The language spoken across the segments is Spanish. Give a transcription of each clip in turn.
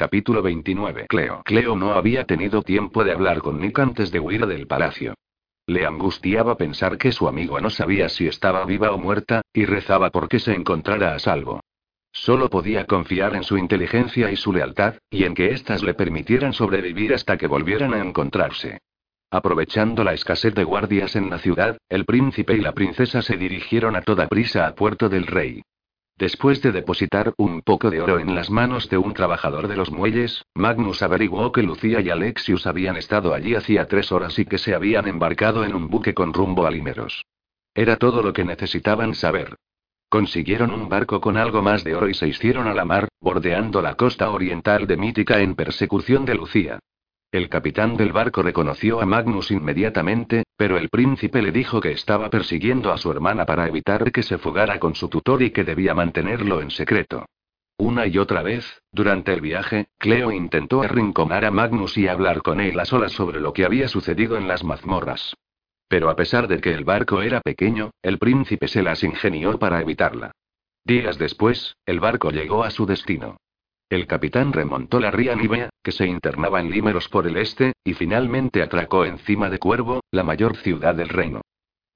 Capítulo 29. Cleo. Cleo no había tenido tiempo de hablar con Nick antes de huir del palacio. Le angustiaba pensar que su amigo no sabía si estaba viva o muerta, y rezaba por que se encontrara a salvo. Solo podía confiar en su inteligencia y su lealtad, y en que éstas le permitieran sobrevivir hasta que volvieran a encontrarse. Aprovechando la escasez de guardias en la ciudad, el príncipe y la princesa se dirigieron a toda prisa a Puerto del Rey. Después de depositar un poco de oro en las manos de un trabajador de los muelles, Magnus averiguó que Lucía y Alexius habían estado allí hacía tres horas y que se habían embarcado en un buque con rumbo a Limeros. Era todo lo que necesitaban saber. Consiguieron un barco con algo más de oro y se hicieron a la mar, bordeando la costa oriental de Mítica en persecución de Lucía. El capitán del barco reconoció a Magnus inmediatamente, pero el príncipe le dijo que estaba persiguiendo a su hermana para evitar que se fugara con su tutor y que debía mantenerlo en secreto. Una y otra vez, durante el viaje, Cleo intentó arrinconar a Magnus y hablar con él a solas sobre lo que había sucedido en las mazmorras. Pero a pesar de que el barco era pequeño, el príncipe se las ingenió para evitarla. Días después, el barco llegó a su destino. El capitán remontó la ría Nivea, que se internaba en Límeros por el este, y finalmente atracó encima de Cuervo, la mayor ciudad del reino.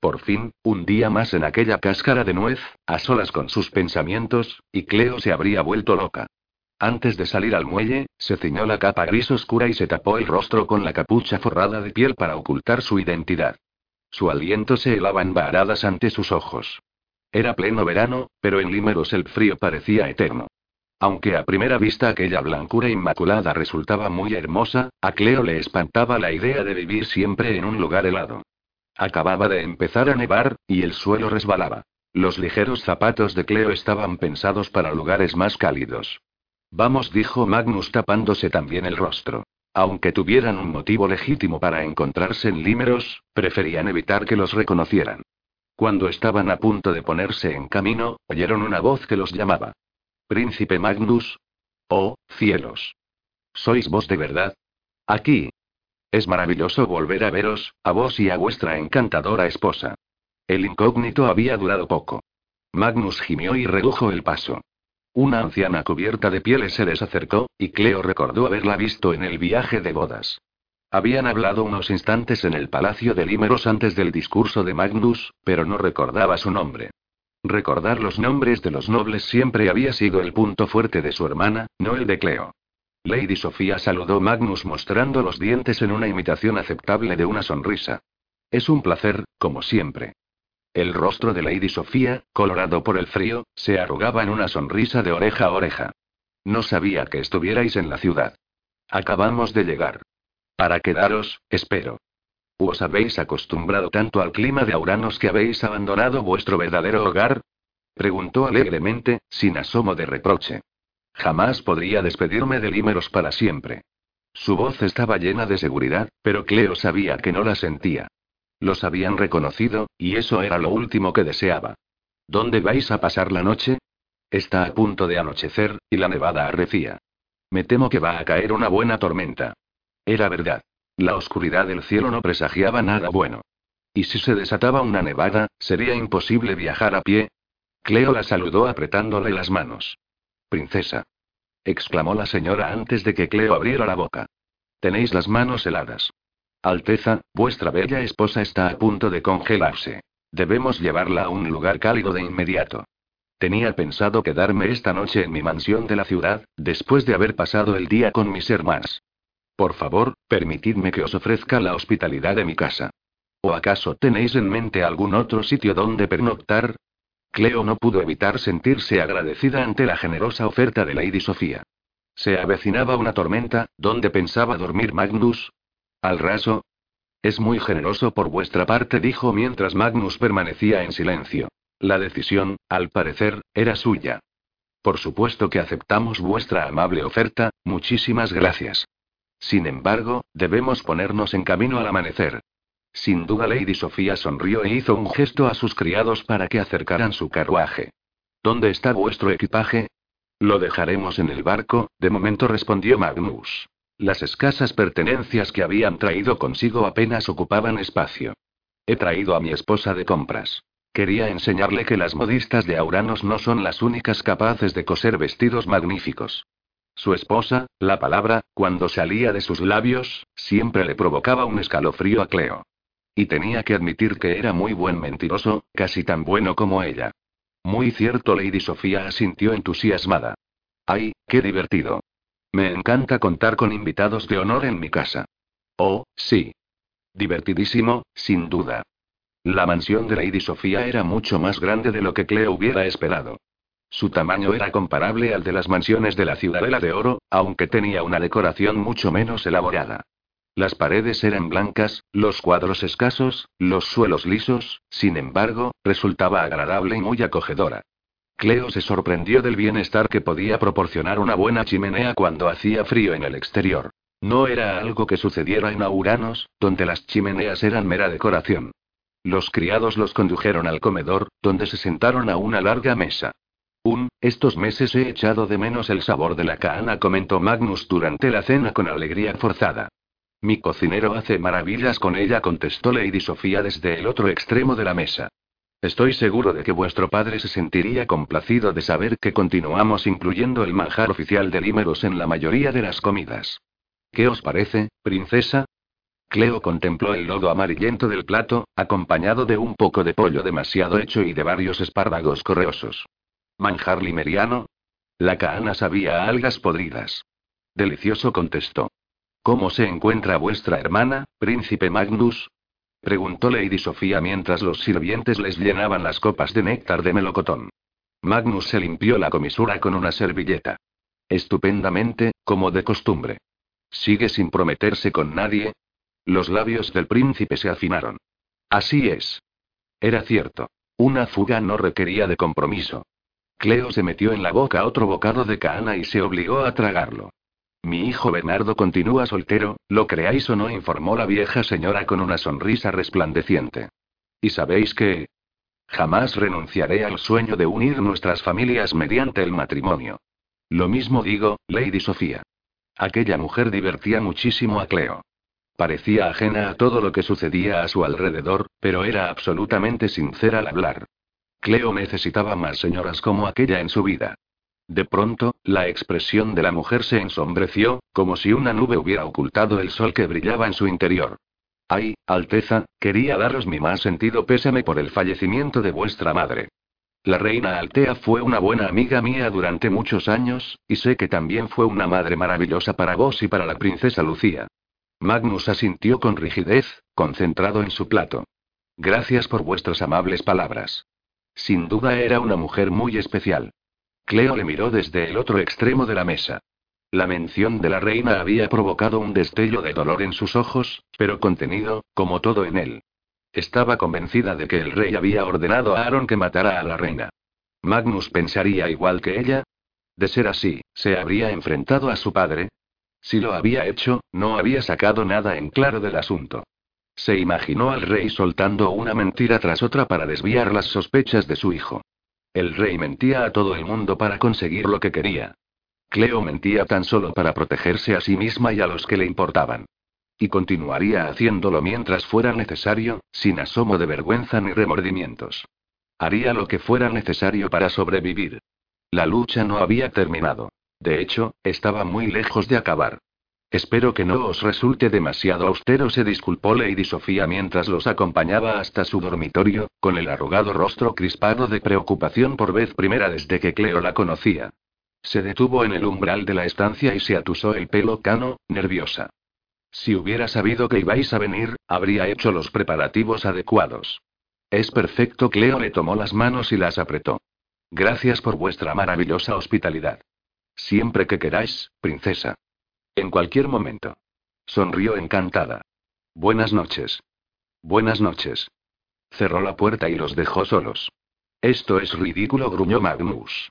Por fin, un día más en aquella cáscara de nuez, a solas con sus pensamientos, y Cleo se habría vuelto loca. Antes de salir al muelle, se ciñó la capa gris oscura y se tapó el rostro con la capucha forrada de piel para ocultar su identidad. Su aliento se helaba en varadas ante sus ojos. Era pleno verano, pero en Límeros el frío parecía eterno. Aunque a primera vista aquella blancura inmaculada resultaba muy hermosa, a Cleo le espantaba la idea de vivir siempre en un lugar helado. Acababa de empezar a nevar, y el suelo resbalaba. Los ligeros zapatos de Cleo estaban pensados para lugares más cálidos. Vamos, dijo Magnus tapándose también el rostro. Aunque tuvieran un motivo legítimo para encontrarse en Límeros, preferían evitar que los reconocieran. Cuando estaban a punto de ponerse en camino, oyeron una voz que los llamaba. Príncipe Magnus. Oh, cielos. ¿Sois vos de verdad? Aquí. Es maravilloso volver a veros, a vos y a vuestra encantadora esposa. El incógnito había durado poco. Magnus gimió y redujo el paso. Una anciana cubierta de pieles se les acercó, y Cleo recordó haberla visto en el viaje de bodas. Habían hablado unos instantes en el palacio de Límeros antes del discurso de Magnus, pero no recordaba su nombre. Recordar los nombres de los nobles siempre había sido el punto fuerte de su hermana, no el de Cleo. Lady Sofía saludó Magnus mostrando los dientes en una imitación aceptable de una sonrisa. Es un placer, como siempre. El rostro de Lady Sofía, colorado por el frío, se arrugaba en una sonrisa de oreja a oreja. No sabía que estuvierais en la ciudad. Acabamos de llegar. Para quedaros, espero. ¿Os habéis acostumbrado tanto al clima de Auranos que habéis abandonado vuestro verdadero hogar? Preguntó alegremente, sin asomo de reproche. Jamás podría despedirme de Límeros para siempre. Su voz estaba llena de seguridad, pero Cleo sabía que no la sentía. Los habían reconocido, y eso era lo último que deseaba. ¿Dónde vais a pasar la noche? Está a punto de anochecer, y la nevada arrecía. Me temo que va a caer una buena tormenta. Era verdad. La oscuridad del cielo no presagiaba nada bueno. ¿Y si se desataba una nevada, sería imposible viajar a pie? Cleo la saludó apretándole las manos. Princesa. exclamó la señora antes de que Cleo abriera la boca. Tenéis las manos heladas. Alteza, vuestra bella esposa está a punto de congelarse. Debemos llevarla a un lugar cálido de inmediato. Tenía pensado quedarme esta noche en mi mansión de la ciudad, después de haber pasado el día con mis hermanas. Por favor, permitidme que os ofrezca la hospitalidad de mi casa. ¿O acaso tenéis en mente algún otro sitio donde pernoctar? Cleo no pudo evitar sentirse agradecida ante la generosa oferta de Lady Sofía. Se avecinaba una tormenta, ¿dónde pensaba dormir Magnus? ¿Al raso? Es muy generoso por vuestra parte, dijo mientras Magnus permanecía en silencio. La decisión, al parecer, era suya. Por supuesto que aceptamos vuestra amable oferta, muchísimas gracias. Sin embargo, debemos ponernos en camino al amanecer. Sin duda Lady Sofía sonrió e hizo un gesto a sus criados para que acercaran su carruaje. ¿Dónde está vuestro equipaje? Lo dejaremos en el barco, de momento respondió Magnus. Las escasas pertenencias que habían traído consigo apenas ocupaban espacio. He traído a mi esposa de compras. Quería enseñarle que las modistas de Auranos no son las únicas capaces de coser vestidos magníficos. Su esposa, la palabra, cuando salía de sus labios, siempre le provocaba un escalofrío a Cleo. Y tenía que admitir que era muy buen mentiroso, casi tan bueno como ella. Muy cierto, Lady Sofía asintió entusiasmada. ¡Ay, qué divertido! Me encanta contar con invitados de honor en mi casa. Oh, sí. Divertidísimo, sin duda. La mansión de Lady Sofía era mucho más grande de lo que Cleo hubiera esperado. Su tamaño era comparable al de las mansiones de la Ciudadela de Oro, aunque tenía una decoración mucho menos elaborada. Las paredes eran blancas, los cuadros escasos, los suelos lisos, sin embargo, resultaba agradable y muy acogedora. Cleo se sorprendió del bienestar que podía proporcionar una buena chimenea cuando hacía frío en el exterior. No era algo que sucediera en Auranos, donde las chimeneas eran mera decoración. Los criados los condujeron al comedor, donde se sentaron a una larga mesa. Un, estos meses he echado de menos el sabor de la cana, comentó Magnus durante la cena con alegría forzada. Mi cocinero hace maravillas con ella, contestó Lady Sofía desde el otro extremo de la mesa. Estoy seguro de que vuestro padre se sentiría complacido de saber que continuamos incluyendo el manjar oficial de Límeros en la mayoría de las comidas. ¿Qué os parece, princesa? Cleo contempló el lodo amarillento del plato, acompañado de un poco de pollo demasiado hecho y de varios espárragos correosos. ¿Manjar limeriano? La caana sabía a algas podridas. Delicioso contestó. ¿Cómo se encuentra vuestra hermana, príncipe Magnus? Preguntó Lady Sofía mientras los sirvientes les llenaban las copas de néctar de melocotón. Magnus se limpió la comisura con una servilleta. Estupendamente, como de costumbre. ¿Sigue sin prometerse con nadie? Los labios del príncipe se afinaron. Así es. Era cierto. Una fuga no requería de compromiso. Cleo se metió en la boca otro bocado de cana y se obligó a tragarlo. Mi hijo Bernardo continúa soltero, lo creáis o no, informó la vieja señora con una sonrisa resplandeciente. ¿Y sabéis que? Jamás renunciaré al sueño de unir nuestras familias mediante el matrimonio. Lo mismo digo, Lady Sofía. Aquella mujer divertía muchísimo a Cleo. Parecía ajena a todo lo que sucedía a su alrededor, pero era absolutamente sincera al hablar. Cleo necesitaba más señoras como aquella en su vida. De pronto, la expresión de la mujer se ensombreció, como si una nube hubiera ocultado el sol que brillaba en su interior. Ay, Alteza, quería daros mi más sentido pésame por el fallecimiento de vuestra madre. La reina Altea fue una buena amiga mía durante muchos años, y sé que también fue una madre maravillosa para vos y para la princesa Lucía. Magnus asintió con rigidez, concentrado en su plato. Gracias por vuestras amables palabras. Sin duda era una mujer muy especial. Cleo le miró desde el otro extremo de la mesa. La mención de la reina había provocado un destello de dolor en sus ojos, pero contenido, como todo en él. Estaba convencida de que el rey había ordenado a Aaron que matara a la reina. Magnus pensaría igual que ella. De ser así, ¿se habría enfrentado a su padre? Si lo había hecho, no había sacado nada en claro del asunto. Se imaginó al rey soltando una mentira tras otra para desviar las sospechas de su hijo. El rey mentía a todo el mundo para conseguir lo que quería. Cleo mentía tan solo para protegerse a sí misma y a los que le importaban. Y continuaría haciéndolo mientras fuera necesario, sin asomo de vergüenza ni remordimientos. Haría lo que fuera necesario para sobrevivir. La lucha no había terminado. De hecho, estaba muy lejos de acabar. Espero que no os resulte demasiado austero, se disculpó Lady Sofía mientras los acompañaba hasta su dormitorio, con el arrugado rostro crispado de preocupación por vez primera desde que Cleo la conocía. Se detuvo en el umbral de la estancia y se atusó el pelo cano, nerviosa. Si hubiera sabido que ibais a venir, habría hecho los preparativos adecuados. Es perfecto, Cleo le tomó las manos y las apretó. Gracias por vuestra maravillosa hospitalidad. Siempre que queráis, princesa. En cualquier momento. Sonrió encantada. Buenas noches. Buenas noches. Cerró la puerta y los dejó solos. Esto es ridículo, gruñó Magnus.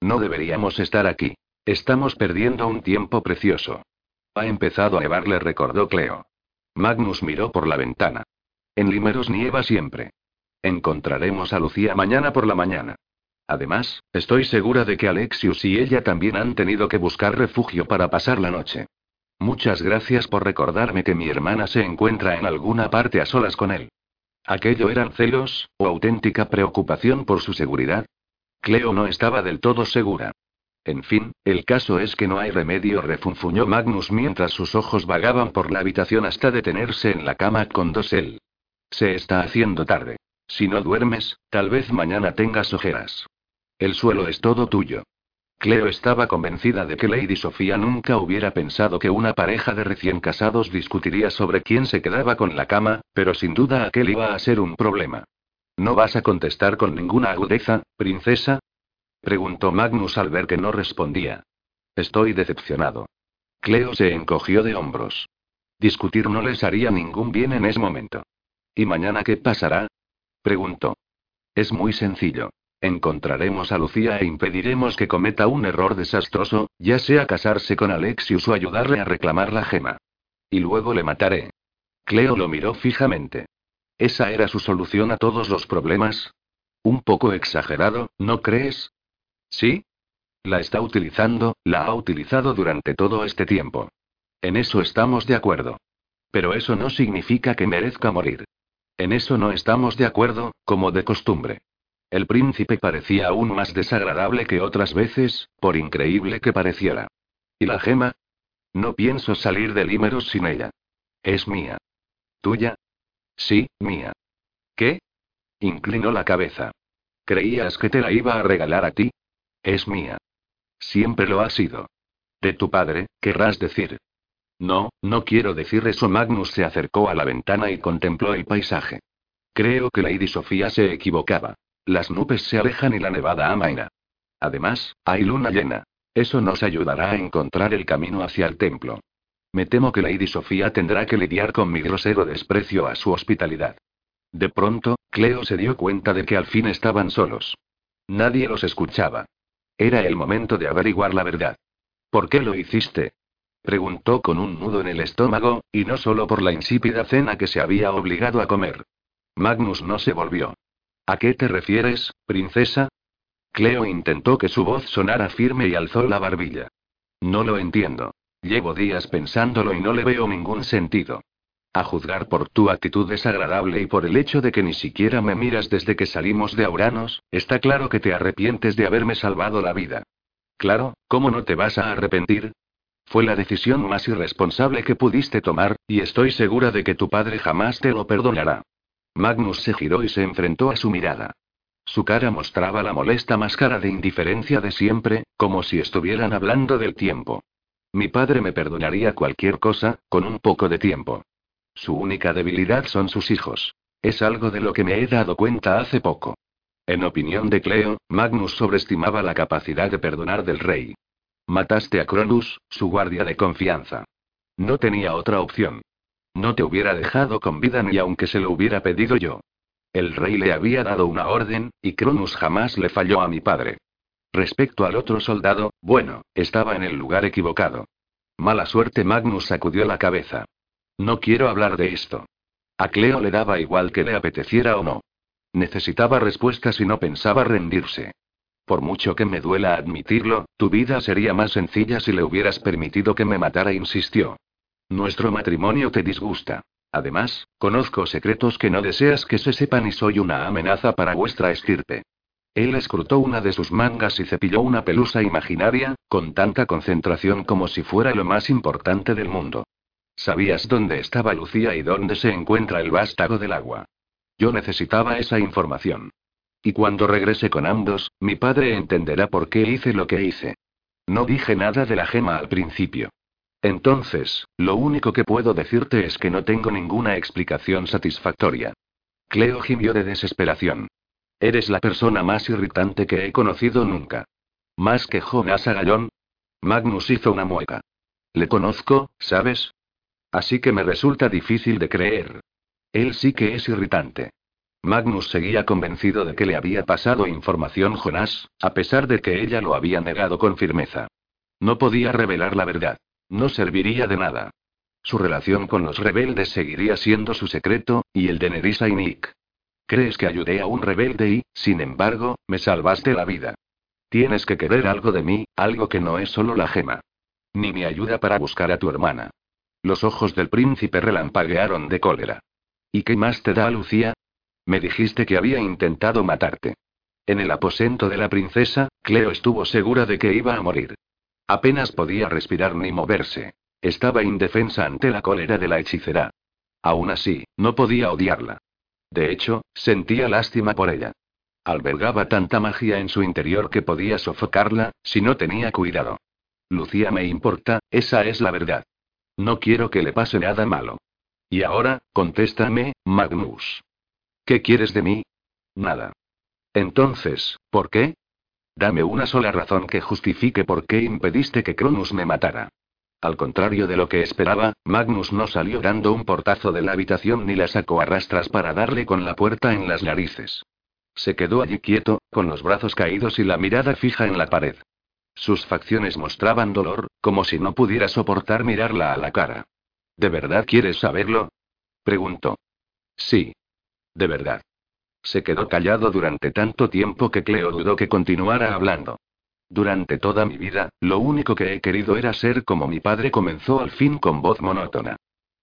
No deberíamos estar aquí. Estamos perdiendo un tiempo precioso. Ha empezado a nevar, le recordó Cleo. Magnus miró por la ventana. En Limeros nieva siempre. Encontraremos a Lucía mañana por la mañana. Además, estoy segura de que Alexius y ella también han tenido que buscar refugio para pasar la noche. Muchas gracias por recordarme que mi hermana se encuentra en alguna parte a solas con él. ¿Aquello eran celos, o auténtica preocupación por su seguridad? Cleo no estaba del todo segura. En fin, el caso es que no hay remedio, refunfuñó Magnus mientras sus ojos vagaban por la habitación hasta detenerse en la cama con dosel. Se está haciendo tarde. Si no duermes, tal vez mañana tengas ojeras. El suelo es todo tuyo. Cleo estaba convencida de que Lady Sofía nunca hubiera pensado que una pareja de recién casados discutiría sobre quién se quedaba con la cama, pero sin duda aquel iba a ser un problema. ¿No vas a contestar con ninguna agudeza, princesa? Preguntó Magnus al ver que no respondía. Estoy decepcionado. Cleo se encogió de hombros. Discutir no les haría ningún bien en ese momento. ¿Y mañana qué pasará? Preguntó. Es muy sencillo. Encontraremos a Lucía e impediremos que cometa un error desastroso, ya sea casarse con Alexius o ayudarle a reclamar la gema. Y luego le mataré. Cleo lo miró fijamente. ¿Esa era su solución a todos los problemas? Un poco exagerado, ¿no crees? ¿Sí? La está utilizando, la ha utilizado durante todo este tiempo. En eso estamos de acuerdo. Pero eso no significa que merezca morir. En eso no estamos de acuerdo, como de costumbre. El príncipe parecía aún más desagradable que otras veces, por increíble que pareciera. ¿Y la gema? No pienso salir del Límeros sin ella. Es mía. ¿Tuya? Sí, mía. ¿Qué? Inclinó la cabeza. ¿Creías que te la iba a regalar a ti? Es mía. Siempre lo ha sido. De tu padre, querrás decir. No, no quiero decir eso. Magnus se acercó a la ventana y contempló el paisaje. Creo que Lady Sofía se equivocaba. Las nubes se alejan y la nevada amaina. Además, hay luna llena. Eso nos ayudará a encontrar el camino hacia el templo. Me temo que Lady Sofía tendrá que lidiar con mi grosero desprecio a su hospitalidad. De pronto, Cleo se dio cuenta de que al fin estaban solos. Nadie los escuchaba. Era el momento de averiguar la verdad. ¿Por qué lo hiciste? Preguntó con un nudo en el estómago, y no solo por la insípida cena que se había obligado a comer. Magnus no se volvió. ¿A qué te refieres, princesa? Cleo intentó que su voz sonara firme y alzó la barbilla. No lo entiendo. Llevo días pensándolo y no le veo ningún sentido. A juzgar por tu actitud desagradable y por el hecho de que ni siquiera me miras desde que salimos de Auranos, está claro que te arrepientes de haberme salvado la vida. Claro, ¿cómo no te vas a arrepentir? Fue la decisión más irresponsable que pudiste tomar, y estoy segura de que tu padre jamás te lo perdonará. Magnus se giró y se enfrentó a su mirada. Su cara mostraba la molesta máscara de indiferencia de siempre, como si estuvieran hablando del tiempo. Mi padre me perdonaría cualquier cosa, con un poco de tiempo. Su única debilidad son sus hijos. Es algo de lo que me he dado cuenta hace poco. En opinión de Cleo, Magnus sobreestimaba la capacidad de perdonar del rey. Mataste a Cronus, su guardia de confianza. No tenía otra opción. No te hubiera dejado con vida ni aunque se lo hubiera pedido yo. El rey le había dado una orden, y Cronus jamás le falló a mi padre. Respecto al otro soldado, bueno, estaba en el lugar equivocado. Mala suerte Magnus sacudió la cabeza. No quiero hablar de esto. A Cleo le daba igual que le apeteciera o no. Necesitaba respuestas y no pensaba rendirse. Por mucho que me duela admitirlo, tu vida sería más sencilla si le hubieras permitido que me matara, insistió. Nuestro matrimonio te disgusta. Además, conozco secretos que no deseas que se sepan y soy una amenaza para vuestra estirpe. Él escrutó una de sus mangas y cepilló una pelusa imaginaria, con tanta concentración como si fuera lo más importante del mundo. Sabías dónde estaba Lucía y dónde se encuentra el vástago del agua. Yo necesitaba esa información. Y cuando regrese con ambos, mi padre entenderá por qué hice lo que hice. No dije nada de la gema al principio. Entonces, lo único que puedo decirte es que no tengo ninguna explicación satisfactoria. Cleo gimió de desesperación. Eres la persona más irritante que he conocido nunca. Más que Jonas Agallón. Magnus hizo una mueca. Le conozco, ¿sabes? Así que me resulta difícil de creer. Él sí que es irritante. Magnus seguía convencido de que le había pasado información Jonás, a pesar de que ella lo había negado con firmeza. No podía revelar la verdad. No serviría de nada. Su relación con los rebeldes seguiría siendo su secreto, y el de Nerissa y Nick. Crees que ayudé a un rebelde y, sin embargo, me salvaste la vida. Tienes que querer algo de mí, algo que no es solo la gema. Ni mi ayuda para buscar a tu hermana. Los ojos del príncipe relampaguearon de cólera. ¿Y qué más te da, Lucía? Me dijiste que había intentado matarte. En el aposento de la princesa, Cleo estuvo segura de que iba a morir. Apenas podía respirar ni moverse. Estaba indefensa ante la cólera de la hechicera. Aún así, no podía odiarla. De hecho, sentía lástima por ella. Albergaba tanta magia en su interior que podía sofocarla, si no tenía cuidado. Lucía me importa, esa es la verdad. No quiero que le pase nada malo. Y ahora, contéstame, Magnus. ¿Qué quieres de mí? Nada. Entonces, ¿por qué? Dame una sola razón que justifique por qué impediste que Cronus me matara. Al contrario de lo que esperaba, Magnus no salió dando un portazo de la habitación ni la sacó a rastras para darle con la puerta en las narices. Se quedó allí quieto, con los brazos caídos y la mirada fija en la pared. Sus facciones mostraban dolor, como si no pudiera soportar mirarla a la cara. ¿De verdad quieres saberlo? preguntó. Sí. De verdad. Se quedó callado durante tanto tiempo que Cleo dudó que continuara hablando. Durante toda mi vida, lo único que he querido era ser como mi padre comenzó al fin con voz monótona.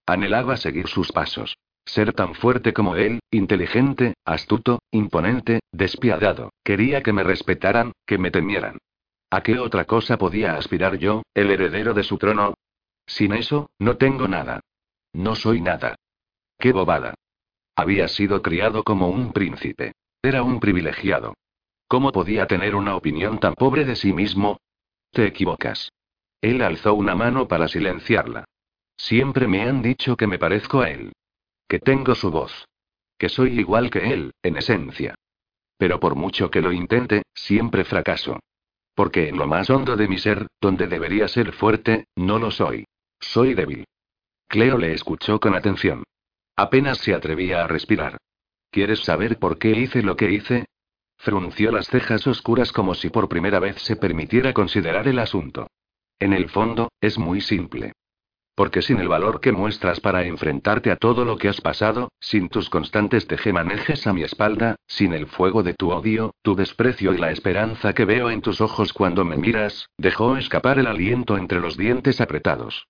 Anhelaba seguir sus pasos. Ser tan fuerte como él, inteligente, astuto, imponente, despiadado. Quería que me respetaran, que me temieran. ¿A qué otra cosa podía aspirar yo, el heredero de su trono? Sin eso, no tengo nada. No soy nada. ¡Qué bobada! Había sido criado como un príncipe. Era un privilegiado. ¿Cómo podía tener una opinión tan pobre de sí mismo? Te equivocas. Él alzó una mano para silenciarla. Siempre me han dicho que me parezco a él. Que tengo su voz. Que soy igual que él, en esencia. Pero por mucho que lo intente, siempre fracaso. Porque en lo más hondo de mi ser, donde debería ser fuerte, no lo soy. Soy débil. Cleo le escuchó con atención. Apenas se atrevía a respirar. ¿Quieres saber por qué hice lo que hice? Frunció las cejas oscuras como si por primera vez se permitiera considerar el asunto. En el fondo, es muy simple. Porque sin el valor que muestras para enfrentarte a todo lo que has pasado, sin tus constantes tejemanejes a mi espalda, sin el fuego de tu odio, tu desprecio y la esperanza que veo en tus ojos cuando me miras, dejó escapar el aliento entre los dientes apretados.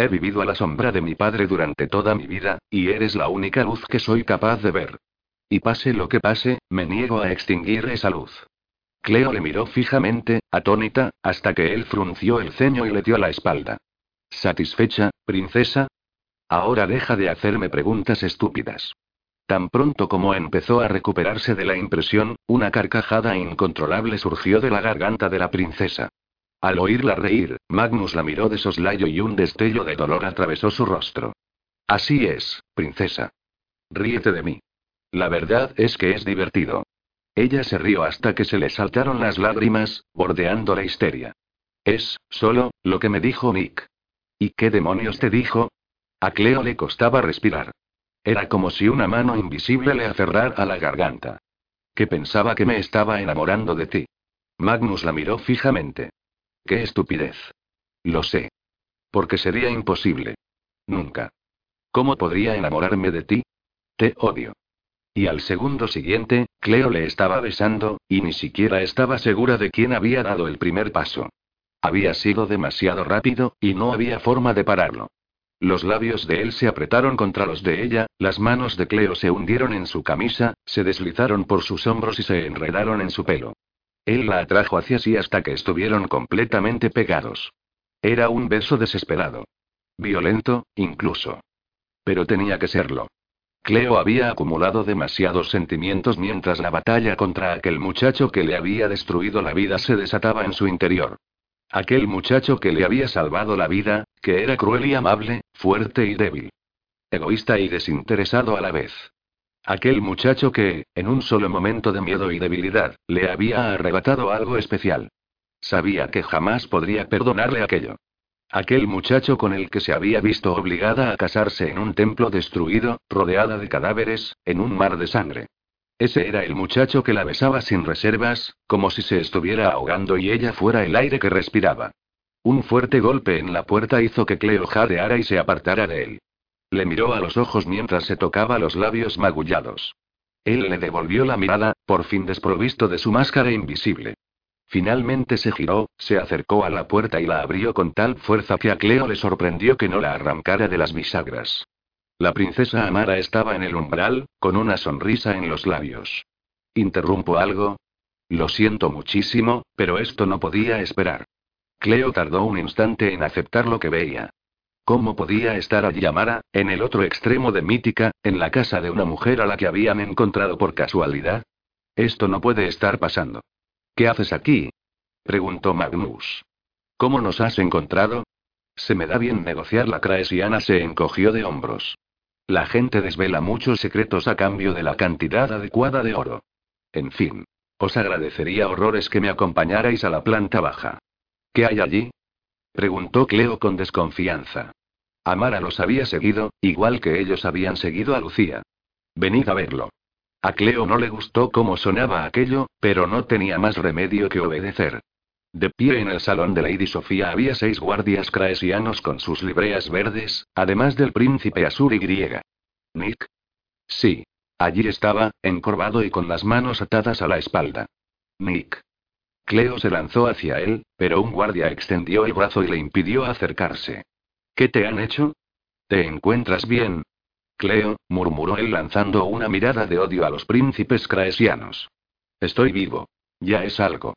He vivido a la sombra de mi padre durante toda mi vida, y eres la única luz que soy capaz de ver. Y pase lo que pase, me niego a extinguir esa luz. Cleo le miró fijamente, atónita, hasta que él frunció el ceño y le dio la espalda. ¿Satisfecha, princesa? Ahora deja de hacerme preguntas estúpidas. Tan pronto como empezó a recuperarse de la impresión, una carcajada incontrolable surgió de la garganta de la princesa. Al oírla reír, Magnus la miró de soslayo y un destello de dolor atravesó su rostro. Así es, princesa. Ríete de mí. La verdad es que es divertido. Ella se rió hasta que se le saltaron las lágrimas, bordeando la histeria. Es, solo, lo que me dijo Nick. ¿Y qué demonios te dijo? A Cleo le costaba respirar. Era como si una mano invisible le aferrara a la garganta. Que pensaba que me estaba enamorando de ti. Magnus la miró fijamente. Qué estupidez. Lo sé. Porque sería imposible. Nunca. ¿Cómo podría enamorarme de ti? Te odio. Y al segundo siguiente, Cleo le estaba besando, y ni siquiera estaba segura de quién había dado el primer paso. Había sido demasiado rápido, y no había forma de pararlo. Los labios de él se apretaron contra los de ella, las manos de Cleo se hundieron en su camisa, se deslizaron por sus hombros y se enredaron en su pelo. Él la atrajo hacia sí hasta que estuvieron completamente pegados. Era un beso desesperado. Violento, incluso. Pero tenía que serlo. Cleo había acumulado demasiados sentimientos mientras la batalla contra aquel muchacho que le había destruido la vida se desataba en su interior. Aquel muchacho que le había salvado la vida, que era cruel y amable, fuerte y débil. Egoísta y desinteresado a la vez. Aquel muchacho que, en un solo momento de miedo y debilidad, le había arrebatado algo especial. Sabía que jamás podría perdonarle aquello. Aquel muchacho con el que se había visto obligada a casarse en un templo destruido, rodeada de cadáveres, en un mar de sangre. Ese era el muchacho que la besaba sin reservas, como si se estuviera ahogando y ella fuera el aire que respiraba. Un fuerte golpe en la puerta hizo que Cleo jadeara y se apartara de él. Le miró a los ojos mientras se tocaba los labios magullados. Él le devolvió la mirada, por fin desprovisto de su máscara invisible. Finalmente se giró, se acercó a la puerta y la abrió con tal fuerza que a Cleo le sorprendió que no la arrancara de las bisagras. La princesa Amara estaba en el umbral, con una sonrisa en los labios. ¿Interrumpo algo? Lo siento muchísimo, pero esto no podía esperar. Cleo tardó un instante en aceptar lo que veía. ¿Cómo podía estar allí Amara, en el otro extremo de Mítica, en la casa de una mujer a la que habían encontrado por casualidad? Esto no puede estar pasando. ¿Qué haces aquí? preguntó Magnus. ¿Cómo nos has encontrado? Se me da bien negociar. La Craesiana se encogió de hombros. La gente desvela muchos secretos a cambio de la cantidad adecuada de oro. En fin. Os agradecería horrores que me acompañarais a la planta baja. ¿Qué hay allí? preguntó Cleo con desconfianza. Amara los había seguido, igual que ellos habían seguido a Lucía. Venid a verlo. A Cleo no le gustó cómo sonaba aquello, pero no tenía más remedio que obedecer. De pie en el salón de Lady Sofía había seis guardias craesianos con sus libreas verdes, además del príncipe Asur y griega. ¿Nick? Sí. Allí estaba, encorvado y con las manos atadas a la espalda. Nick. Cleo se lanzó hacia él, pero un guardia extendió el brazo y le impidió acercarse. ¿Qué te han hecho? ¿Te encuentras bien? Cleo, murmuró él lanzando una mirada de odio a los príncipes craesianos. Estoy vivo. Ya es algo.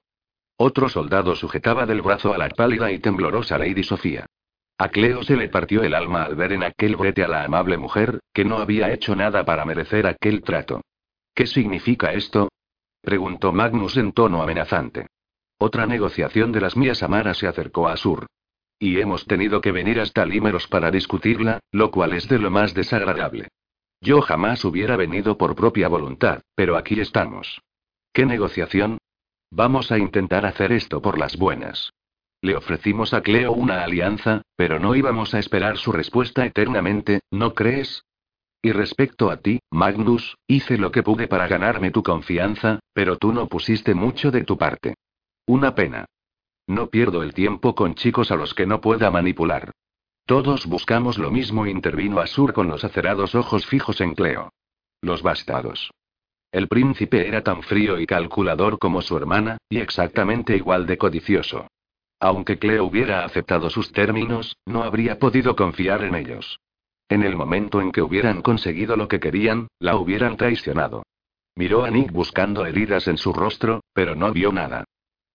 Otro soldado sujetaba del brazo a la pálida y temblorosa Lady Sofía. A Cleo se le partió el alma al ver en aquel brete a la amable mujer, que no había hecho nada para merecer aquel trato. ¿Qué significa esto? preguntó Magnus en tono amenazante. Otra negociación de las mías Amara se acercó a Sur. Y hemos tenido que venir hasta Límeros para discutirla, lo cual es de lo más desagradable. Yo jamás hubiera venido por propia voluntad, pero aquí estamos. ¿Qué negociación? Vamos a intentar hacer esto por las buenas. Le ofrecimos a Cleo una alianza, pero no íbamos a esperar su respuesta eternamente, ¿no crees? Y respecto a ti, Magnus, hice lo que pude para ganarme tu confianza, pero tú no pusiste mucho de tu parte. Una pena. No pierdo el tiempo con chicos a los que no pueda manipular. Todos buscamos lo mismo, intervino Asur con los acerados ojos fijos en Cleo. Los bastados. El príncipe era tan frío y calculador como su hermana, y exactamente igual de codicioso. Aunque Cleo hubiera aceptado sus términos, no habría podido confiar en ellos. En el momento en que hubieran conseguido lo que querían, la hubieran traicionado. Miró a Nick buscando heridas en su rostro, pero no vio nada.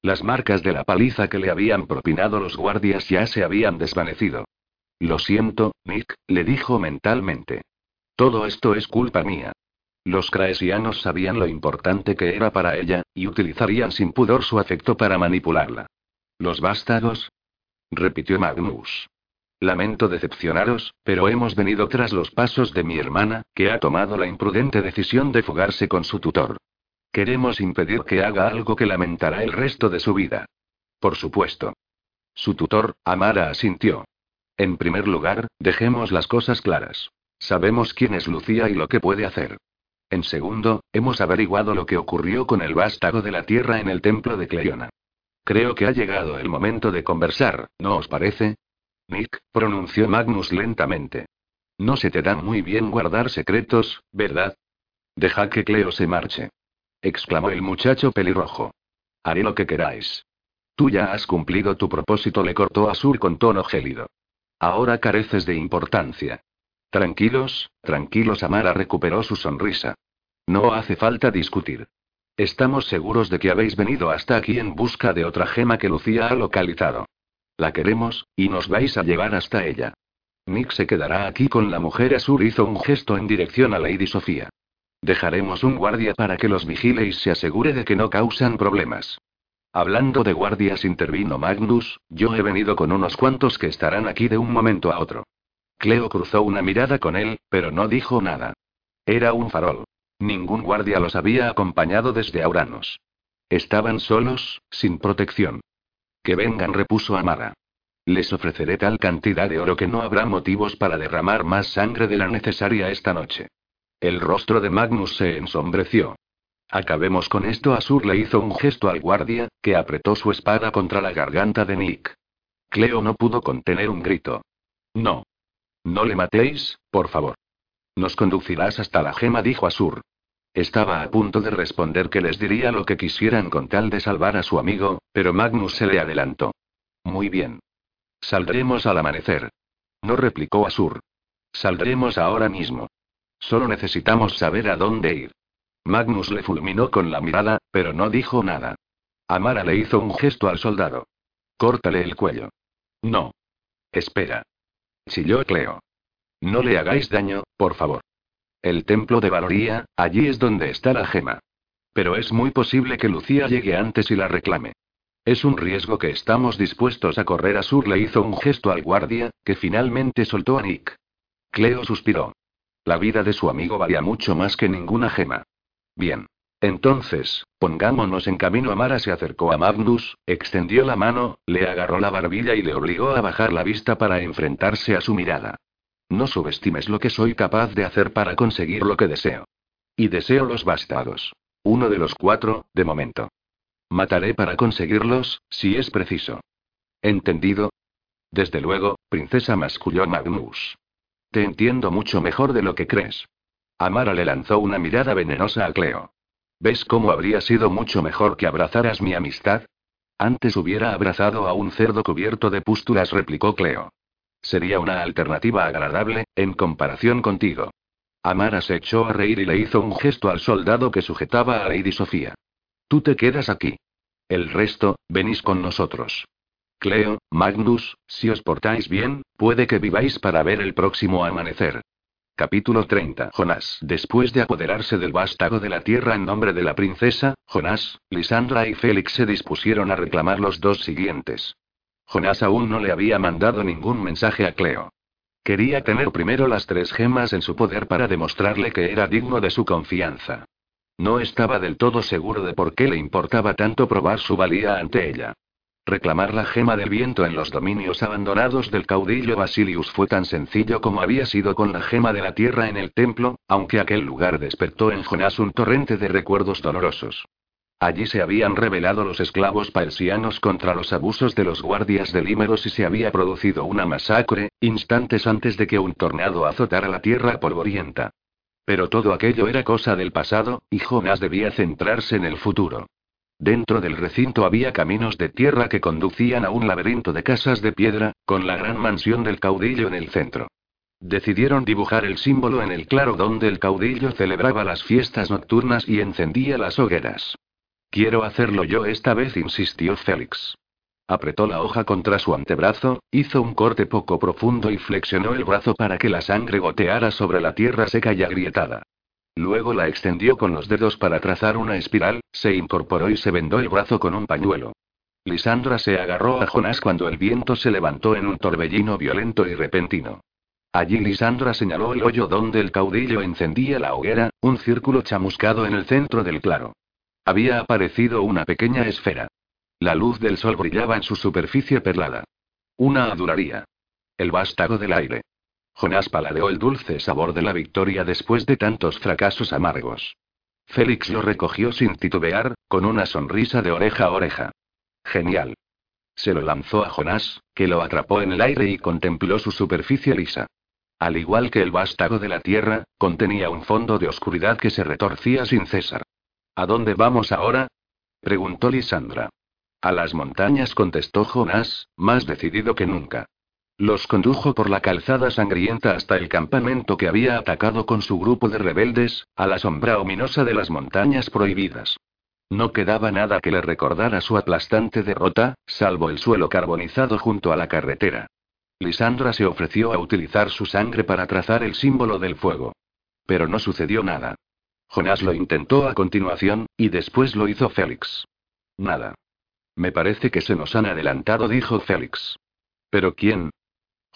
Las marcas de la paliza que le habían propinado los guardias ya se habían desvanecido. Lo siento, Nick, le dijo mentalmente. Todo esto es culpa mía. Los craesianos sabían lo importante que era para ella, y utilizarían sin pudor su afecto para manipularla. ¿Los vástagos? repitió Magnus. Lamento decepcionaros, pero hemos venido tras los pasos de mi hermana, que ha tomado la imprudente decisión de fugarse con su tutor. Queremos impedir que haga algo que lamentará el resto de su vida. Por supuesto. Su tutor, Amara, asintió. En primer lugar, dejemos las cosas claras. Sabemos quién es Lucía y lo que puede hacer. En segundo, hemos averiguado lo que ocurrió con el vástago de la tierra en el templo de Cleona. Creo que ha llegado el momento de conversar, ¿no os parece? Nick, pronunció Magnus lentamente. No se te da muy bien guardar secretos, ¿verdad? Deja que Cleo se marche. Exclamó el muchacho pelirrojo. Haré lo que queráis. Tú ya has cumplido tu propósito, le cortó a Sur con tono gélido. Ahora careces de importancia. Tranquilos, tranquilos, Amara recuperó su sonrisa. No hace falta discutir. Estamos seguros de que habéis venido hasta aquí en busca de otra gema que Lucía ha localizado. La queremos, y nos vais a llevar hasta ella. Nick se quedará aquí con la mujer. Azur hizo un gesto en dirección a Lady Sofía. Dejaremos un guardia para que los vigile y se asegure de que no causan problemas. Hablando de guardias, intervino Magnus, yo he venido con unos cuantos que estarán aquí de un momento a otro. Cleo cruzó una mirada con él, pero no dijo nada. Era un farol. Ningún guardia los había acompañado desde Auranos. Estaban solos, sin protección. Que vengan, repuso Amara. Les ofreceré tal cantidad de oro que no habrá motivos para derramar más sangre de la necesaria esta noche. El rostro de Magnus se ensombreció. Acabemos con esto. Asur le hizo un gesto al guardia, que apretó su espada contra la garganta de Nick. Cleo no pudo contener un grito. No. No le matéis, por favor. Nos conducirás hasta la gema, dijo Asur. Estaba a punto de responder que les diría lo que quisieran con tal de salvar a su amigo, pero Magnus se le adelantó. Muy bien. Saldremos al amanecer. No replicó Asur. Saldremos ahora mismo. Solo necesitamos saber a dónde ir. Magnus le fulminó con la mirada, pero no dijo nada. Amara le hizo un gesto al soldado. Córtale el cuello. No. Espera. Chilló Cleo. No le hagáis daño, por favor. El templo de Valoría, allí es donde está la gema. Pero es muy posible que Lucía llegue antes y la reclame. Es un riesgo que estamos dispuestos a correr. Sur le hizo un gesto al guardia, que finalmente soltó a Nick. Cleo suspiró. La vida de su amigo valía mucho más que ninguna gema. Bien. Entonces, pongámonos en camino. Amara se acercó a Magnus, extendió la mano, le agarró la barbilla y le obligó a bajar la vista para enfrentarse a su mirada. No subestimes lo que soy capaz de hacer para conseguir lo que deseo. Y deseo los bastados. Uno de los cuatro, de momento. Mataré para conseguirlos, si es preciso. ¿Entendido? Desde luego, princesa masculló Magnus. Te entiendo mucho mejor de lo que crees. Amara le lanzó una mirada venenosa a Cleo. ¿Ves cómo habría sido mucho mejor que abrazaras mi amistad? Antes hubiera abrazado a un cerdo cubierto de pústulas, replicó Cleo. Sería una alternativa agradable, en comparación contigo. Amara se echó a reír y le hizo un gesto al soldado que sujetaba a Lady Sofía. Tú te quedas aquí. El resto, venís con nosotros. Cleo, Magnus, si os portáis bien, puede que viváis para ver el próximo amanecer. Capítulo 30. Jonás. Después de apoderarse del vástago de la tierra en nombre de la princesa, Jonás, Lisandra y Félix se dispusieron a reclamar los dos siguientes. Jonás aún no le había mandado ningún mensaje a Cleo. Quería tener primero las tres gemas en su poder para demostrarle que era digno de su confianza. No estaba del todo seguro de por qué le importaba tanto probar su valía ante ella. Reclamar la gema del viento en los dominios abandonados del caudillo Basilius fue tan sencillo como había sido con la gema de la tierra en el templo, aunque aquel lugar despertó en Jonás un torrente de recuerdos dolorosos. Allí se habían rebelado los esclavos persianos contra los abusos de los guardias de Límeros y se había producido una masacre, instantes antes de que un tornado azotara la tierra polvorienta. Pero todo aquello era cosa del pasado, y Jonás debía centrarse en el futuro. Dentro del recinto había caminos de tierra que conducían a un laberinto de casas de piedra, con la gran mansión del caudillo en el centro. Decidieron dibujar el símbolo en el claro donde el caudillo celebraba las fiestas nocturnas y encendía las hogueras. Quiero hacerlo yo esta vez, insistió Félix. Apretó la hoja contra su antebrazo, hizo un corte poco profundo y flexionó el brazo para que la sangre goteara sobre la tierra seca y agrietada. Luego la extendió con los dedos para trazar una espiral, se incorporó y se vendó el brazo con un pañuelo. Lisandra se agarró a Jonás cuando el viento se levantó en un torbellino violento y repentino. Allí Lisandra señaló el hoyo donde el caudillo encendía la hoguera, un círculo chamuscado en el centro del claro. Había aparecido una pequeña esfera. La luz del sol brillaba en su superficie perlada. Una adularía. El vástago del aire. Jonás paladeó el dulce sabor de la victoria después de tantos fracasos amargos. Félix lo recogió sin titubear, con una sonrisa de oreja a oreja. Genial. Se lo lanzó a Jonás, que lo atrapó en el aire y contempló su superficie lisa. Al igual que el vástago de la tierra, contenía un fondo de oscuridad que se retorcía sin cesar. ¿A dónde vamos ahora? preguntó Lisandra. A las montañas contestó Jonás, más decidido que nunca. Los condujo por la calzada sangrienta hasta el campamento que había atacado con su grupo de rebeldes, a la sombra ominosa de las montañas prohibidas. No quedaba nada que le recordara su aplastante derrota, salvo el suelo carbonizado junto a la carretera. Lisandra se ofreció a utilizar su sangre para trazar el símbolo del fuego. Pero no sucedió nada. Jonás lo intentó a continuación, y después lo hizo Félix. Nada. Me parece que se nos han adelantado, dijo Félix. ¿Pero quién?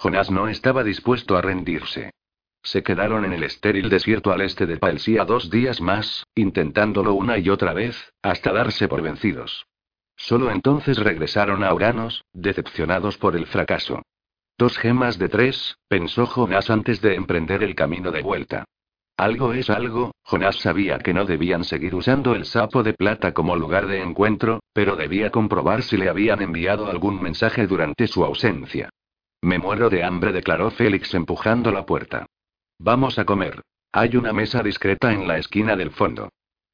Jonás no estaba dispuesto a rendirse. Se quedaron en el estéril desierto al este de Palsía dos días más, intentándolo una y otra vez, hasta darse por vencidos. Solo entonces regresaron a Uranos, decepcionados por el fracaso. Dos gemas de tres, pensó Jonás antes de emprender el camino de vuelta. Algo es algo, Jonás sabía que no debían seguir usando el sapo de plata como lugar de encuentro, pero debía comprobar si le habían enviado algún mensaje durante su ausencia. Me muero de hambre, declaró Félix empujando la puerta. Vamos a comer. Hay una mesa discreta en la esquina del fondo.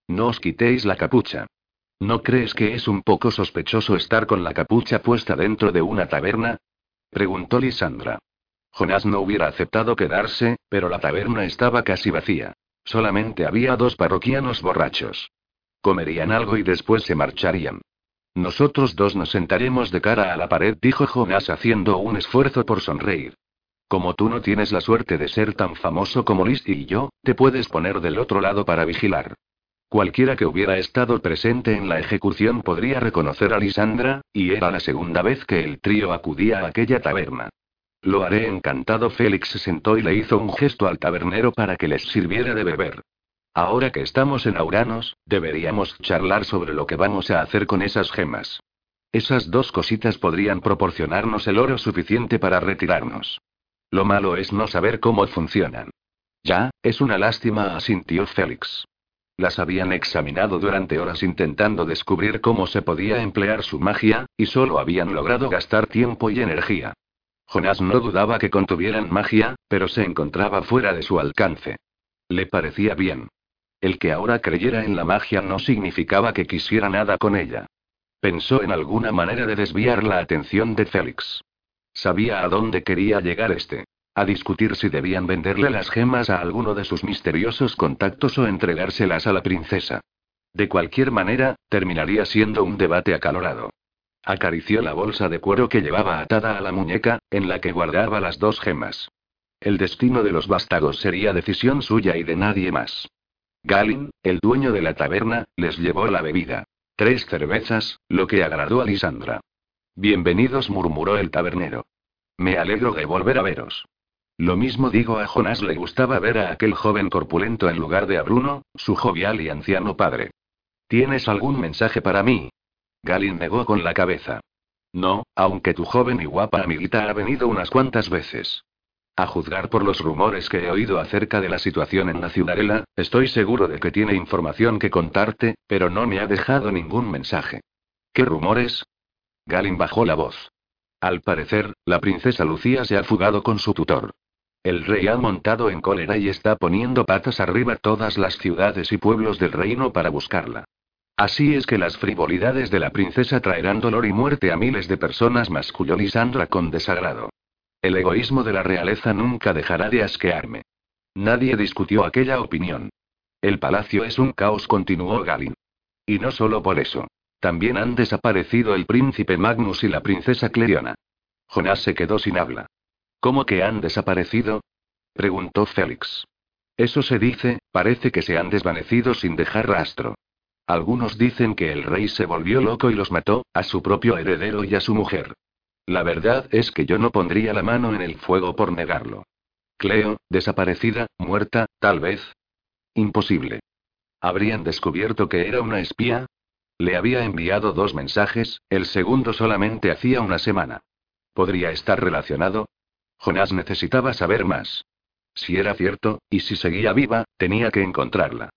No os quitéis la capucha. ¿No crees que es un poco sospechoso estar con la capucha puesta dentro de una taberna? preguntó Lisandra. Jonás no hubiera aceptado quedarse, pero la taberna estaba casi vacía. Solamente había dos parroquianos borrachos. Comerían algo y después se marcharían. Nosotros dos nos sentaremos de cara a la pared, dijo Jonas haciendo un esfuerzo por sonreír. Como tú no tienes la suerte de ser tan famoso como Liz y yo, te puedes poner del otro lado para vigilar. Cualquiera que hubiera estado presente en la ejecución podría reconocer a Lisandra, y era la segunda vez que el trío acudía a aquella taberna. Lo haré encantado. Félix se sentó y le hizo un gesto al tabernero para que les sirviera de beber. Ahora que estamos en Auranos, deberíamos charlar sobre lo que vamos a hacer con esas gemas. Esas dos cositas podrían proporcionarnos el oro suficiente para retirarnos. Lo malo es no saber cómo funcionan. Ya, es una lástima, asintió Félix. Las habían examinado durante horas intentando descubrir cómo se podía emplear su magia, y solo habían logrado gastar tiempo y energía. Jonás no dudaba que contuvieran magia, pero se encontraba fuera de su alcance. Le parecía bien. El que ahora creyera en la magia no significaba que quisiera nada con ella. Pensó en alguna manera de desviar la atención de Félix. Sabía a dónde quería llegar este. A discutir si debían venderle las gemas a alguno de sus misteriosos contactos o entregárselas a la princesa. De cualquier manera, terminaría siendo un debate acalorado. Acarició la bolsa de cuero que llevaba atada a la muñeca, en la que guardaba las dos gemas. El destino de los vástagos sería decisión suya y de nadie más. Galin, el dueño de la taberna, les llevó la bebida. Tres cervezas, lo que agradó a Lisandra. Bienvenidos, murmuró el tabernero. Me alegro de volver a veros. Lo mismo digo a Jonás, le gustaba ver a aquel joven corpulento en lugar de a Bruno, su jovial y anciano padre. ¿Tienes algún mensaje para mí? Galin negó con la cabeza. No, aunque tu joven y guapa amiguita ha venido unas cuantas veces. A juzgar por los rumores que he oído acerca de la situación en la ciudadela, estoy seguro de que tiene información que contarte, pero no me ha dejado ningún mensaje. ¿Qué rumores? Galin bajó la voz. Al parecer, la princesa Lucía se ha fugado con su tutor. El rey ha montado en cólera y está poniendo patas arriba todas las ciudades y pueblos del reino para buscarla. Así es que las frivolidades de la princesa traerán dolor y muerte a miles de personas, masculló Lisandra con desagrado. El egoísmo de la realeza nunca dejará de asquearme. Nadie discutió aquella opinión. El palacio es un caos, continuó Galin. Y no solo por eso. También han desaparecido el príncipe Magnus y la princesa Cleriona. Jonás se quedó sin habla. ¿Cómo que han desaparecido? preguntó Félix. Eso se dice, parece que se han desvanecido sin dejar rastro. Algunos dicen que el rey se volvió loco y los mató, a su propio heredero y a su mujer. La verdad es que yo no pondría la mano en el fuego por negarlo. Cleo, desaparecida, muerta, tal vez. Imposible. ¿Habrían descubierto que era una espía? Le había enviado dos mensajes, el segundo solamente hacía una semana. ¿Podría estar relacionado? Jonás necesitaba saber más. Si era cierto, y si seguía viva, tenía que encontrarla.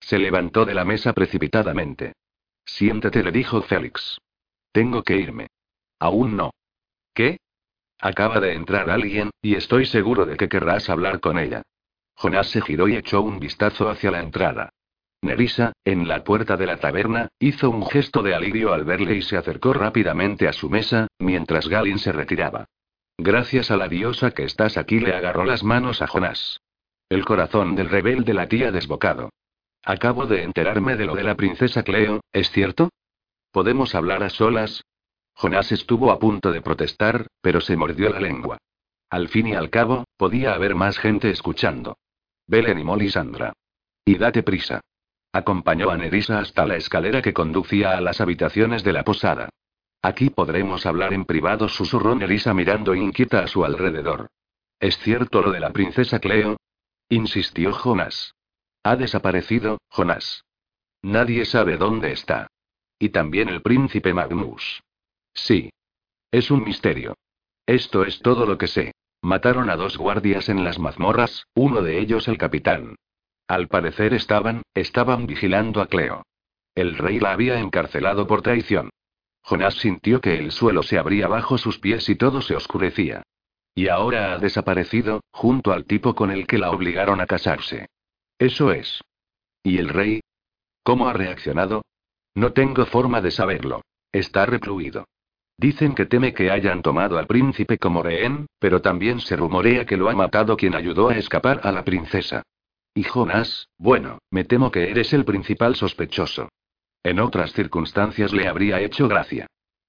Se levantó de la mesa precipitadamente. Siéntate, le dijo Félix. Tengo que irme. Aún no. ¿Qué? Acaba de entrar alguien, y estoy seguro de que querrás hablar con ella. Jonás se giró y echó un vistazo hacia la entrada. Nerissa, en la puerta de la taberna, hizo un gesto de alivio al verle y se acercó rápidamente a su mesa, mientras Galin se retiraba. Gracias a la diosa que estás aquí, le agarró las manos a Jonás. El corazón del rebelde latía desbocado. Acabo de enterarme de lo de la princesa Cleo, ¿es cierto? ¿Podemos hablar a solas? Jonás estuvo a punto de protestar, pero se mordió la lengua. Al fin y al cabo, podía haber más gente escuchando. Belen y Molly Sandra. Y date prisa. Acompañó a Nerissa hasta la escalera que conducía a las habitaciones de la posada. Aquí podremos hablar en privado, susurró Nerissa mirando inquieta a su alrededor. ¿Es cierto lo de la princesa Cleo? insistió Jonas. Ha desaparecido, Jonás. Nadie sabe dónde está. Y también el príncipe Magnus. Sí. Es un misterio. Esto es todo lo que sé. Mataron a dos guardias en las mazmorras, uno de ellos el capitán. Al parecer estaban, estaban vigilando a Cleo. El rey la había encarcelado por traición. Jonás sintió que el suelo se abría bajo sus pies y todo se oscurecía. Y ahora ha desaparecido, junto al tipo con el que la obligaron a casarse. Eso es. ¿Y el rey? ¿Cómo ha reaccionado? No tengo forma de saberlo. Está recluido. Dicen que teme que hayan tomado al príncipe como rehén, pero también se rumorea que lo ha matado quien ayudó a escapar a la princesa. Y Jonas, bueno, me temo que eres el principal sospechoso. En otras circunstancias le habría hecho gracia.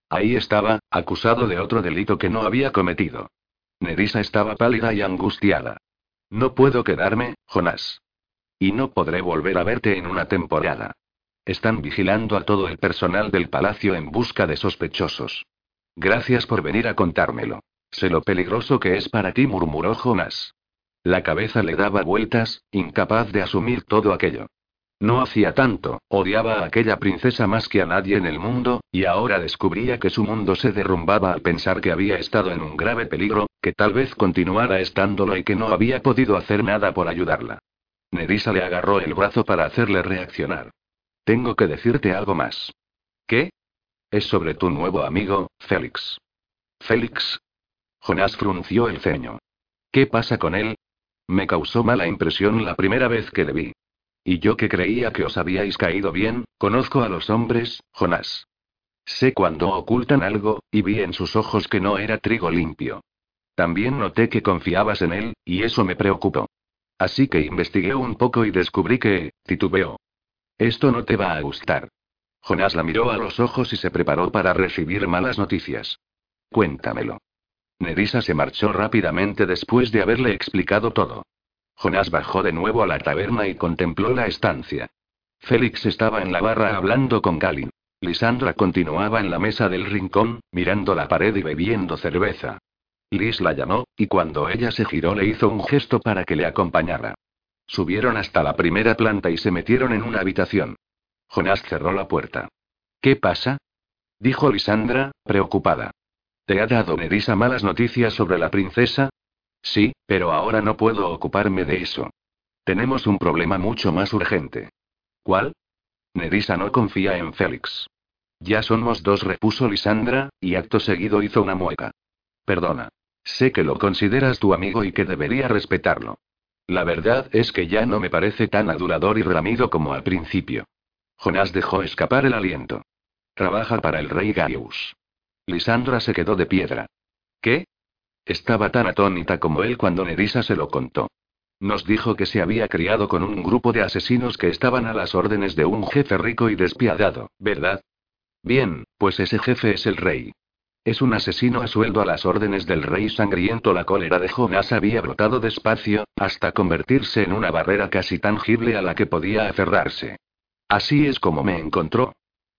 Ahí estaba, acusado de otro delito que no había cometido. Nerissa estaba pálida y angustiada. No puedo quedarme, Jonás. Y no podré volver a verte en una temporada. Están vigilando a todo el personal del palacio en busca de sospechosos. Gracias por venir a contármelo. Sé lo peligroso que es para ti, murmuró Jonas. La cabeza le daba vueltas, incapaz de asumir todo aquello. No hacía tanto, odiaba a aquella princesa más que a nadie en el mundo, y ahora descubría que su mundo se derrumbaba al pensar que había estado en un grave peligro, que tal vez continuara estándolo y que no había podido hacer nada por ayudarla. Nerissa le agarró el brazo para hacerle reaccionar. Tengo que decirte algo más. ¿Qué? Es sobre tu nuevo amigo, Félix. ¿Félix? Jonás frunció el ceño. ¿Qué pasa con él? Me causó mala impresión la primera vez que le vi. Y yo que creía que os habíais caído bien, conozco a los hombres, Jonás. Sé cuando ocultan algo, y vi en sus ojos que no era trigo limpio. También noté que confiabas en él, y eso me preocupó. Así que investigué un poco y descubrí que, titubeó. Esto no te va a gustar. Jonás la miró a los ojos y se preparó para recibir malas noticias. Cuéntamelo. Nerissa se marchó rápidamente después de haberle explicado todo. Jonás bajó de nuevo a la taberna y contempló la estancia. Félix estaba en la barra hablando con Kalin. Lisandra continuaba en la mesa del rincón, mirando la pared y bebiendo cerveza. Liz la llamó, y cuando ella se giró le hizo un gesto para que le acompañara. Subieron hasta la primera planta y se metieron en una habitación. Jonás cerró la puerta. ¿Qué pasa? dijo Lisandra, preocupada. ¿Te ha dado Nerissa malas noticias sobre la princesa? Sí, pero ahora no puedo ocuparme de eso. Tenemos un problema mucho más urgente. ¿Cuál? Nerissa no confía en Félix. Ya somos dos, repuso Lisandra, y acto seguido hizo una mueca. Perdona. Sé que lo consideras tu amigo y que debería respetarlo. La verdad es que ya no me parece tan adulador y ramido como al principio. Jonás dejó escapar el aliento. Trabaja para el rey Gaius. Lisandra se quedó de piedra. ¿Qué? Estaba tan atónita como él cuando Nerissa se lo contó. Nos dijo que se había criado con un grupo de asesinos que estaban a las órdenes de un jefe rico y despiadado, ¿verdad? Bien, pues ese jefe es el rey. Es un asesino a sueldo a las órdenes del rey sangriento. La cólera de Jonás había brotado despacio, hasta convertirse en una barrera casi tangible a la que podía aferrarse. Así es como me encontró.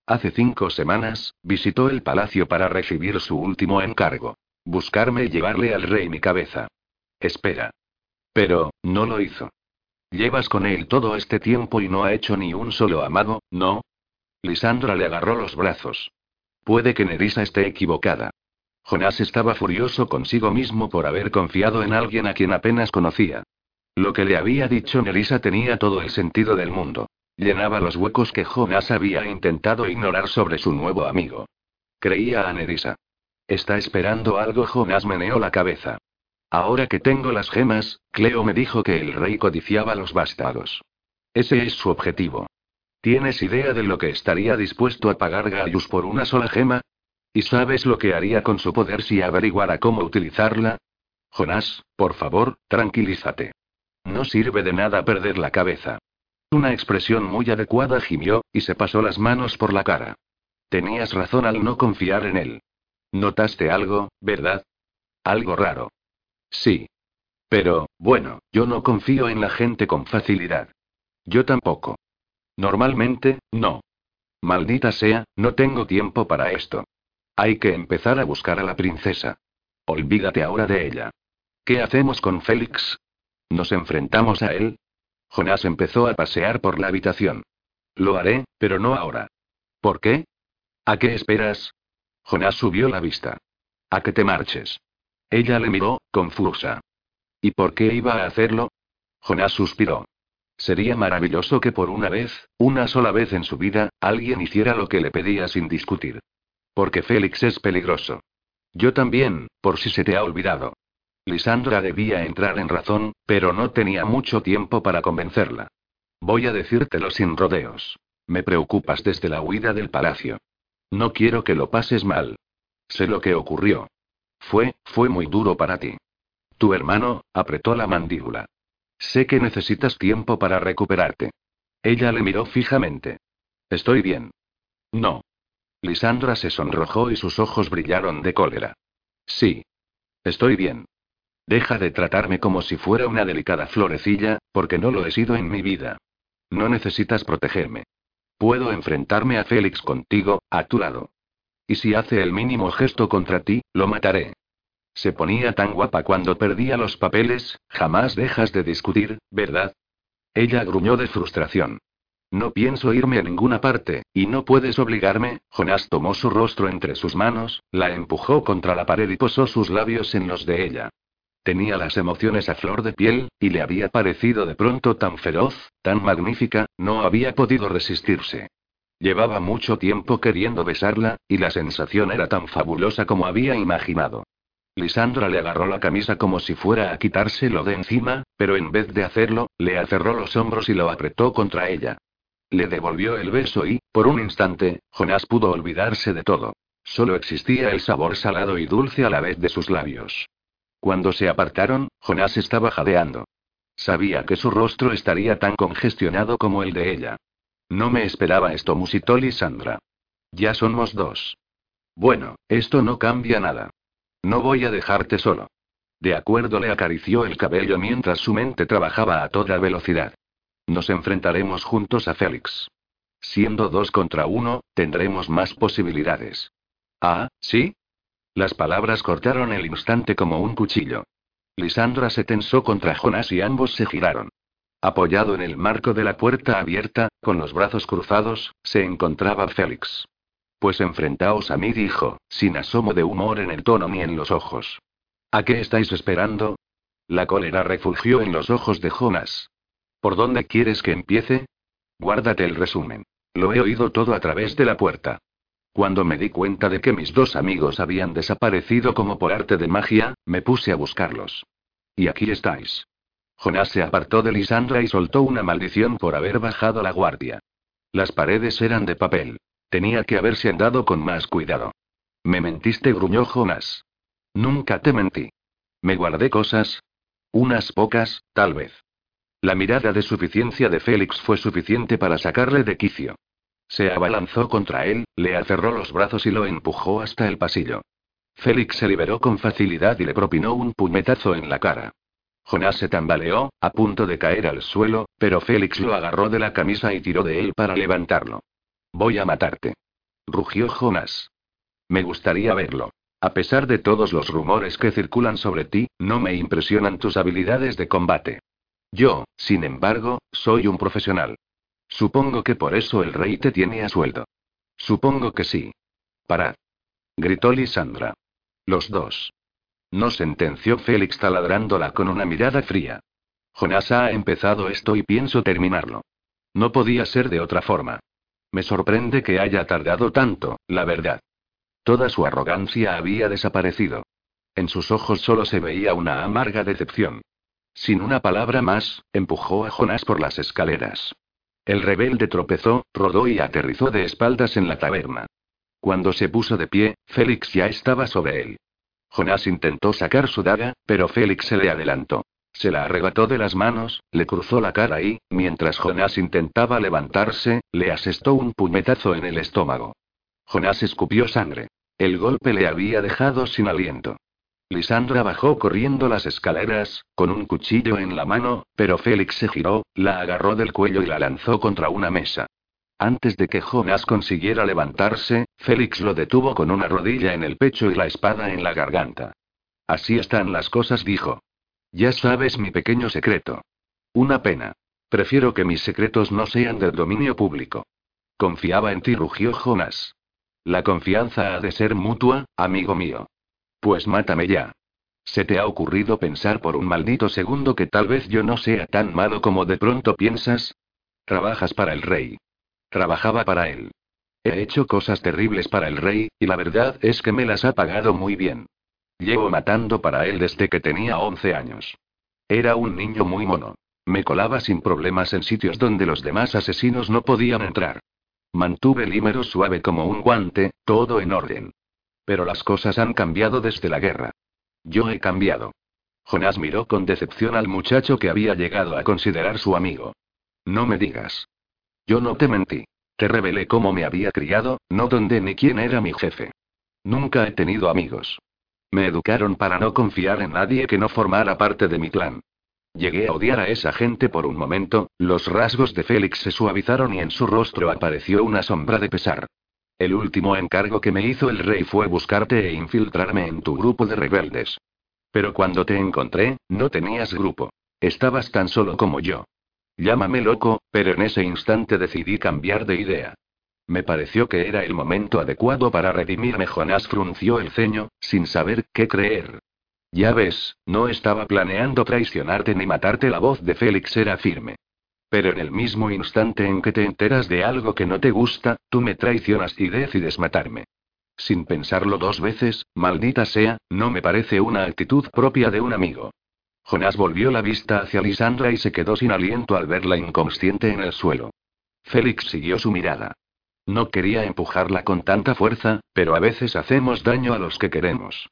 Hace cinco semanas, visitó el palacio para recibir su último encargo. Buscarme y llevarle al rey mi cabeza. Espera. Pero, no lo hizo. Llevas con él todo este tiempo y no ha hecho ni un solo amado, ¿no? Lisandra le agarró los brazos. Puede que Nerissa esté equivocada. Jonás estaba furioso consigo mismo por haber confiado en alguien a quien apenas conocía. Lo que le había dicho Nerissa tenía todo el sentido del mundo. Llenaba los huecos que Jonás había intentado ignorar sobre su nuevo amigo. Creía a Nerissa. Está esperando algo. Jonás meneó la cabeza. Ahora que tengo las gemas, Cleo me dijo que el rey codiciaba los bastados. Ese es su objetivo. ¿Tienes idea de lo que estaría dispuesto a pagar Gaius por una sola gema? ¿Y sabes lo que haría con su poder si averiguara cómo utilizarla? Jonás, por favor, tranquilízate. No sirve de nada perder la cabeza. Una expresión muy adecuada gimió, y se pasó las manos por la cara. Tenías razón al no confiar en él. Notaste algo, ¿verdad? Algo raro. Sí. Pero, bueno, yo no confío en la gente con facilidad. Yo tampoco. Normalmente, no. Maldita sea, no tengo tiempo para esto. Hay que empezar a buscar a la princesa. Olvídate ahora de ella. ¿Qué hacemos con Félix? ¿Nos enfrentamos a él? Jonás empezó a pasear por la habitación. Lo haré, pero no ahora. ¿Por qué? ¿A qué esperas? Jonás subió la vista. A que te marches. Ella le miró, confusa. ¿Y por qué iba a hacerlo? Jonás suspiró. Sería maravilloso que por una vez, una sola vez en su vida, alguien hiciera lo que le pedía sin discutir. Porque Félix es peligroso. Yo también, por si se te ha olvidado. Lisandra debía entrar en razón, pero no tenía mucho tiempo para convencerla. Voy a decírtelo sin rodeos. Me preocupas desde la huida del palacio. No quiero que lo pases mal. Sé lo que ocurrió. Fue, fue muy duro para ti. Tu hermano, apretó la mandíbula. Sé que necesitas tiempo para recuperarte. Ella le miró fijamente. Estoy bien. No. Lisandra se sonrojó y sus ojos brillaron de cólera. Sí. Estoy bien. Deja de tratarme como si fuera una delicada florecilla, porque no lo he sido en mi vida. No necesitas protegerme. Puedo enfrentarme a Félix contigo, a tu lado. Y si hace el mínimo gesto contra ti, lo mataré. Se ponía tan guapa cuando perdía los papeles, jamás dejas de discutir, ¿verdad? Ella gruñó de frustración. No pienso irme a ninguna parte, y no puedes obligarme. Jonás tomó su rostro entre sus manos, la empujó contra la pared y posó sus labios en los de ella. Tenía las emociones a flor de piel, y le había parecido de pronto tan feroz, tan magnífica, no había podido resistirse. Llevaba mucho tiempo queriendo besarla, y la sensación era tan fabulosa como había imaginado. Lisandra le agarró la camisa como si fuera a quitárselo de encima, pero en vez de hacerlo, le aferró los hombros y lo apretó contra ella. Le devolvió el beso y, por un instante, Jonás pudo olvidarse de todo. Solo existía el sabor salado y dulce a la vez de sus labios. Cuando se apartaron, Jonás estaba jadeando. Sabía que su rostro estaría tan congestionado como el de ella. No me esperaba esto, musitó Lisandra. Ya somos dos. Bueno, esto no cambia nada. No voy a dejarte solo. De acuerdo, le acarició el cabello mientras su mente trabajaba a toda velocidad. Nos enfrentaremos juntos a Félix. Siendo dos contra uno, tendremos más posibilidades. Ah, ¿sí? Las palabras cortaron el instante como un cuchillo. Lisandra se tensó contra Jonas y ambos se giraron. Apoyado en el marco de la puerta abierta, con los brazos cruzados, se encontraba Félix. Pues enfrentaos a mí, dijo, sin asomo de humor en el tono ni en los ojos. ¿A qué estáis esperando? La cólera refugió en los ojos de Jonas. ¿Por dónde quieres que empiece? Guárdate el resumen. Lo he oído todo a través de la puerta. Cuando me di cuenta de que mis dos amigos habían desaparecido como por arte de magia, me puse a buscarlos. Y aquí estáis. Jonás se apartó de Lisandra y soltó una maldición por haber bajado la guardia. Las paredes eran de papel. Tenía que haberse andado con más cuidado. Me mentiste, gruñó Jonás. Nunca te mentí. Me guardé cosas. Unas pocas, tal vez. La mirada de suficiencia de Félix fue suficiente para sacarle de quicio. Se abalanzó contra él, le aferró los brazos y lo empujó hasta el pasillo. Félix se liberó con facilidad y le propinó un puñetazo en la cara. Jonás se tambaleó, a punto de caer al suelo, pero Félix lo agarró de la camisa y tiró de él para levantarlo. Voy a matarte. Rugió Jonás. Me gustaría verlo. A pesar de todos los rumores que circulan sobre ti, no me impresionan tus habilidades de combate. Yo, sin embargo, soy un profesional. Supongo que por eso el rey te tiene a sueldo. Supongo que sí. Parad. Gritó Lisandra. Los dos. No sentenció Félix taladrándola con una mirada fría. Jonás ha empezado esto y pienso terminarlo. No podía ser de otra forma. Me sorprende que haya tardado tanto, la verdad. Toda su arrogancia había desaparecido. En sus ojos solo se veía una amarga decepción. Sin una palabra más, empujó a Jonás por las escaleras. El rebelde tropezó, rodó y aterrizó de espaldas en la taberna. Cuando se puso de pie, Félix ya estaba sobre él. Jonás intentó sacar su daga, pero Félix se le adelantó. Se la arrebató de las manos, le cruzó la cara y, mientras Jonás intentaba levantarse, le asestó un puñetazo en el estómago. Jonás escupió sangre. El golpe le había dejado sin aliento. Lisandra bajó corriendo las escaleras, con un cuchillo en la mano, pero Félix se giró, la agarró del cuello y la lanzó contra una mesa. Antes de que Jonas consiguiera levantarse, Félix lo detuvo con una rodilla en el pecho y la espada en la garganta. Así están las cosas, dijo. Ya sabes mi pequeño secreto. Una pena. Prefiero que mis secretos no sean del dominio público. Confiaba en ti, rugió Jonas. La confianza ha de ser mutua, amigo mío. Pues mátame ya. ¿Se te ha ocurrido pensar por un maldito segundo que tal vez yo no sea tan malo como de pronto piensas? Trabajas para el rey. Trabajaba para él. He hecho cosas terribles para el rey, y la verdad es que me las ha pagado muy bien. Llevo matando para él desde que tenía 11 años. Era un niño muy mono. Me colaba sin problemas en sitios donde los demás asesinos no podían entrar. Mantuve el hímero suave como un guante, todo en orden. Pero las cosas han cambiado desde la guerra. Yo he cambiado. Jonás miró con decepción al muchacho que había llegado a considerar su amigo. No me digas. Yo no te mentí. Te revelé cómo me había criado, no dónde ni quién era mi jefe. Nunca he tenido amigos. Me educaron para no confiar en nadie que no formara parte de mi clan. Llegué a odiar a esa gente por un momento, los rasgos de Félix se suavizaron y en su rostro apareció una sombra de pesar. El último encargo que me hizo el rey fue buscarte e infiltrarme en tu grupo de rebeldes. Pero cuando te encontré, no tenías grupo. Estabas tan solo como yo. Llámame loco, pero en ese instante decidí cambiar de idea. Me pareció que era el momento adecuado para redimirme. Jonás frunció el ceño, sin saber qué creer. Ya ves, no estaba planeando traicionarte ni matarte. La voz de Félix era firme. Pero en el mismo instante en que te enteras de algo que no te gusta, tú me traicionas y decides matarme. Sin pensarlo dos veces, maldita sea, no me parece una actitud propia de un amigo. Jonás volvió la vista hacia Lisandra y se quedó sin aliento al verla inconsciente en el suelo. Félix siguió su mirada. No quería empujarla con tanta fuerza, pero a veces hacemos daño a los que queremos.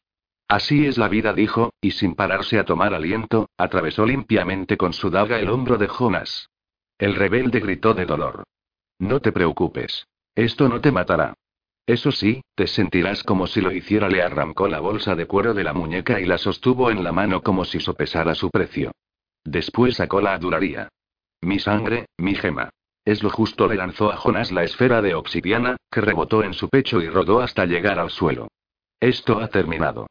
Así es la vida, dijo, y sin pararse a tomar aliento, atravesó limpiamente con su daga el hombro de Jonas. El rebelde gritó de dolor. No te preocupes. Esto no te matará. Eso sí, te sentirás como si lo hiciera. Le arrancó la bolsa de cuero de la muñeca y la sostuvo en la mano como si sopesara su precio. Después sacó la adularía. Mi sangre, mi gema. Es lo justo, le lanzó a Jonás la esfera de obsidiana, que rebotó en su pecho y rodó hasta llegar al suelo. Esto ha terminado.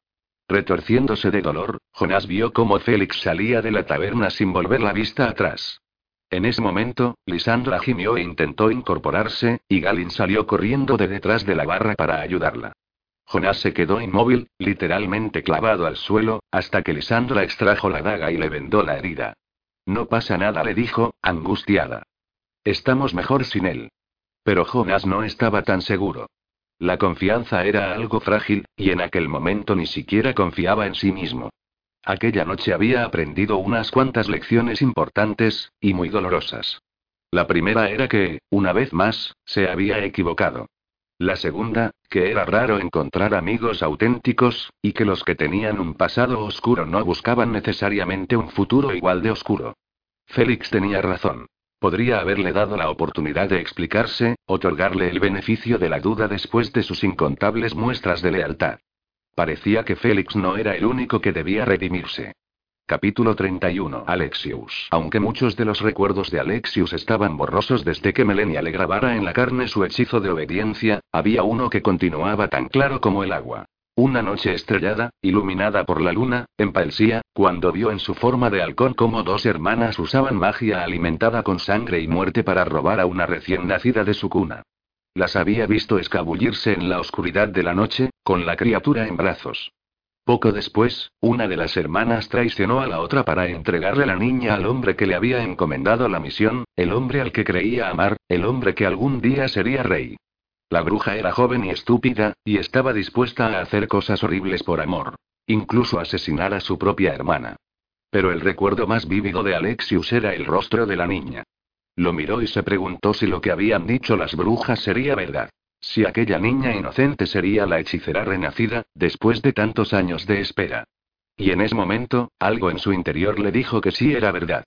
Retorciéndose de dolor, Jonás vio cómo Félix salía de la taberna sin volver la vista atrás. En ese momento, Lisandra gimió e intentó incorporarse, y Galin salió corriendo de detrás de la barra para ayudarla. Jonás se quedó inmóvil, literalmente clavado al suelo, hasta que Lisandra extrajo la daga y le vendó la herida. No pasa nada, le dijo, angustiada. Estamos mejor sin él. Pero Jonás no estaba tan seguro. La confianza era algo frágil, y en aquel momento ni siquiera confiaba en sí mismo. Aquella noche había aprendido unas cuantas lecciones importantes, y muy dolorosas. La primera era que, una vez más, se había equivocado. La segunda, que era raro encontrar amigos auténticos, y que los que tenían un pasado oscuro no buscaban necesariamente un futuro igual de oscuro. Félix tenía razón. Podría haberle dado la oportunidad de explicarse, otorgarle el beneficio de la duda después de sus incontables muestras de lealtad. Parecía que Félix no era el único que debía redimirse. Capítulo 31. Alexius. Aunque muchos de los recuerdos de Alexius estaban borrosos desde que Melenia le grabara en la carne su hechizo de obediencia, había uno que continuaba tan claro como el agua. Una noche estrellada, iluminada por la luna, en Palsía, cuando vio en su forma de halcón cómo dos hermanas usaban magia alimentada con sangre y muerte para robar a una recién nacida de su cuna. Las había visto escabullirse en la oscuridad de la noche, con la criatura en brazos. Poco después, una de las hermanas traicionó a la otra para entregarle la niña al hombre que le había encomendado la misión, el hombre al que creía amar, el hombre que algún día sería rey. La bruja era joven y estúpida, y estaba dispuesta a hacer cosas horribles por amor. Incluso asesinar a su propia hermana. Pero el recuerdo más vívido de Alexius era el rostro de la niña. Lo miró y se preguntó si lo que habían dicho las brujas sería verdad. Si aquella niña inocente sería la hechicera renacida, después de tantos años de espera. Y en ese momento, algo en su interior le dijo que sí era verdad.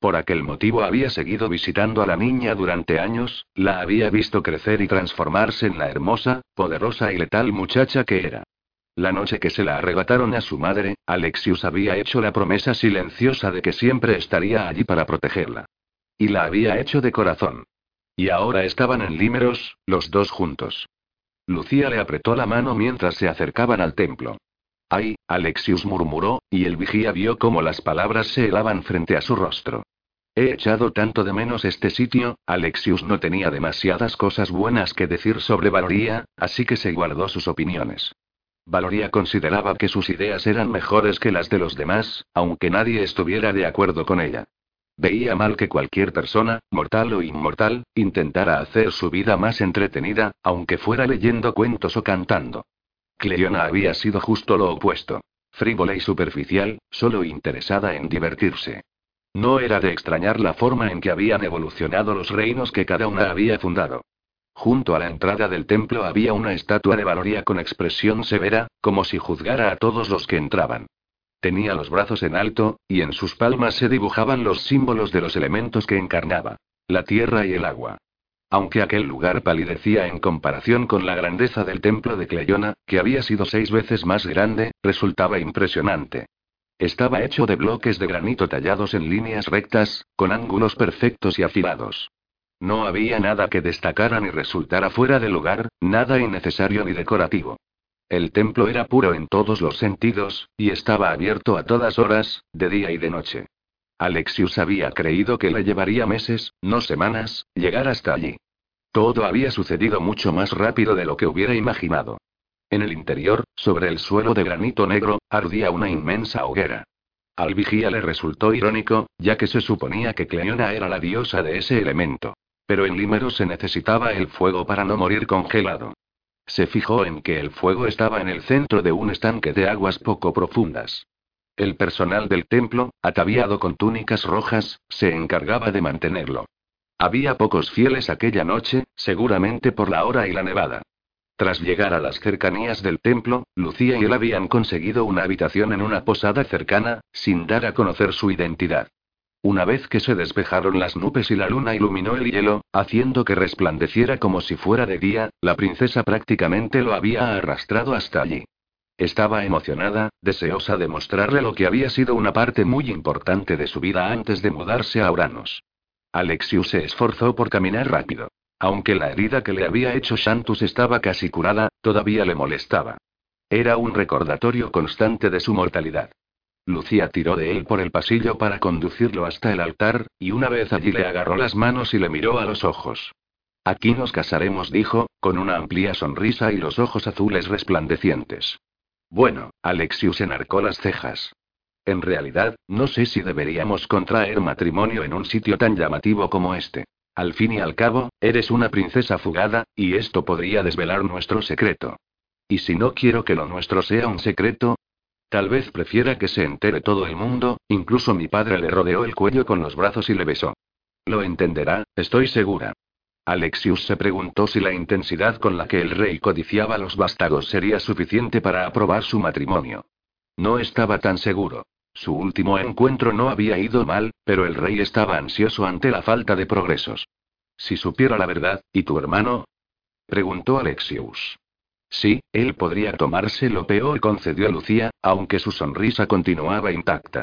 Por aquel motivo había seguido visitando a la niña durante años, la había visto crecer y transformarse en la hermosa, poderosa y letal muchacha que era. La noche que se la arrebataron a su madre, Alexius había hecho la promesa silenciosa de que siempre estaría allí para protegerla. Y la había hecho de corazón. Y ahora estaban en Límeros, los dos juntos. Lucía le apretó la mano mientras se acercaban al templo. Ay, Alexius murmuró, y el vigía vio cómo las palabras se helaban frente a su rostro. He echado tanto de menos este sitio, Alexius no tenía demasiadas cosas buenas que decir sobre Valoría, así que se guardó sus opiniones. Valoría consideraba que sus ideas eran mejores que las de los demás, aunque nadie estuviera de acuerdo con ella. Veía mal que cualquier persona, mortal o inmortal, intentara hacer su vida más entretenida, aunque fuera leyendo cuentos o cantando. Cleona había sido justo lo opuesto. Frívola y superficial, solo interesada en divertirse. No era de extrañar la forma en que habían evolucionado los reinos que cada una había fundado. Junto a la entrada del templo había una estatua de Valoria con expresión severa, como si juzgara a todos los que entraban. Tenía los brazos en alto, y en sus palmas se dibujaban los símbolos de los elementos que encarnaba. La tierra y el agua. Aunque aquel lugar palidecía en comparación con la grandeza del templo de Cleyona, que había sido seis veces más grande, resultaba impresionante. Estaba hecho de bloques de granito tallados en líneas rectas, con ángulos perfectos y afilados. No había nada que destacara ni resultara fuera de lugar, nada innecesario ni decorativo. El templo era puro en todos los sentidos, y estaba abierto a todas horas, de día y de noche. Alexius había creído que le llevaría meses, no semanas, llegar hasta allí. Todo había sucedido mucho más rápido de lo que hubiera imaginado. En el interior, sobre el suelo de granito negro, ardía una inmensa hoguera. Al vigía le resultó irónico, ya que se suponía que Cleona era la diosa de ese elemento. Pero en Límero se necesitaba el fuego para no morir congelado. Se fijó en que el fuego estaba en el centro de un estanque de aguas poco profundas. El personal del templo, ataviado con túnicas rojas, se encargaba de mantenerlo. Había pocos fieles aquella noche, seguramente por la hora y la nevada. Tras llegar a las cercanías del templo, Lucía y él habían conseguido una habitación en una posada cercana, sin dar a conocer su identidad. Una vez que se despejaron las nubes y la luna iluminó el hielo, haciendo que resplandeciera como si fuera de día, la princesa prácticamente lo había arrastrado hasta allí. Estaba emocionada, deseosa de mostrarle lo que había sido una parte muy importante de su vida antes de mudarse a Uranos. Alexius se esforzó por caminar rápido. Aunque la herida que le había hecho Shantus estaba casi curada, todavía le molestaba. Era un recordatorio constante de su mortalidad. Lucía tiró de él por el pasillo para conducirlo hasta el altar, y una vez allí le agarró las manos y le miró a los ojos. Aquí nos casaremos, dijo, con una amplia sonrisa y los ojos azules resplandecientes. Bueno, Alexius enarcó las cejas. En realidad, no sé si deberíamos contraer matrimonio en un sitio tan llamativo como este. Al fin y al cabo, eres una princesa fugada, y esto podría desvelar nuestro secreto. ¿Y si no quiero que lo nuestro sea un secreto? Tal vez prefiera que se entere todo el mundo, incluso mi padre le rodeó el cuello con los brazos y le besó. Lo entenderá, estoy segura. Alexius se preguntó si la intensidad con la que el rey codiciaba los vástagos sería suficiente para aprobar su matrimonio. No estaba tan seguro. Su último encuentro no había ido mal, pero el rey estaba ansioso ante la falta de progresos. Si supiera la verdad, ¿y tu hermano? preguntó Alexius. Sí, él podría tomarse lo peor, concedió Lucía, aunque su sonrisa continuaba intacta.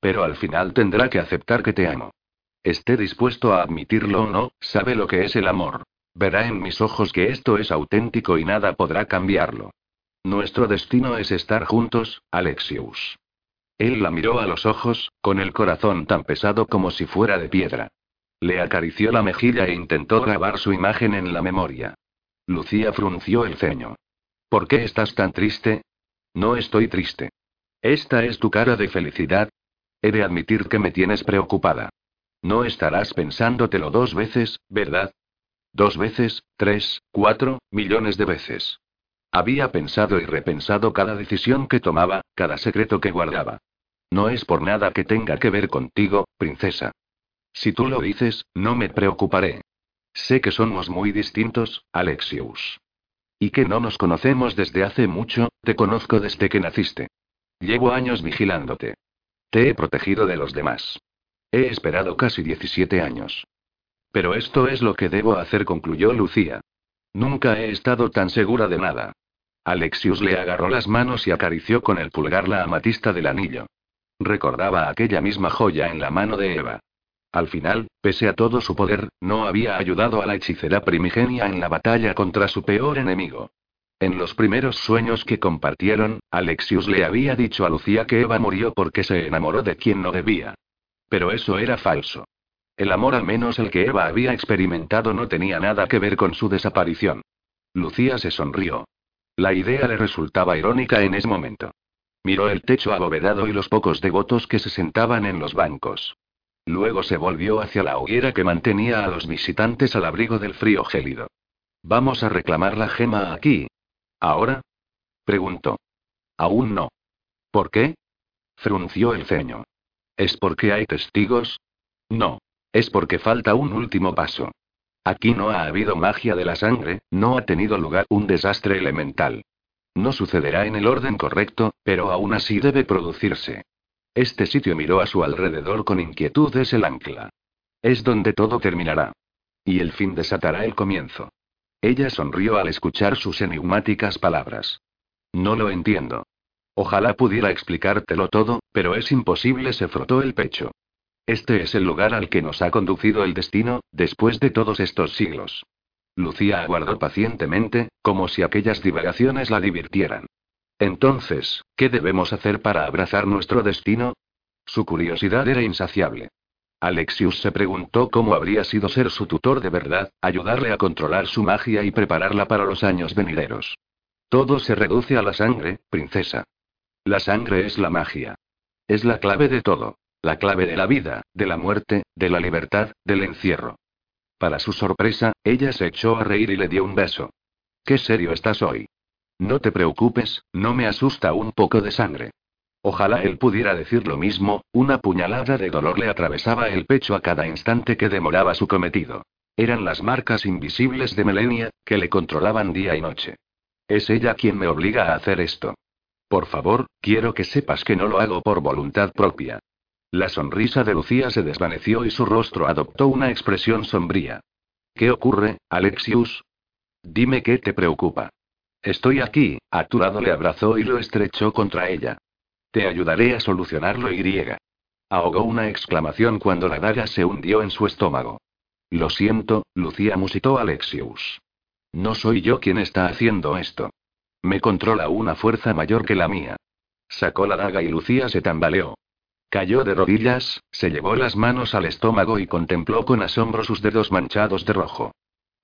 Pero al final tendrá que aceptar que te amo. Esté dispuesto a admitirlo o no, sabe lo que es el amor. Verá en mis ojos que esto es auténtico y nada podrá cambiarlo. Nuestro destino es estar juntos, Alexius. Él la miró a los ojos, con el corazón tan pesado como si fuera de piedra. Le acarició la mejilla e intentó grabar su imagen en la memoria. Lucía frunció el ceño. ¿Por qué estás tan triste? No estoy triste. ¿Esta es tu cara de felicidad? He de admitir que me tienes preocupada. No estarás pensándotelo dos veces, ¿verdad? Dos veces, tres, cuatro, millones de veces. Había pensado y repensado cada decisión que tomaba, cada secreto que guardaba. No es por nada que tenga que ver contigo, princesa. Si tú lo dices, no me preocuparé. Sé que somos muy distintos, Alexius. Y que no nos conocemos desde hace mucho, te conozco desde que naciste. Llevo años vigilándote. Te he protegido de los demás. He esperado casi 17 años. Pero esto es lo que debo hacer, concluyó Lucía. Nunca he estado tan segura de nada. Alexius le agarró las manos y acarició con el pulgar la amatista del anillo. Recordaba aquella misma joya en la mano de Eva. Al final, pese a todo su poder, no había ayudado a la hechicera primigenia en la batalla contra su peor enemigo. En los primeros sueños que compartieron, Alexius le había dicho a Lucía que Eva murió porque se enamoró de quien no debía. Pero eso era falso. El amor al menos el que Eva había experimentado no tenía nada que ver con su desaparición. Lucía se sonrió. La idea le resultaba irónica en ese momento. Miró el techo abovedado y los pocos devotos que se sentaban en los bancos. Luego se volvió hacia la hoguera que mantenía a los visitantes al abrigo del frío gélido. Vamos a reclamar la gema aquí. ¿Ahora? preguntó. Aún no. ¿Por qué? frunció el ceño. ¿Es porque hay testigos? No. Es porque falta un último paso. Aquí no ha habido magia de la sangre, no ha tenido lugar un desastre elemental. No sucederá en el orden correcto, pero aún así debe producirse. Este sitio miró a su alrededor con inquietud es el ancla. Es donde todo terminará. Y el fin desatará el comienzo. Ella sonrió al escuchar sus enigmáticas palabras. No lo entiendo. Ojalá pudiera explicártelo todo, pero es imposible, se frotó el pecho. Este es el lugar al que nos ha conducido el destino, después de todos estos siglos. Lucía aguardó pacientemente, como si aquellas divagaciones la divirtieran. Entonces, ¿qué debemos hacer para abrazar nuestro destino? Su curiosidad era insaciable. Alexius se preguntó cómo habría sido ser su tutor de verdad, ayudarle a controlar su magia y prepararla para los años venideros. Todo se reduce a la sangre, princesa. La sangre es la magia. Es la clave de todo. La clave de la vida, de la muerte, de la libertad, del encierro. Para su sorpresa, ella se echó a reír y le dio un beso. Qué serio estás hoy. No te preocupes, no me asusta un poco de sangre. Ojalá él pudiera decir lo mismo, una puñalada de dolor le atravesaba el pecho a cada instante que demoraba su cometido. Eran las marcas invisibles de Melenia, que le controlaban día y noche. Es ella quien me obliga a hacer esto. Por favor, quiero que sepas que no lo hago por voluntad propia. La sonrisa de Lucía se desvaneció y su rostro adoptó una expresión sombría. ¿Qué ocurre, Alexius? Dime qué te preocupa. Estoy aquí, a tu lado le abrazó y lo estrechó contra ella. Te ayudaré a solucionarlo y. Ahogó una exclamación cuando la daga se hundió en su estómago. Lo siento, Lucía musitó Alexius. No soy yo quien está haciendo esto. Me controla una fuerza mayor que la mía. Sacó la daga y Lucía se tambaleó. Cayó de rodillas, se llevó las manos al estómago y contempló con asombro sus dedos manchados de rojo.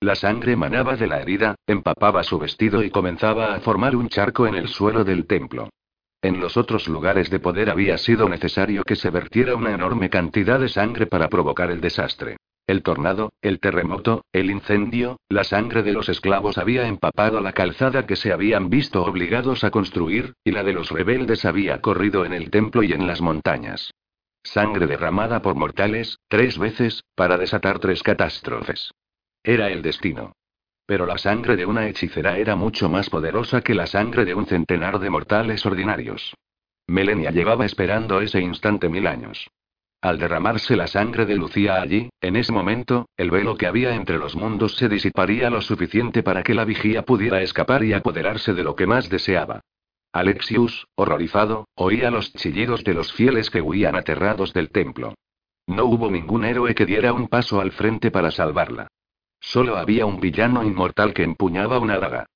La sangre manaba de la herida, empapaba su vestido y comenzaba a formar un charco en el suelo del templo. En los otros lugares de poder había sido necesario que se vertiera una enorme cantidad de sangre para provocar el desastre. El tornado, el terremoto, el incendio, la sangre de los esclavos había empapado la calzada que se habían visto obligados a construir, y la de los rebeldes había corrido en el templo y en las montañas. Sangre derramada por mortales, tres veces, para desatar tres catástrofes. Era el destino. Pero la sangre de una hechicera era mucho más poderosa que la sangre de un centenar de mortales ordinarios. Melenia llevaba esperando ese instante mil años. Al derramarse la sangre de Lucía allí, en ese momento, el velo que había entre los mundos se disiparía lo suficiente para que la vigía pudiera escapar y apoderarse de lo que más deseaba. Alexius, horrorizado, oía los chillidos de los fieles que huían aterrados del templo. No hubo ningún héroe que diera un paso al frente para salvarla. Solo había un villano inmortal que empuñaba una daga.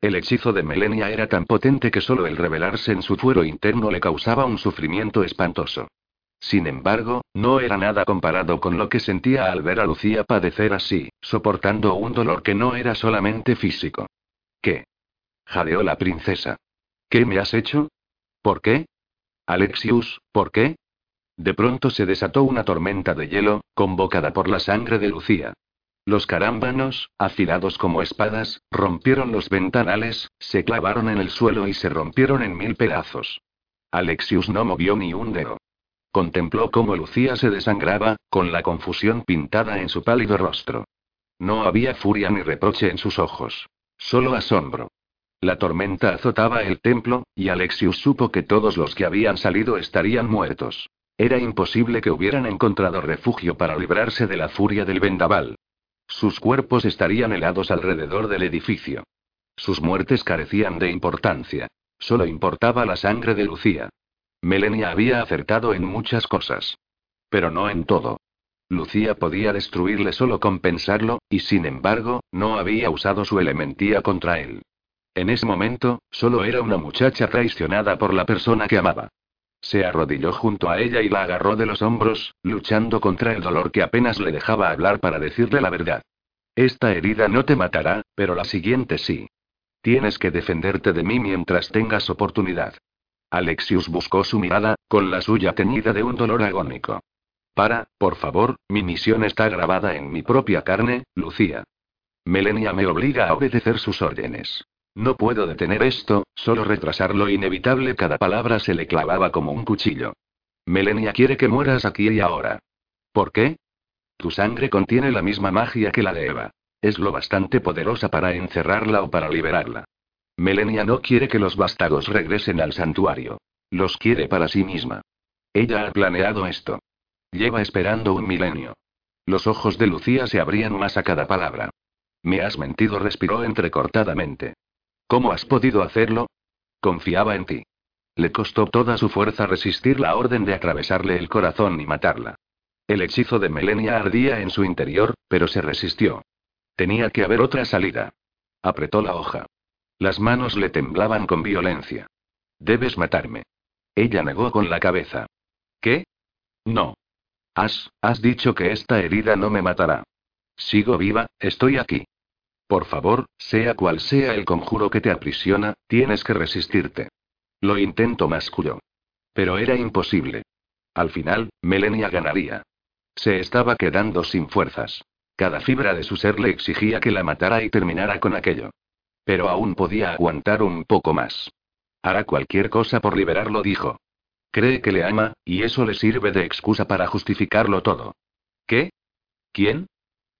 El hechizo de Melenia era tan potente que solo el revelarse en su fuero interno le causaba un sufrimiento espantoso. Sin embargo, no era nada comparado con lo que sentía al ver a Lucía padecer así, soportando un dolor que no era solamente físico. ¿Qué? jadeó la princesa. ¿Qué me has hecho? ¿Por qué? Alexius, ¿por qué? De pronto se desató una tormenta de hielo, convocada por la sangre de Lucía. Los carámbanos, afilados como espadas, rompieron los ventanales, se clavaron en el suelo y se rompieron en mil pedazos. Alexius no movió ni un dedo. Contempló cómo Lucía se desangraba, con la confusión pintada en su pálido rostro. No había furia ni reproche en sus ojos. Solo asombro. La tormenta azotaba el templo, y Alexius supo que todos los que habían salido estarían muertos. Era imposible que hubieran encontrado refugio para librarse de la furia del vendaval. Sus cuerpos estarían helados alrededor del edificio. Sus muertes carecían de importancia. Solo importaba la sangre de Lucía. Melania había acertado en muchas cosas. Pero no en todo. Lucía podía destruirle solo con pensarlo, y sin embargo, no había usado su elementía contra él. En ese momento, solo era una muchacha traicionada por la persona que amaba. Se arrodilló junto a ella y la agarró de los hombros, luchando contra el dolor que apenas le dejaba hablar para decirle la verdad. Esta herida no te matará, pero la siguiente sí. Tienes que defenderte de mí mientras tengas oportunidad. Alexius buscó su mirada, con la suya teñida de un dolor agónico. Para, por favor, mi misión está grabada en mi propia carne, Lucía. Melenia me obliga a obedecer sus órdenes. No puedo detener esto, solo retrasar lo inevitable. Cada palabra se le clavaba como un cuchillo. Melenia quiere que mueras aquí y ahora. ¿Por qué? Tu sangre contiene la misma magia que la de Eva. Es lo bastante poderosa para encerrarla o para liberarla. Melenia no quiere que los vástagos regresen al santuario. Los quiere para sí misma. Ella ha planeado esto. Lleva esperando un milenio. Los ojos de Lucía se abrían más a cada palabra. Me has mentido, respiró entrecortadamente. ¿Cómo has podido hacerlo? Confiaba en ti. Le costó toda su fuerza resistir la orden de atravesarle el corazón y matarla. El hechizo de Melenia ardía en su interior, pero se resistió. Tenía que haber otra salida. Apretó la hoja. Las manos le temblaban con violencia. Debes matarme. Ella negó con la cabeza. ¿Qué? No. Has, has dicho que esta herida no me matará. Sigo viva, estoy aquí. Por favor, sea cual sea el conjuro que te aprisiona, tienes que resistirte. Lo intento, masculló. Pero era imposible. Al final, Melenia ganaría. Se estaba quedando sin fuerzas. Cada fibra de su ser le exigía que la matara y terminara con aquello. Pero aún podía aguantar un poco más. Hará cualquier cosa por liberarlo, dijo. Cree que le ama, y eso le sirve de excusa para justificarlo todo. ¿Qué? ¿Quién?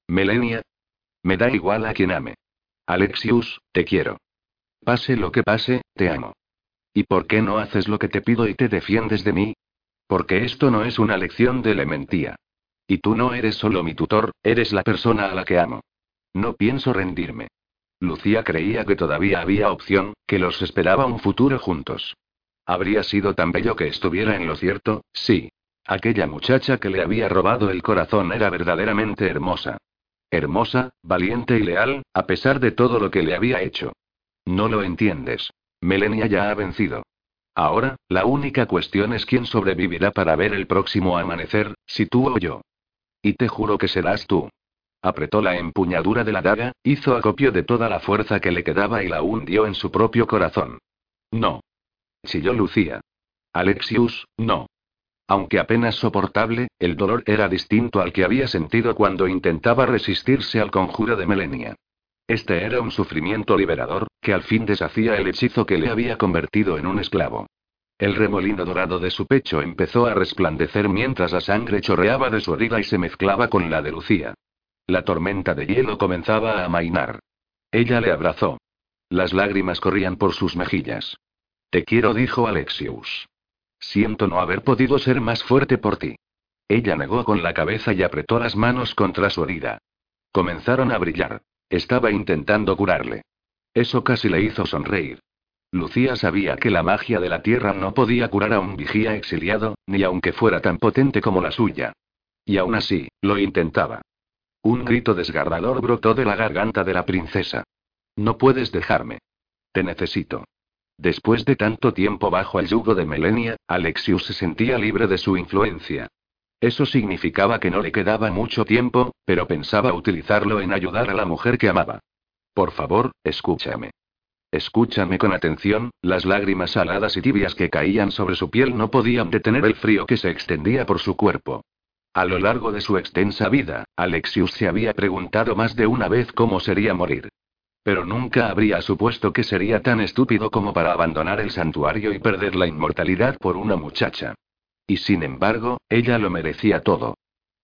Melenia. Me da igual a quien ame. Alexius, te quiero. Pase lo que pase, te amo. ¿Y por qué no haces lo que te pido y te defiendes de mí? Porque esto no es una lección de elementía. Y tú no eres solo mi tutor, eres la persona a la que amo. No pienso rendirme. Lucía creía que todavía había opción, que los esperaba un futuro juntos. Habría sido tan bello que estuviera en lo cierto, sí. Aquella muchacha que le había robado el corazón era verdaderamente hermosa. Hermosa, valiente y leal, a pesar de todo lo que le había hecho. No lo entiendes. Melenia ya ha vencido. Ahora, la única cuestión es quién sobrevivirá para ver el próximo amanecer, si tú o yo. Y te juro que serás tú. Apretó la empuñadura de la daga, hizo acopio de toda la fuerza que le quedaba y la hundió en su propio corazón. No. Chilló Lucía. Alexius, no. Aunque apenas soportable, el dolor era distinto al que había sentido cuando intentaba resistirse al conjuro de Melenia. Este era un sufrimiento liberador, que al fin deshacía el hechizo que le había convertido en un esclavo. El remolino dorado de su pecho empezó a resplandecer mientras la sangre chorreaba de su herida y se mezclaba con la de Lucía. La tormenta de hielo comenzaba a amainar. Ella le abrazó. Las lágrimas corrían por sus mejillas. Te quiero, dijo Alexius. Siento no haber podido ser más fuerte por ti. Ella negó con la cabeza y apretó las manos contra su herida. Comenzaron a brillar. Estaba intentando curarle. Eso casi le hizo sonreír. Lucía sabía que la magia de la tierra no podía curar a un vigía exiliado, ni aunque fuera tan potente como la suya. Y aún así, lo intentaba. Un grito desgarrador brotó de la garganta de la princesa. No puedes dejarme. Te necesito. Después de tanto tiempo bajo el yugo de Melenia, Alexius se sentía libre de su influencia. Eso significaba que no le quedaba mucho tiempo, pero pensaba utilizarlo en ayudar a la mujer que amaba. Por favor, escúchame. Escúchame con atención, las lágrimas saladas y tibias que caían sobre su piel no podían detener el frío que se extendía por su cuerpo. A lo largo de su extensa vida, Alexius se había preguntado más de una vez cómo sería morir. Pero nunca habría supuesto que sería tan estúpido como para abandonar el santuario y perder la inmortalidad por una muchacha. Y sin embargo, ella lo merecía todo.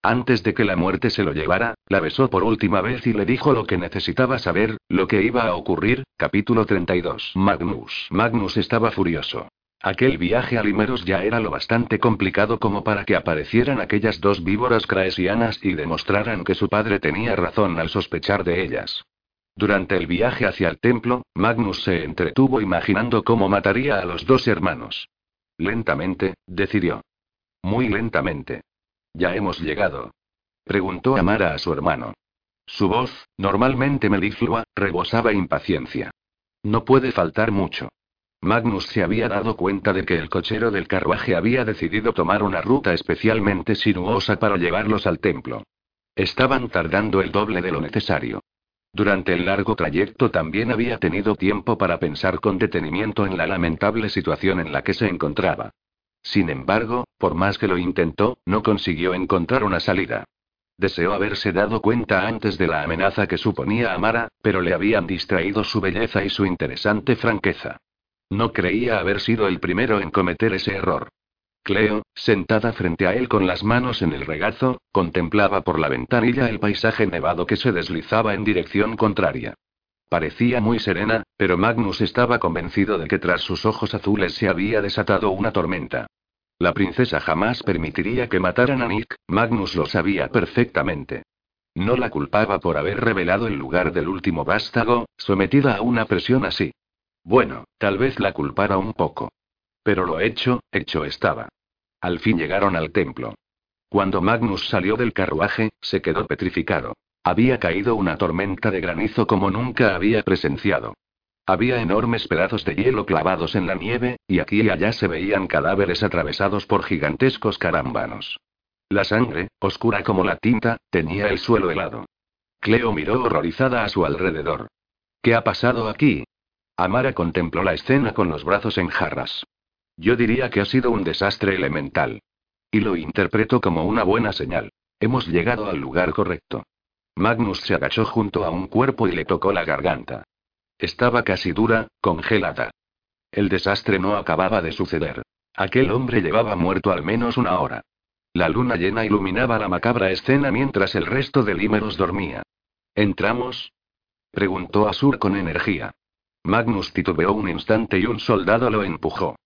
Antes de que la muerte se lo llevara, la besó por última vez y le dijo lo que necesitaba saber, lo que iba a ocurrir. Capítulo 32. Magnus. Magnus estaba furioso. Aquel viaje a Limeros ya era lo bastante complicado como para que aparecieran aquellas dos víboras craesianas y demostraran que su padre tenía razón al sospechar de ellas. Durante el viaje hacia el templo, Magnus se entretuvo imaginando cómo mataría a los dos hermanos. Lentamente, decidió. Muy lentamente. Ya hemos llegado. Preguntó Amara a su hermano. Su voz, normalmente meliflua, rebosaba impaciencia. No puede faltar mucho. Magnus se había dado cuenta de que el cochero del carruaje había decidido tomar una ruta especialmente sinuosa para llevarlos al templo. Estaban tardando el doble de lo necesario. Durante el largo trayecto también había tenido tiempo para pensar con detenimiento en la lamentable situación en la que se encontraba. Sin embargo, por más que lo intentó, no consiguió encontrar una salida. Deseó haberse dado cuenta antes de la amenaza que suponía Amara, pero le habían distraído su belleza y su interesante franqueza. No creía haber sido el primero en cometer ese error. Cleo, sentada frente a él con las manos en el regazo, contemplaba por la ventanilla el paisaje nevado que se deslizaba en dirección contraria. Parecía muy serena, pero Magnus estaba convencido de que tras sus ojos azules se había desatado una tormenta. La princesa jamás permitiría que mataran a Nick, Magnus lo sabía perfectamente. No la culpaba por haber revelado el lugar del último vástago, sometida a una presión así. Bueno, tal vez la culpara un poco. Pero lo hecho, hecho estaba. Al fin llegaron al templo. Cuando Magnus salió del carruaje, se quedó petrificado. Había caído una tormenta de granizo como nunca había presenciado. Había enormes pedazos de hielo clavados en la nieve, y aquí y allá se veían cadáveres atravesados por gigantescos carámbanos. La sangre, oscura como la tinta, tenía el suelo helado. Cleo miró horrorizada a su alrededor. ¿Qué ha pasado aquí? Amara contempló la escena con los brazos en jarras. Yo diría que ha sido un desastre elemental. Y lo interpreto como una buena señal. Hemos llegado al lugar correcto. Magnus se agachó junto a un cuerpo y le tocó la garganta. Estaba casi dura, congelada. El desastre no acababa de suceder. Aquel hombre llevaba muerto al menos una hora. La luna llena iluminaba la macabra escena mientras el resto de Limeros dormía. ¿Entramos? preguntó Asur con energía. Magnus titubeó un instante y un soldado lo empujó.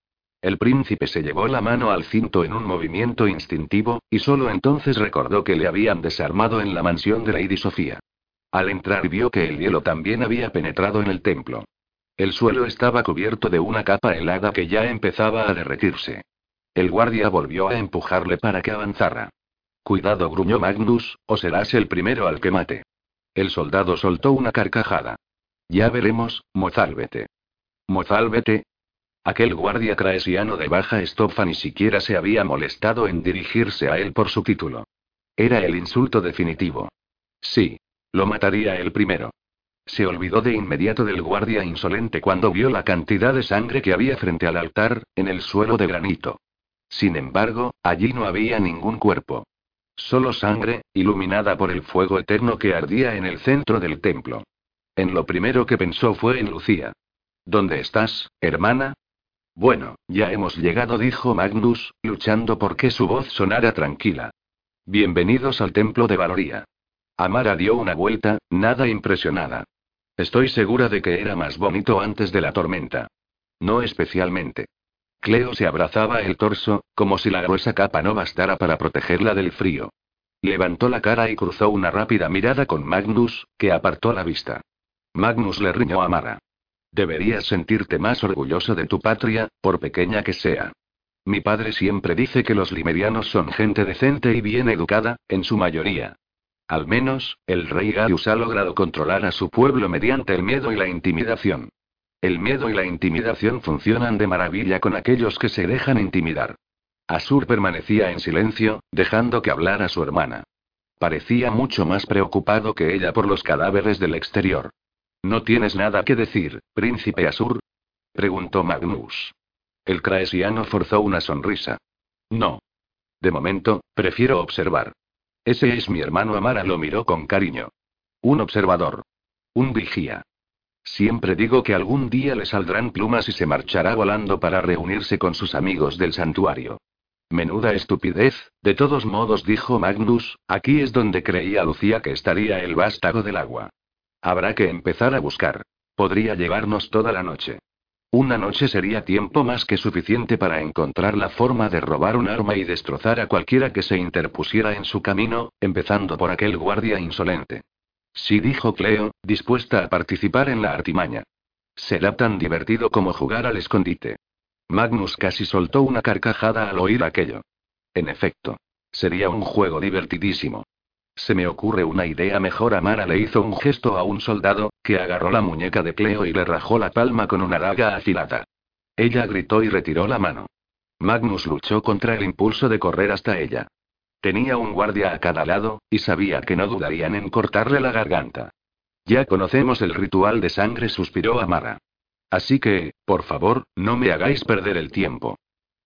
El príncipe se llevó la mano al cinto en un movimiento instintivo, y solo entonces recordó que le habían desarmado en la mansión de Lady Sofía. Al entrar vio que el hielo también había penetrado en el templo. El suelo estaba cubierto de una capa helada que ya empezaba a derretirse. El guardia volvió a empujarle para que avanzara. Cuidado, gruñó Magnus, o serás el primero al que mate. El soldado soltó una carcajada. Ya veremos, mozálvete. ¿Mozálvete? Aquel guardia craesiano de baja estofa ni siquiera se había molestado en dirigirse a él por su título. Era el insulto definitivo. Sí. Lo mataría él primero. Se olvidó de inmediato del guardia insolente cuando vio la cantidad de sangre que había frente al altar, en el suelo de granito. Sin embargo, allí no había ningún cuerpo. Solo sangre, iluminada por el fuego eterno que ardía en el centro del templo. En lo primero que pensó fue en Lucía. ¿Dónde estás, hermana? Bueno, ya hemos llegado, dijo Magnus, luchando por que su voz sonara tranquila. Bienvenidos al templo de Valoría. Amara dio una vuelta, nada impresionada. Estoy segura de que era más bonito antes de la tormenta. No especialmente. Cleo se abrazaba el torso, como si la gruesa capa no bastara para protegerla del frío. Levantó la cara y cruzó una rápida mirada con Magnus, que apartó la vista. Magnus le riñó a Mara. Deberías sentirte más orgulloso de tu patria, por pequeña que sea. Mi padre siempre dice que los limerianos son gente decente y bien educada, en su mayoría. Al menos, el rey Gaius ha logrado controlar a su pueblo mediante el miedo y la intimidación. El miedo y la intimidación funcionan de maravilla con aquellos que se dejan intimidar. Asur permanecía en silencio, dejando que hablara su hermana. Parecía mucho más preocupado que ella por los cadáveres del exterior. ¿No tienes nada que decir, príncipe Asur? preguntó Magnus. El craesiano forzó una sonrisa. No. De momento, prefiero observar. Ese es mi hermano Amara, lo miró con cariño. Un observador. Un vigía. Siempre digo que algún día le saldrán plumas y se marchará volando para reunirse con sus amigos del santuario. Menuda estupidez, de todos modos dijo Magnus, aquí es donde creía Lucía que estaría el vástago del agua. Habrá que empezar a buscar. Podría llevarnos toda la noche. Una noche sería tiempo más que suficiente para encontrar la forma de robar un arma y destrozar a cualquiera que se interpusiera en su camino, empezando por aquel guardia insolente. Sí, dijo Cleo, dispuesta a participar en la artimaña. Será tan divertido como jugar al escondite. Magnus casi soltó una carcajada al oír aquello. En efecto. Sería un juego divertidísimo. Se me ocurre una idea mejor. Amara le hizo un gesto a un soldado, que agarró la muñeca de Cleo y le rajó la palma con una daga afilada. Ella gritó y retiró la mano. Magnus luchó contra el impulso de correr hasta ella. Tenía un guardia a cada lado, y sabía que no dudarían en cortarle la garganta. Ya conocemos el ritual de sangre, suspiró Amara. Así que, por favor, no me hagáis perder el tiempo.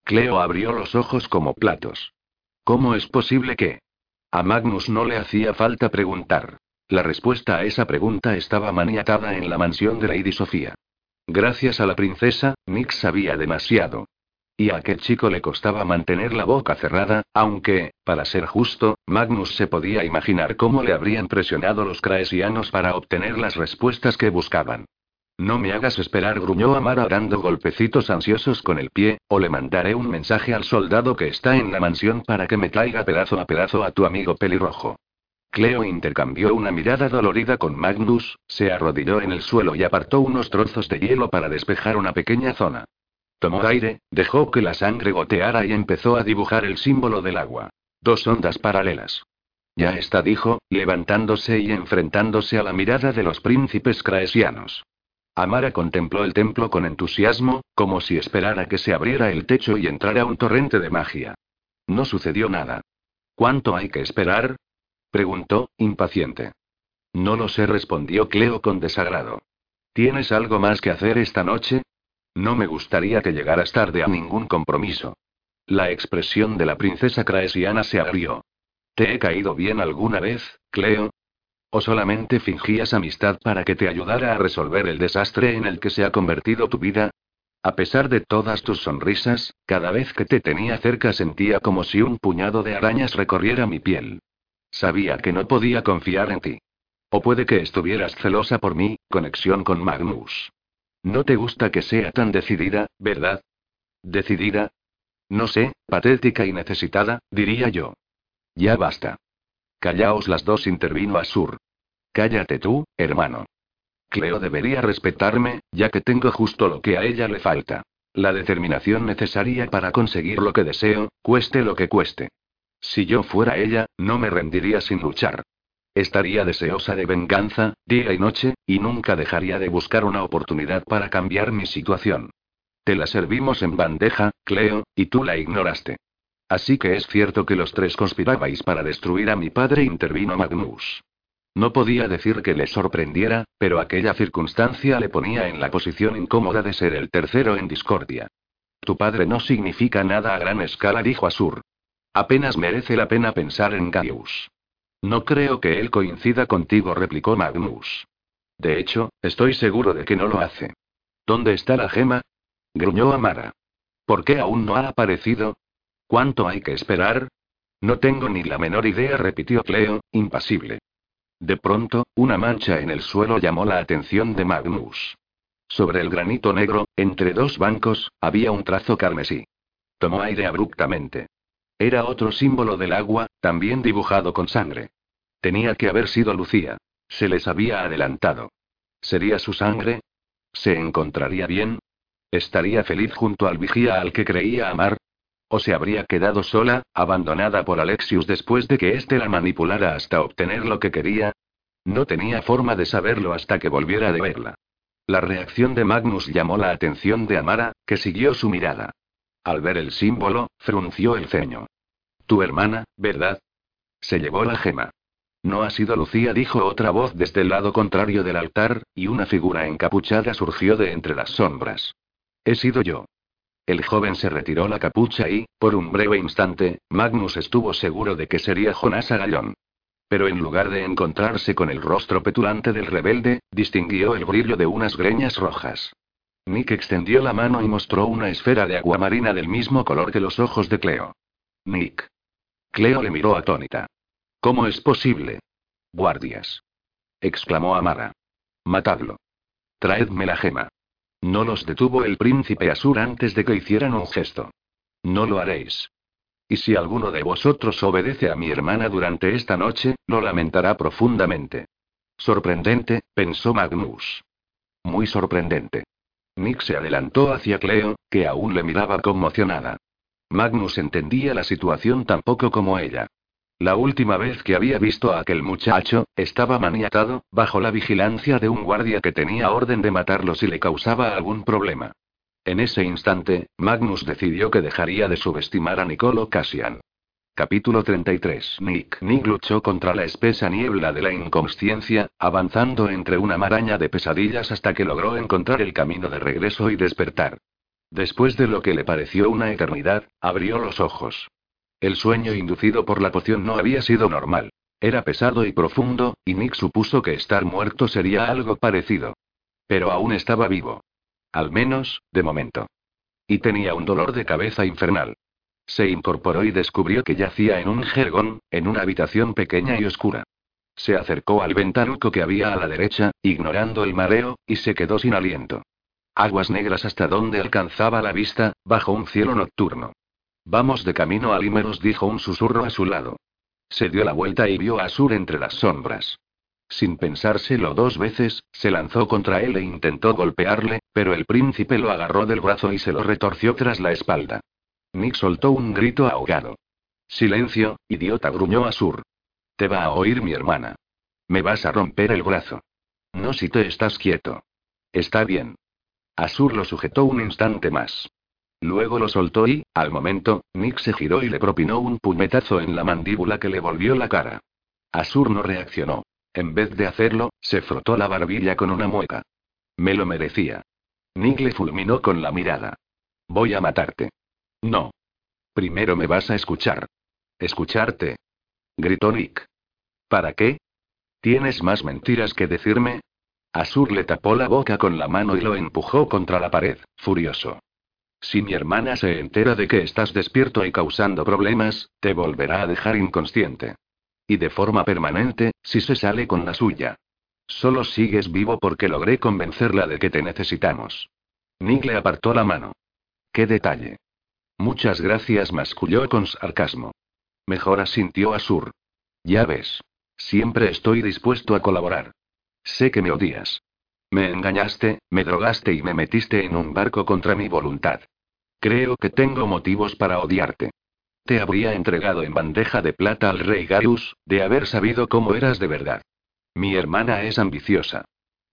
Cleo abrió los ojos como platos. ¿Cómo es posible que? A Magnus no le hacía falta preguntar. La respuesta a esa pregunta estaba maniatada en la mansión de Lady Sofía. Gracias a la princesa, Nick sabía demasiado. Y a aquel chico le costaba mantener la boca cerrada, aunque, para ser justo, Magnus se podía imaginar cómo le habrían presionado los craesianos para obtener las respuestas que buscaban. No me hagas esperar, gruñó Amara dando golpecitos ansiosos con el pie, o le mandaré un mensaje al soldado que está en la mansión para que me traiga pedazo a pedazo a tu amigo pelirrojo. Cleo intercambió una mirada dolorida con Magnus, se arrodilló en el suelo y apartó unos trozos de hielo para despejar una pequeña zona. Tomó aire, dejó que la sangre goteara y empezó a dibujar el símbolo del agua. Dos ondas paralelas. Ya está, dijo, levantándose y enfrentándose a la mirada de los príncipes craesianos. Amara contempló el templo con entusiasmo, como si esperara que se abriera el techo y entrara un torrente de magia. No sucedió nada. ¿Cuánto hay que esperar? preguntó, impaciente. No lo sé, respondió Cleo con desagrado. ¿Tienes algo más que hacer esta noche? No me gustaría que llegaras tarde a ningún compromiso. La expresión de la princesa craesiana se abrió. ¿Te he caído bien alguna vez, Cleo? ¿O solamente fingías amistad para que te ayudara a resolver el desastre en el que se ha convertido tu vida? A pesar de todas tus sonrisas, cada vez que te tenía cerca sentía como si un puñado de arañas recorriera mi piel. Sabía que no podía confiar en ti. O puede que estuvieras celosa por mí, conexión con Magnus. No te gusta que sea tan decidida, ¿verdad? ¿Decidida? No sé, patética y necesitada, diría yo. Ya basta. Callaos las dos, intervino Asur. Cállate tú, hermano. Cleo debería respetarme, ya que tengo justo lo que a ella le falta. La determinación necesaria para conseguir lo que deseo, cueste lo que cueste. Si yo fuera ella, no me rendiría sin luchar. Estaría deseosa de venganza, día y noche, y nunca dejaría de buscar una oportunidad para cambiar mi situación. Te la servimos en bandeja, Cleo, y tú la ignoraste. Así que es cierto que los tres conspirabais para destruir a mi padre, intervino Magnus. No podía decir que le sorprendiera, pero aquella circunstancia le ponía en la posición incómoda de ser el tercero en discordia. Tu padre no significa nada a gran escala, dijo Asur. Apenas merece la pena pensar en Gaius. No creo que él coincida contigo, replicó Magnus. De hecho, estoy seguro de que no lo hace. ¿Dónde está la gema? gruñó Amara. ¿Por qué aún no ha aparecido? ¿Cuánto hay que esperar? No tengo ni la menor idea, repitió Cleo, impasible. De pronto, una mancha en el suelo llamó la atención de Magnus. Sobre el granito negro, entre dos bancos, había un trazo carmesí. Tomó aire abruptamente. Era otro símbolo del agua, también dibujado con sangre. Tenía que haber sido Lucía. Se les había adelantado. ¿Sería su sangre? ¿Se encontraría bien? ¿Estaría feliz junto al vigía al que creía amar? ¿O se habría quedado sola, abandonada por Alexius después de que éste la manipulara hasta obtener lo que quería? No tenía forma de saberlo hasta que volviera de verla. La reacción de Magnus llamó la atención de Amara, que siguió su mirada. Al ver el símbolo, frunció el ceño. Tu hermana, ¿verdad? Se llevó la gema. No ha sido Lucía, dijo otra voz desde el lado contrario del altar, y una figura encapuchada surgió de entre las sombras. He sido yo. El joven se retiró la capucha y, por un breve instante, Magnus estuvo seguro de que sería Jonás Agallón. Pero en lugar de encontrarse con el rostro petulante del rebelde, distinguió el brillo de unas greñas rojas. Nick extendió la mano y mostró una esfera de agua marina del mismo color que los ojos de Cleo. Nick. Cleo le miró atónita. ¿Cómo es posible? Guardias. exclamó Amara. Matadlo. Traedme la gema. No los detuvo el príncipe Asur antes de que hicieran un gesto. No lo haréis. Y si alguno de vosotros obedece a mi hermana durante esta noche, lo lamentará profundamente. Sorprendente, pensó Magnus. Muy sorprendente. Nick se adelantó hacia Cleo, que aún le miraba conmocionada. Magnus entendía la situación tan poco como ella. La última vez que había visto a aquel muchacho, estaba maniatado, bajo la vigilancia de un guardia que tenía orden de matarlo si le causaba algún problema. En ese instante, Magnus decidió que dejaría de subestimar a Nicolo Cassian. Capítulo 33 Nick Nick luchó contra la espesa niebla de la inconsciencia, avanzando entre una maraña de pesadillas hasta que logró encontrar el camino de regreso y despertar. Después de lo que le pareció una eternidad, abrió los ojos. El sueño inducido por la poción no había sido normal. Era pesado y profundo, y Nick supuso que estar muerto sería algo parecido. Pero aún estaba vivo. Al menos, de momento. y tenía un dolor de cabeza infernal. Se incorporó y descubrió que yacía en un jergón, en una habitación pequeña y oscura. Se acercó al ventanuco que había a la derecha, ignorando el mareo, y se quedó sin aliento. Aguas negras hasta donde alcanzaba la vista, bajo un cielo nocturno. Vamos de camino a Limeros, dijo un susurro a su lado. Se dio la vuelta y vio a Sur entre las sombras. Sin pensárselo dos veces, se lanzó contra él e intentó golpearle, pero el príncipe lo agarró del brazo y se lo retorció tras la espalda. Nick soltó un grito ahogado. Silencio, idiota, gruñó Asur. Te va a oír mi hermana. Me vas a romper el brazo. No si te estás quieto. Está bien. Asur lo sujetó un instante más. Luego lo soltó y, al momento, Nick se giró y le propinó un puñetazo en la mandíbula que le volvió la cara. Asur no reaccionó. En vez de hacerlo, se frotó la barbilla con una mueca. Me lo merecía. Nick le fulminó con la mirada. Voy a matarte. No. Primero me vas a escuchar. ¿Escucharte? Gritó Nick. ¿Para qué? ¿Tienes más mentiras que decirme? Asur le tapó la boca con la mano y lo empujó contra la pared, furioso. Si mi hermana se entera de que estás despierto y causando problemas, te volverá a dejar inconsciente. Y de forma permanente, si se sale con la suya. Solo sigues vivo porque logré convencerla de que te necesitamos. Nick le apartó la mano. ¡Qué detalle! Muchas gracias, masculló con sarcasmo. Mejor asintió Asur. Ya ves. Siempre estoy dispuesto a colaborar. Sé que me odias. Me engañaste, me drogaste y me metiste en un barco contra mi voluntad. Creo que tengo motivos para odiarte. Te habría entregado en bandeja de plata al rey Garus, de haber sabido cómo eras de verdad. Mi hermana es ambiciosa.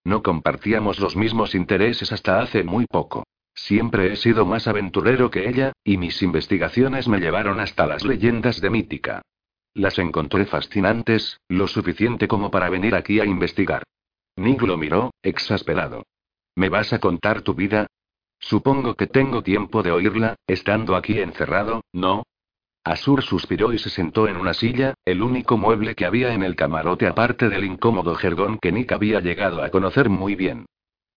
No compartíamos los mismos intereses hasta hace muy poco. Siempre he sido más aventurero que ella, y mis investigaciones me llevaron hasta las leyendas de Mítica. Las encontré fascinantes, lo suficiente como para venir aquí a investigar. Nick lo miró, exasperado. ¿Me vas a contar tu vida? Supongo que tengo tiempo de oírla, estando aquí encerrado, ¿no? Asur suspiró y se sentó en una silla, el único mueble que había en el camarote aparte del incómodo jergón que Nick había llegado a conocer muy bien.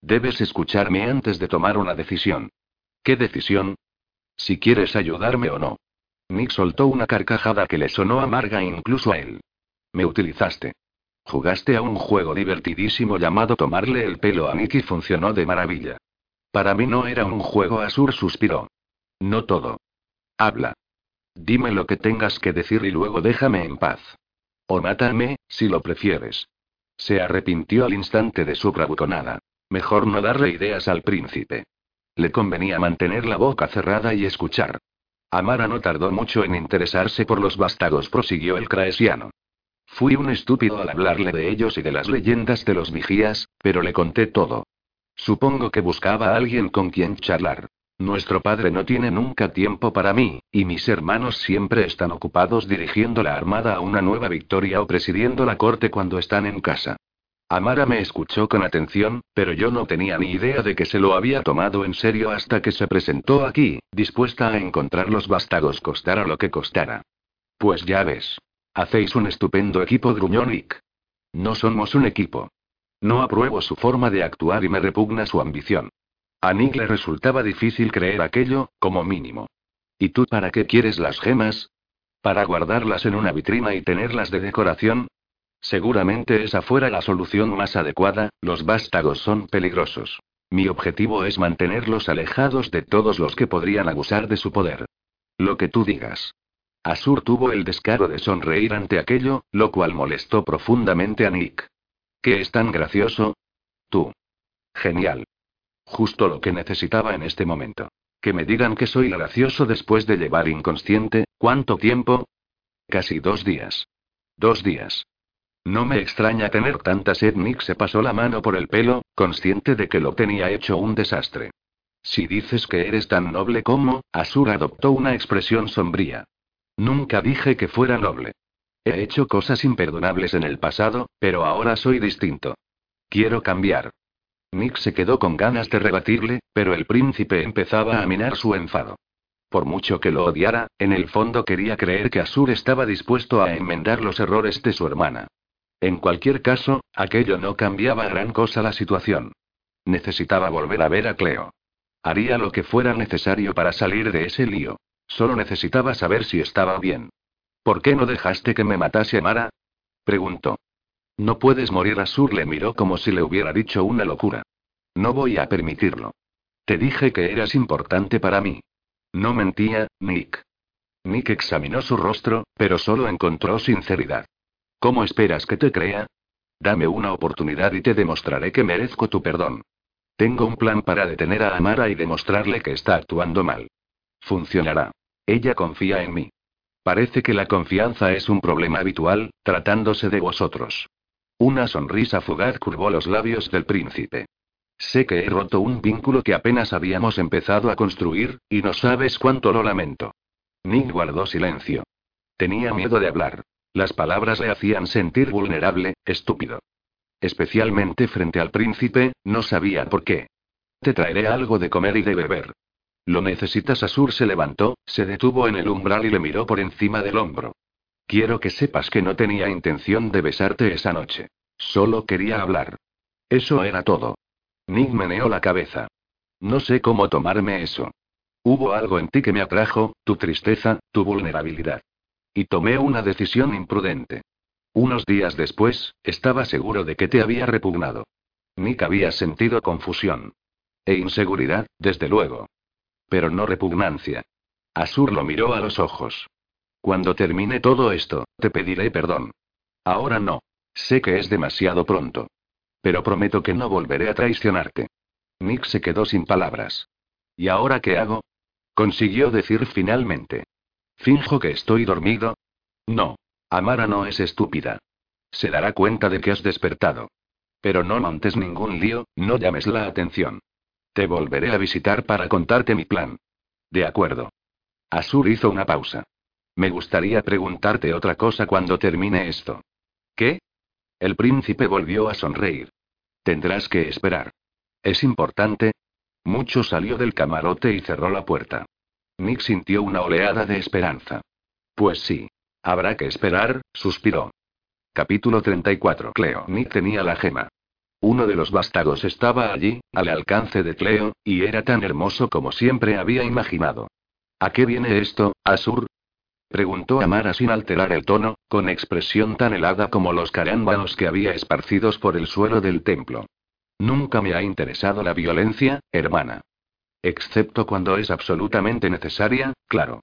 Debes escucharme antes de tomar una decisión. ¿Qué decisión? Si quieres ayudarme o no. Nick soltó una carcajada que le sonó amarga incluso a él. Me utilizaste. Jugaste a un juego divertidísimo llamado tomarle el pelo a Nick y funcionó de maravilla. Para mí no era un juego, Asur suspiró. No todo. Habla. Dime lo que tengas que decir y luego déjame en paz. O mátame, si lo prefieres. Se arrepintió al instante de su bravuconada. Mejor no darle ideas al príncipe. Le convenía mantener la boca cerrada y escuchar. Amara no tardó mucho en interesarse por los vástagos, prosiguió el craesiano. Fui un estúpido al hablarle de ellos y de las leyendas de los vigías, pero le conté todo. Supongo que buscaba a alguien con quien charlar. Nuestro padre no tiene nunca tiempo para mí, y mis hermanos siempre están ocupados dirigiendo la armada a una nueva victoria o presidiendo la corte cuando están en casa. Amara me escuchó con atención, pero yo no tenía ni idea de que se lo había tomado en serio hasta que se presentó aquí, dispuesta a encontrar los vástagos costara lo que costara. Pues ya ves. Hacéis un estupendo equipo, gruñó No somos un equipo. No apruebo su forma de actuar y me repugna su ambición. A Nick le resultaba difícil creer aquello, como mínimo. ¿Y tú para qué quieres las gemas? ¿Para guardarlas en una vitrina y tenerlas de decoración? Seguramente esa fuera la solución más adecuada, los vástagos son peligrosos. Mi objetivo es mantenerlos alejados de todos los que podrían abusar de su poder. Lo que tú digas. Asur tuvo el descaro de sonreír ante aquello, lo cual molestó profundamente a Nick. ¿Qué es tan gracioso? Tú. Genial. Justo lo que necesitaba en este momento. Que me digan que soy gracioso después de llevar inconsciente, ¿cuánto tiempo? Casi dos días. Dos días. No me extraña tener tanta sed. Nick se pasó la mano por el pelo, consciente de que lo tenía hecho un desastre. Si dices que eres tan noble como, Asur adoptó una expresión sombría. Nunca dije que fuera noble. He hecho cosas imperdonables en el pasado, pero ahora soy distinto. Quiero cambiar. Nick se quedó con ganas de rebatirle, pero el príncipe empezaba a minar su enfado. Por mucho que lo odiara, en el fondo quería creer que Asur estaba dispuesto a enmendar los errores de su hermana. En cualquier caso, aquello no cambiaba gran cosa la situación. Necesitaba volver a ver a Cleo. Haría lo que fuera necesario para salir de ese lío. Solo necesitaba saber si estaba bien. ¿Por qué no dejaste que me matase Amara? Preguntó. No puedes morir. Asur le miró como si le hubiera dicho una locura. No voy a permitirlo. Te dije que eras importante para mí. No mentía, Nick. Nick examinó su rostro, pero solo encontró sinceridad. ¿Cómo esperas que te crea? Dame una oportunidad y te demostraré que merezco tu perdón. Tengo un plan para detener a Amara y demostrarle que está actuando mal. Funcionará. Ella confía en mí. Parece que la confianza es un problema habitual, tratándose de vosotros. Una sonrisa fugaz curvó los labios del príncipe. Sé que he roto un vínculo que apenas habíamos empezado a construir, y no sabes cuánto lo lamento. Nick guardó silencio. Tenía miedo de hablar. Las palabras le hacían sentir vulnerable, estúpido. Especialmente frente al príncipe, no sabía por qué. Te traeré algo de comer y de beber. ¿Lo necesitas? Asur se levantó, se detuvo en el umbral y le miró por encima del hombro. Quiero que sepas que no tenía intención de besarte esa noche. Solo quería hablar. Eso era todo. Nick meneó la cabeza. No sé cómo tomarme eso. Hubo algo en ti que me atrajo, tu tristeza, tu vulnerabilidad. Y tomé una decisión imprudente. Unos días después, estaba seguro de que te había repugnado. Nick había sentido confusión. E inseguridad, desde luego. Pero no repugnancia. Asur lo miró a los ojos. Cuando termine todo esto, te pediré perdón. Ahora no. Sé que es demasiado pronto. Pero prometo que no volveré a traicionarte. Nick se quedó sin palabras. ¿Y ahora qué hago? Consiguió decir finalmente. ¿Finjo que estoy dormido? No. Amara no es estúpida. Se dará cuenta de que has despertado. Pero no montes ningún lío, no llames la atención. Te volveré a visitar para contarte mi plan. De acuerdo. Asur hizo una pausa. Me gustaría preguntarte otra cosa cuando termine esto. ¿Qué? El príncipe volvió a sonreír. Tendrás que esperar. ¿Es importante? Mucho salió del camarote y cerró la puerta. Nick sintió una oleada de esperanza. Pues sí. Habrá que esperar, suspiró. Capítulo 34. Cleo. Nick tenía la gema. Uno de los vástagos estaba allí, al alcance de Cleo, y era tan hermoso como siempre había imaginado. ¿A qué viene esto, Asur? Preguntó Amara sin alterar el tono, con expresión tan helada como los carámbanos que había esparcidos por el suelo del templo. Nunca me ha interesado la violencia, hermana. Excepto cuando es absolutamente necesaria, claro.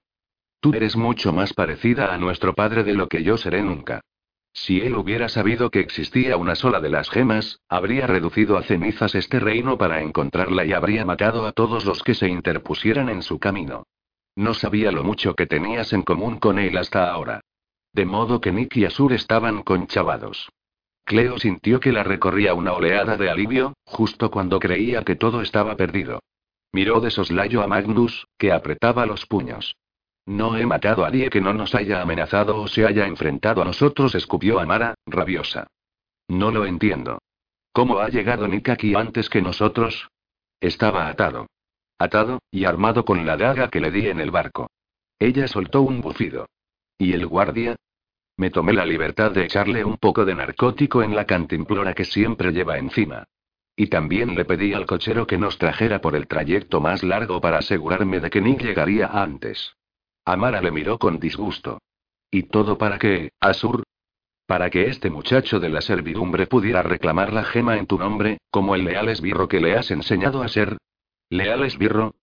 Tú eres mucho más parecida a nuestro padre de lo que yo seré nunca. Si él hubiera sabido que existía una sola de las gemas, habría reducido a cenizas este reino para encontrarla y habría matado a todos los que se interpusieran en su camino. No sabía lo mucho que tenías en común con él hasta ahora. De modo que Nick y Asur estaban conchavados. Cleo sintió que la recorría una oleada de alivio, justo cuando creía que todo estaba perdido. Miró de soslayo a Magnus, que apretaba los puños. No he matado a nadie que no nos haya amenazado o se haya enfrentado a nosotros, escupió Amara, rabiosa. No lo entiendo. ¿Cómo ha llegado Nick aquí antes que nosotros? Estaba atado. Atado, y armado con la daga que le di en el barco. Ella soltó un bufido. ¿Y el guardia? Me tomé la libertad de echarle un poco de narcótico en la cantimplora que siempre lleva encima. Y también le pedí al cochero que nos trajera por el trayecto más largo para asegurarme de que Nick llegaría antes. Amara le miró con disgusto. ¿Y todo para qué, Asur? Para que este muchacho de la servidumbre pudiera reclamar la gema en tu nombre, como el leal esbirro que le has enseñado a ser. ¿Leal esbirro?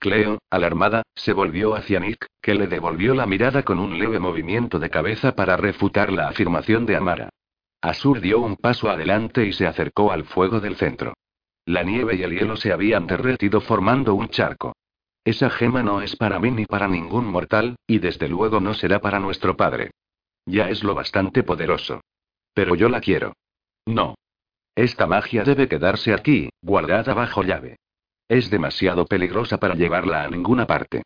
Cleo, alarmada, se volvió hacia Nick, que le devolvió la mirada con un leve movimiento de cabeza para refutar la afirmación de Amara. Asur dio un paso adelante y se acercó al fuego del centro. La nieve y el hielo se habían derretido formando un charco. Esa gema no es para mí ni para ningún mortal, y desde luego no será para nuestro padre. Ya es lo bastante poderoso. Pero yo la quiero. No. Esta magia debe quedarse aquí, guardada bajo llave. Es demasiado peligrosa para llevarla a ninguna parte.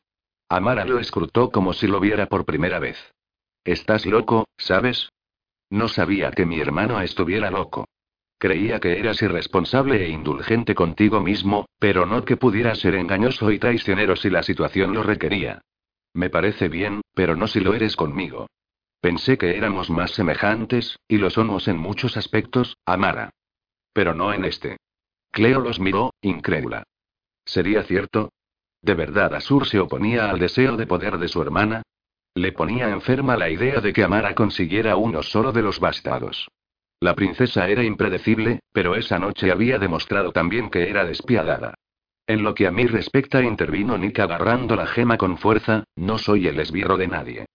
Amara lo escrutó como si lo viera por primera vez. Estás loco, ¿sabes? No sabía que mi hermano estuviera loco. Creía que eras irresponsable e indulgente contigo mismo, pero no que pudieras ser engañoso y traicionero si la situación lo requería. Me parece bien, pero no si lo eres conmigo. Pensé que éramos más semejantes, y lo somos en muchos aspectos, Amara. Pero no en este. Cleo los miró, incrédula. ¿Sería cierto? ¿De verdad Asur se oponía al deseo de poder de su hermana? Le ponía enferma la idea de que Amara consiguiera uno solo de los bastados. La princesa era impredecible, pero esa noche había demostrado también que era despiadada. En lo que a mí respecta, intervino Nick agarrando la gema con fuerza, no soy el esbirro de nadie.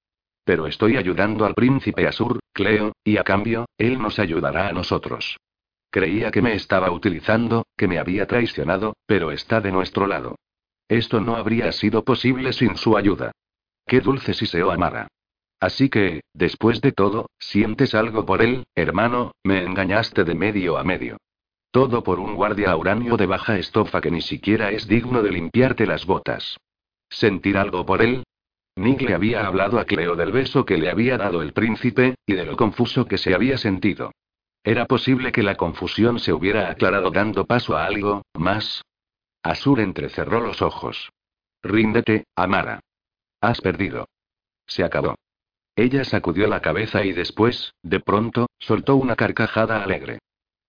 Pero estoy ayudando al príncipe Asur, Cleo, y a cambio, él nos ayudará a nosotros. Creía que me estaba utilizando, que me había traicionado, pero está de nuestro lado. Esto no habría sido posible sin su ayuda. Qué dulce Siseo Amara. Así que, después de todo, ¿sientes algo por él, hermano? Me engañaste de medio a medio. Todo por un guardia uranio de baja estofa que ni siquiera es digno de limpiarte las botas. ¿Sentir algo por él? Nick le había hablado a Cleo del beso que le había dado el príncipe, y de lo confuso que se había sentido. Era posible que la confusión se hubiera aclarado dando paso a algo más, Asur entrecerró los ojos. Ríndete, Amara. Has perdido. Se acabó. Ella sacudió la cabeza y después, de pronto, soltó una carcajada alegre.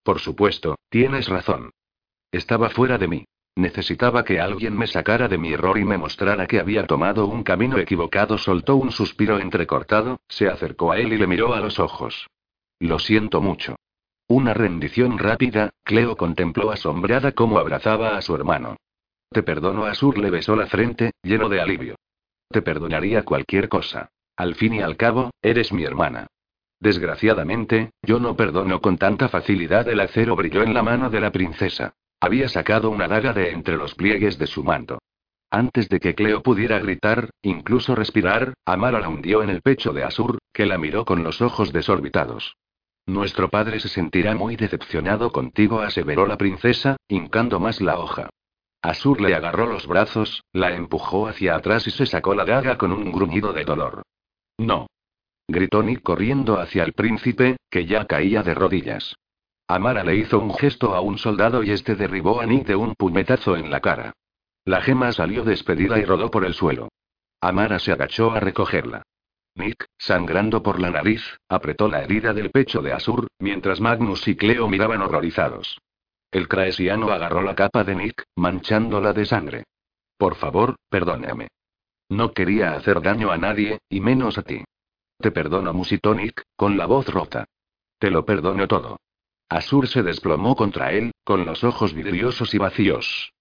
Por supuesto, tienes razón. Estaba fuera de mí. Necesitaba que alguien me sacara de mi error y me mostrara que había tomado un camino equivocado. Soltó un suspiro entrecortado, se acercó a él y le miró a los ojos. Lo siento mucho. Una rendición rápida, Cleo contempló asombrada cómo abrazaba a su hermano. Te perdono, Asur le besó la frente, lleno de alivio. Te perdonaría cualquier cosa. Al fin y al cabo, eres mi hermana. Desgraciadamente, yo no perdono con tanta facilidad. El acero brilló en la mano de la princesa. Había sacado una daga de entre los pliegues de su manto. Antes de que Cleo pudiera gritar, incluso respirar, Amara la hundió en el pecho de Asur, que la miró con los ojos desorbitados. Nuestro padre se sentirá muy decepcionado contigo, aseveró la princesa, hincando más la hoja. Asur le agarró los brazos, la empujó hacia atrás y se sacó la daga con un gruñido de dolor. No. Gritó Nick corriendo hacia el príncipe, que ya caía de rodillas. Amara le hizo un gesto a un soldado y este derribó a Nick de un puñetazo en la cara. La gema salió despedida y rodó por el suelo. Amara se agachó a recogerla. Nick, sangrando por la nariz, apretó la herida del pecho de Asur, mientras Magnus y Cleo miraban horrorizados. El craesiano agarró la capa de Nick, manchándola de sangre. Por favor, perdóname. No quería hacer daño a nadie, y menos a ti. Te perdono, musitó Nick, con la voz rota. Te lo perdono todo. Asur se desplomó contra él, con los ojos vidriosos y vacíos.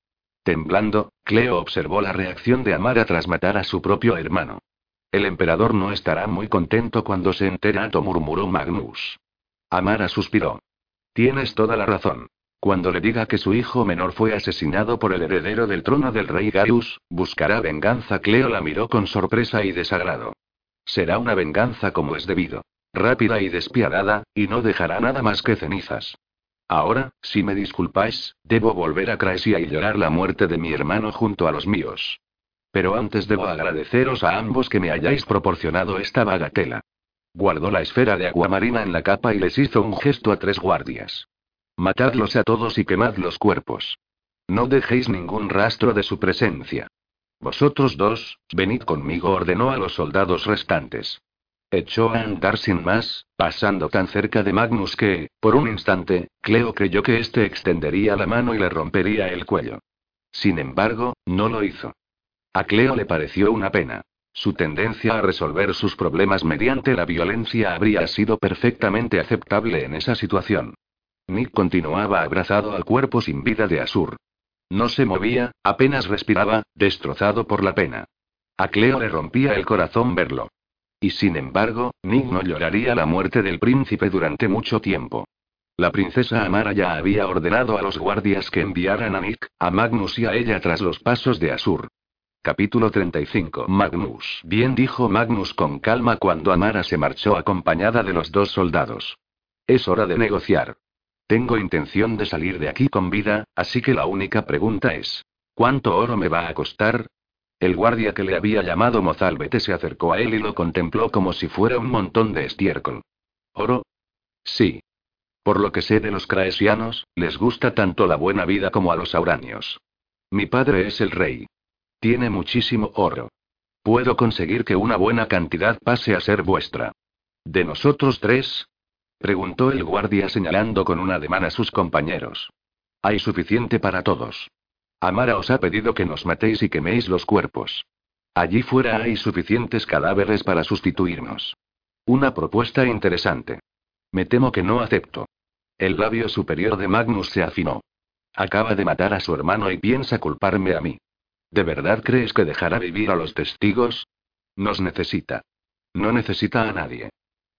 Temblando, Cleo observó la reacción de Amara tras matar a su propio hermano. El emperador no estará muy contento cuando se entere, murmuró Magnus. Amara suspiró. Tienes toda la razón. Cuando le diga que su hijo menor fue asesinado por el heredero del trono del rey Gaius, buscará venganza. Cleo la miró con sorpresa y desagrado. Será una venganza como es debido. Rápida y despiadada, y no dejará nada más que cenizas. Ahora, si me disculpáis, debo volver a Craesia y llorar la muerte de mi hermano junto a los míos. Pero antes debo agradeceros a ambos que me hayáis proporcionado esta bagatela. Guardó la esfera de agua marina en la capa y les hizo un gesto a tres guardias. Matadlos a todos y quemad los cuerpos. No dejéis ningún rastro de su presencia. Vosotros dos, venid conmigo, ordenó a los soldados restantes. Echó a andar sin más, pasando tan cerca de Magnus que, por un instante, Cleo creyó que éste extendería la mano y le rompería el cuello. Sin embargo, no lo hizo. A Cleo le pareció una pena. Su tendencia a resolver sus problemas mediante la violencia habría sido perfectamente aceptable en esa situación. Nick continuaba abrazado al cuerpo sin vida de Asur. No se movía, apenas respiraba, destrozado por la pena. A Cleo le rompía el corazón verlo. Y sin embargo, Nick no lloraría la muerte del príncipe durante mucho tiempo. La princesa Amara ya había ordenado a los guardias que enviaran a Nick, a Magnus y a ella tras los pasos de Asur. Capítulo 35 Magnus. Bien dijo Magnus con calma cuando Amara se marchó acompañada de los dos soldados. Es hora de negociar. Tengo intención de salir de aquí con vida, así que la única pregunta es, ¿cuánto oro me va a costar? El guardia que le había llamado Mozalbete se acercó a él y lo contempló como si fuera un montón de estiércol. ¿Oro? Sí. Por lo que sé de los craesianos, les gusta tanto la buena vida como a los auranios. Mi padre es el rey. Tiene muchísimo oro. Puedo conseguir que una buena cantidad pase a ser vuestra. ¿De nosotros tres? Preguntó el guardia señalando con un ademán a sus compañeros. Hay suficiente para todos. Amara os ha pedido que nos matéis y queméis los cuerpos. Allí fuera hay suficientes cadáveres para sustituirnos. Una propuesta interesante. Me temo que no acepto. El labio superior de Magnus se afinó. Acaba de matar a su hermano y piensa culparme a mí. ¿De verdad crees que dejará vivir a los testigos? Nos necesita. No necesita a nadie.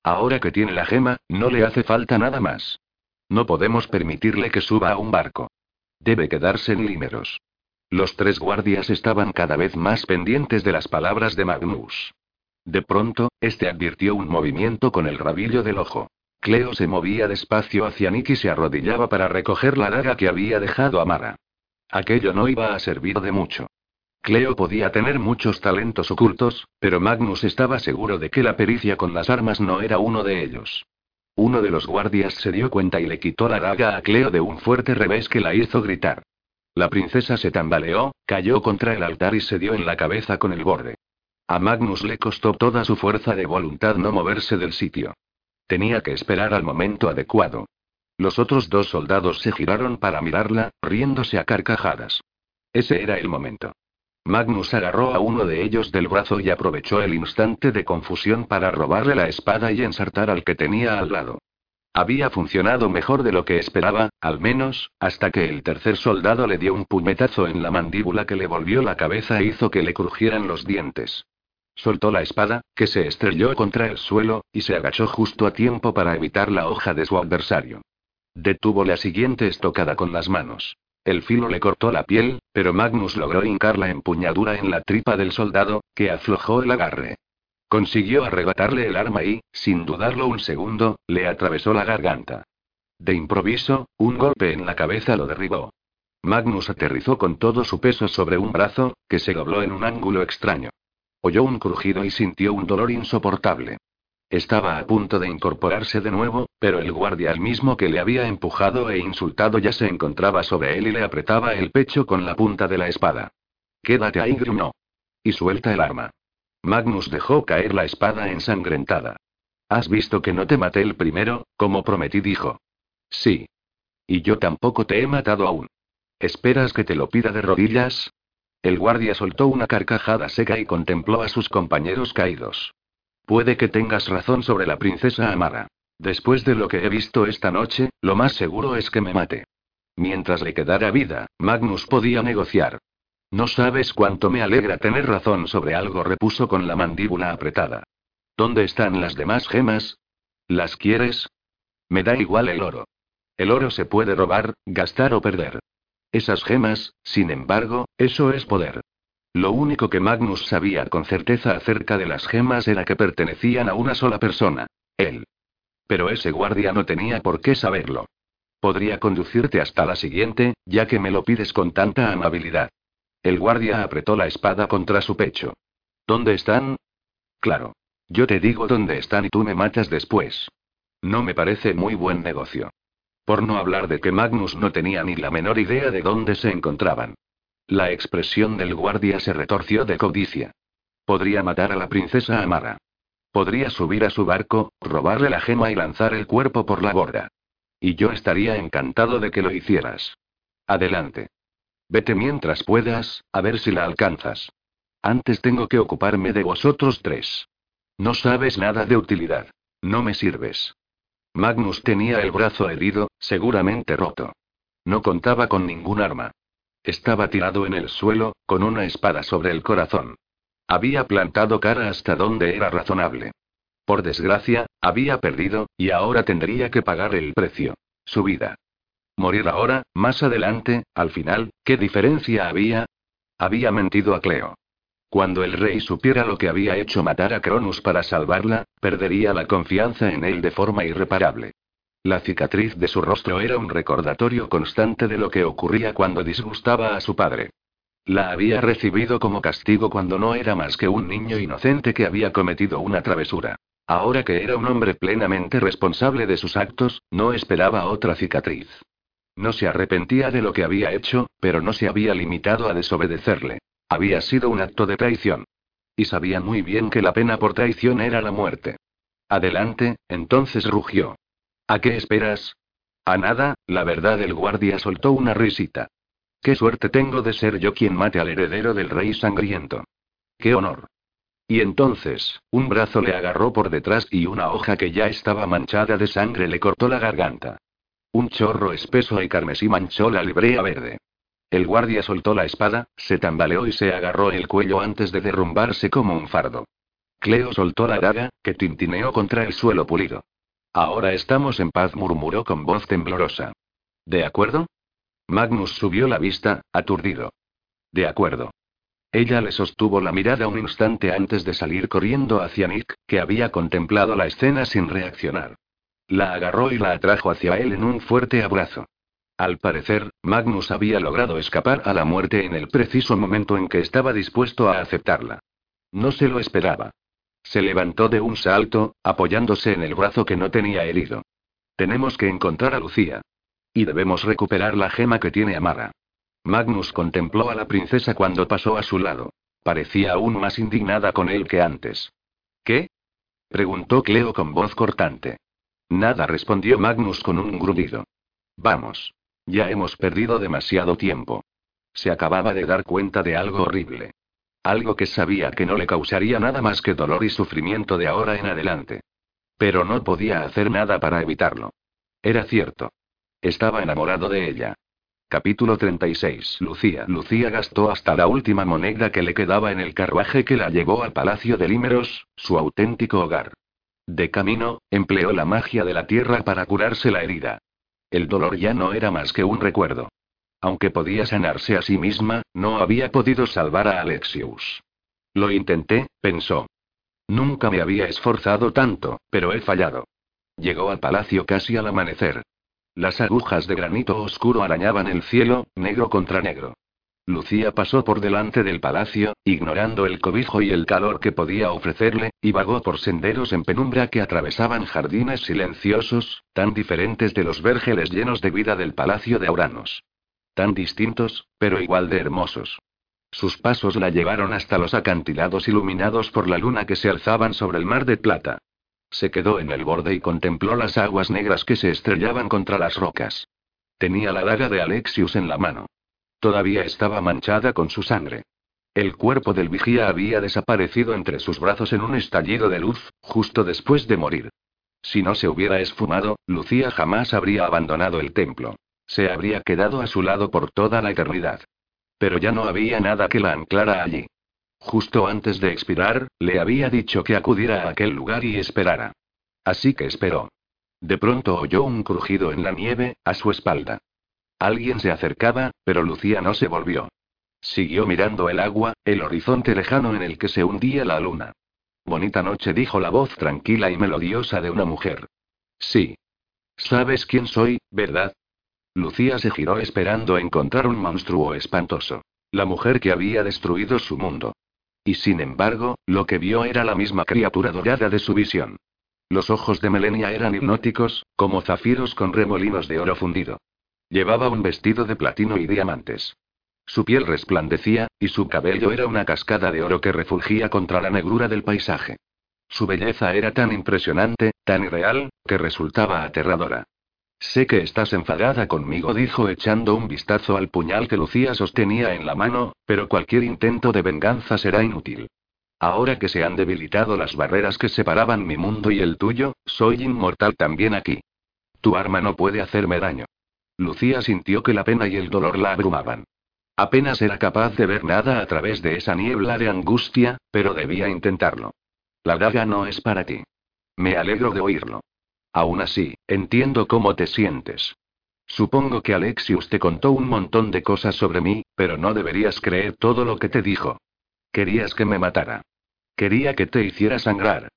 Ahora que tiene la gema, no le hace falta nada más. No podemos permitirle que suba a un barco. Debe quedarse en Límeros. Los tres guardias estaban cada vez más pendientes de las palabras de Magnus. De pronto, este advirtió un movimiento con el rabillo del ojo. Cleo se movía despacio hacia Nick y se arrodillaba para recoger la daga que había dejado Amara. Aquello no iba a servir de mucho. Cleo podía tener muchos talentos ocultos, pero Magnus estaba seguro de que la pericia con las armas no era uno de ellos. Uno de los guardias se dio cuenta y le quitó la daga a Cleo de un fuerte revés que la hizo gritar. La princesa se tambaleó, cayó contra el altar y se dio en la cabeza con el borde. A Magnus le costó toda su fuerza de voluntad no moverse del sitio. Tenía que esperar al momento adecuado. Los otros dos soldados se giraron para mirarla, riéndose a carcajadas. Ese era el momento. Magnus agarró a uno de ellos del brazo y aprovechó el instante de confusión para robarle la espada y ensartar al que tenía al lado. Había funcionado mejor de lo que esperaba, al menos, hasta que el tercer soldado le dio un puñetazo en la mandíbula que le volvió la cabeza e hizo que le crujieran los dientes. Soltó la espada, que se estrelló contra el suelo, y se agachó justo a tiempo para evitar la hoja de su adversario. Detuvo la siguiente estocada con las manos. El filo le cortó la piel, pero Magnus logró hincar la empuñadura en la tripa del soldado, que aflojó el agarre. Consiguió arrebatarle el arma y, sin dudarlo un segundo, le atravesó la garganta. De improviso, un golpe en la cabeza lo derribó. Magnus aterrizó con todo su peso sobre un brazo, que se dobló en un ángulo extraño. Oyó un crujido y sintió un dolor insoportable. Estaba a punto de incorporarse de nuevo, pero el guardia al mismo que le había empujado e insultado ya se encontraba sobre él y le apretaba el pecho con la punta de la espada. Quédate ahí, no. Y suelta el arma. Magnus dejó caer la espada ensangrentada. ¿Has visto que no te maté el primero, como prometí? dijo. Sí. Y yo tampoco te he matado aún. ¿Esperas que te lo pida de rodillas? El guardia soltó una carcajada seca y contempló a sus compañeros caídos. Puede que tengas razón sobre la princesa Amara. Después de lo que he visto esta noche, lo más seguro es que me mate. Mientras le quedara vida, Magnus podía negociar. No sabes cuánto me alegra tener razón sobre algo, repuso con la mandíbula apretada. ¿Dónde están las demás gemas? ¿Las quieres? Me da igual el oro. El oro se puede robar, gastar o perder. Esas gemas, sin embargo, eso es poder. Lo único que Magnus sabía con certeza acerca de las gemas era que pertenecían a una sola persona, él. Pero ese guardia no tenía por qué saberlo. Podría conducirte hasta la siguiente, ya que me lo pides con tanta amabilidad. El guardia apretó la espada contra su pecho. ¿Dónde están? Claro. Yo te digo dónde están y tú me matas después. No me parece muy buen negocio. Por no hablar de que Magnus no tenía ni la menor idea de dónde se encontraban. La expresión del guardia se retorció de codicia. Podría matar a la princesa Amara. Podría subir a su barco, robarle la gema y lanzar el cuerpo por la borda. Y yo estaría encantado de que lo hicieras. Adelante. Vete mientras puedas, a ver si la alcanzas. Antes tengo que ocuparme de vosotros tres. No sabes nada de utilidad. No me sirves. Magnus tenía el brazo herido, seguramente roto. No contaba con ningún arma. Estaba tirado en el suelo, con una espada sobre el corazón. Había plantado cara hasta donde era razonable. Por desgracia, había perdido, y ahora tendría que pagar el precio. Su vida. Morir ahora, más adelante, al final, ¿qué diferencia había? Había mentido a Cleo. Cuando el rey supiera lo que había hecho matar a Cronus para salvarla, perdería la confianza en él de forma irreparable. La cicatriz de su rostro era un recordatorio constante de lo que ocurría cuando disgustaba a su padre. La había recibido como castigo cuando no era más que un niño inocente que había cometido una travesura. Ahora que era un hombre plenamente responsable de sus actos, no esperaba otra cicatriz. No se arrepentía de lo que había hecho, pero no se había limitado a desobedecerle. Había sido un acto de traición. Y sabía muy bien que la pena por traición era la muerte. Adelante, entonces rugió. ¿A qué esperas? A nada, la verdad el guardia soltó una risita. Qué suerte tengo de ser yo quien mate al heredero del rey sangriento. Qué honor. Y entonces, un brazo le agarró por detrás y una hoja que ya estaba manchada de sangre le cortó la garganta. Un chorro espeso y carmesí manchó la librea verde. El guardia soltó la espada, se tambaleó y se agarró el cuello antes de derrumbarse como un fardo. Cleo soltó la daga, que tintineó contra el suelo pulido. Ahora estamos en paz, murmuró con voz temblorosa. ¿De acuerdo? Magnus subió la vista, aturdido. De acuerdo. Ella le sostuvo la mirada un instante antes de salir corriendo hacia Nick, que había contemplado la escena sin reaccionar. La agarró y la atrajo hacia él en un fuerte abrazo. Al parecer, Magnus había logrado escapar a la muerte en el preciso momento en que estaba dispuesto a aceptarla. No se lo esperaba. Se levantó de un salto, apoyándose en el brazo que no tenía herido. Tenemos que encontrar a Lucía. Y debemos recuperar la gema que tiene Amara. Magnus contempló a la princesa cuando pasó a su lado. Parecía aún más indignada con él que antes. ¿Qué? preguntó Cleo con voz cortante. Nada respondió Magnus con un grudido. Vamos. Ya hemos perdido demasiado tiempo. Se acababa de dar cuenta de algo horrible. Algo que sabía que no le causaría nada más que dolor y sufrimiento de ahora en adelante. Pero no podía hacer nada para evitarlo. Era cierto. Estaba enamorado de ella. Capítulo 36. Lucía. Lucía gastó hasta la última moneda que le quedaba en el carruaje que la llevó al Palacio de Límeros, su auténtico hogar. De camino, empleó la magia de la tierra para curarse la herida. El dolor ya no era más que un recuerdo. Aunque podía sanarse a sí misma, no había podido salvar a Alexius. Lo intenté, pensó. Nunca me había esforzado tanto, pero he fallado. Llegó al palacio casi al amanecer. Las agujas de granito oscuro arañaban el cielo, negro contra negro. Lucía pasó por delante del palacio, ignorando el cobijo y el calor que podía ofrecerle, y vagó por senderos en penumbra que atravesaban jardines silenciosos, tan diferentes de los vergeles llenos de vida del palacio de Auranos. Tan distintos, pero igual de hermosos. Sus pasos la llevaron hasta los acantilados iluminados por la luna que se alzaban sobre el mar de plata. Se quedó en el borde y contempló las aguas negras que se estrellaban contra las rocas. Tenía la daga de Alexius en la mano. Todavía estaba manchada con su sangre. El cuerpo del vigía había desaparecido entre sus brazos en un estallido de luz, justo después de morir. Si no se hubiera esfumado, Lucía jamás habría abandonado el templo. Se habría quedado a su lado por toda la eternidad. Pero ya no había nada que la anclara allí. Justo antes de expirar, le había dicho que acudiera a aquel lugar y esperara. Así que esperó. De pronto oyó un crujido en la nieve, a su espalda. Alguien se acercaba, pero Lucía no se volvió. Siguió mirando el agua, el horizonte lejano en el que se hundía la luna. Bonita noche, dijo la voz tranquila y melodiosa de una mujer. Sí. Sabes quién soy, ¿verdad? Lucía se giró esperando encontrar un monstruo espantoso. La mujer que había destruido su mundo. Y sin embargo, lo que vio era la misma criatura dorada de su visión. Los ojos de Melenia eran hipnóticos, como zafiros con remolinos de oro fundido. Llevaba un vestido de platino y diamantes. Su piel resplandecía, y su cabello era una cascada de oro que refulgía contra la negrura del paisaje. Su belleza era tan impresionante, tan irreal, que resultaba aterradora. Sé que estás enfadada conmigo, dijo echando un vistazo al puñal que Lucía sostenía en la mano, pero cualquier intento de venganza será inútil. Ahora que se han debilitado las barreras que separaban mi mundo y el tuyo, soy inmortal también aquí. Tu arma no puede hacerme daño. Lucía sintió que la pena y el dolor la abrumaban. Apenas era capaz de ver nada a través de esa niebla de angustia, pero debía intentarlo. La daga no es para ti. Me alegro de oírlo. Aún así, entiendo cómo te sientes. Supongo que Alexius te contó un montón de cosas sobre mí, pero no deberías creer todo lo que te dijo. Querías que me matara. Quería que te hiciera sangrar.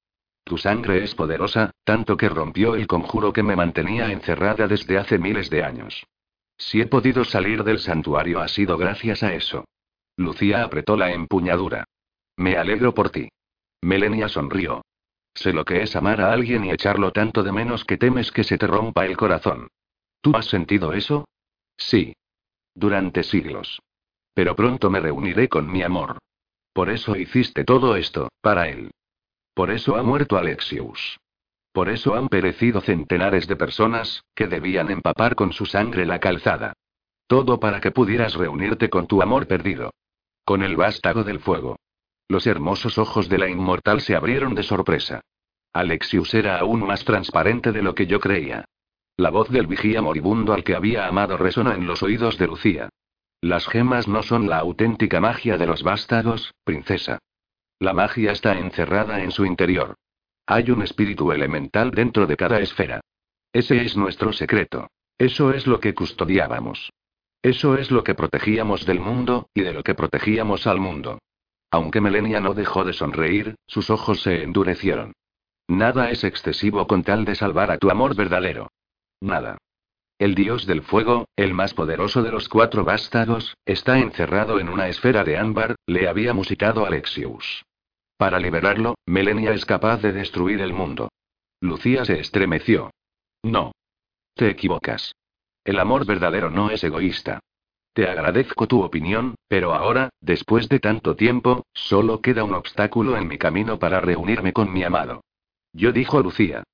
Tu sangre es poderosa, tanto que rompió el conjuro que me mantenía encerrada desde hace miles de años. Si he podido salir del santuario ha sido gracias a eso. Lucía apretó la empuñadura. Me alegro por ti. Melenia sonrió. Sé lo que es amar a alguien y echarlo tanto de menos que temes que se te rompa el corazón. ¿Tú has sentido eso? Sí. Durante siglos. Pero pronto me reuniré con mi amor. Por eso hiciste todo esto, para él. Por eso ha muerto Alexius. Por eso han perecido centenares de personas, que debían empapar con su sangre la calzada. Todo para que pudieras reunirte con tu amor perdido. Con el vástago del fuego. Los hermosos ojos de la inmortal se abrieron de sorpresa. Alexius era aún más transparente de lo que yo creía. La voz del vigía moribundo al que había amado resonó en los oídos de Lucía. Las gemas no son la auténtica magia de los vástagos, princesa. La magia está encerrada en su interior. Hay un espíritu elemental dentro de cada esfera. Ese es nuestro secreto. Eso es lo que custodiábamos. Eso es lo que protegíamos del mundo, y de lo que protegíamos al mundo. Aunque Melenia no dejó de sonreír, sus ojos se endurecieron. Nada es excesivo con tal de salvar a tu amor verdadero. Nada. El dios del fuego, el más poderoso de los cuatro vástagos, está encerrado en una esfera de ámbar, le había musitado Alexius. Para liberarlo, Melenia es capaz de destruir el mundo. Lucía se estremeció. No. Te equivocas. El amor verdadero no es egoísta. Te agradezco tu opinión, pero ahora, después de tanto tiempo, solo queda un obstáculo en mi camino para reunirme con mi amado. Yo dijo Lucía.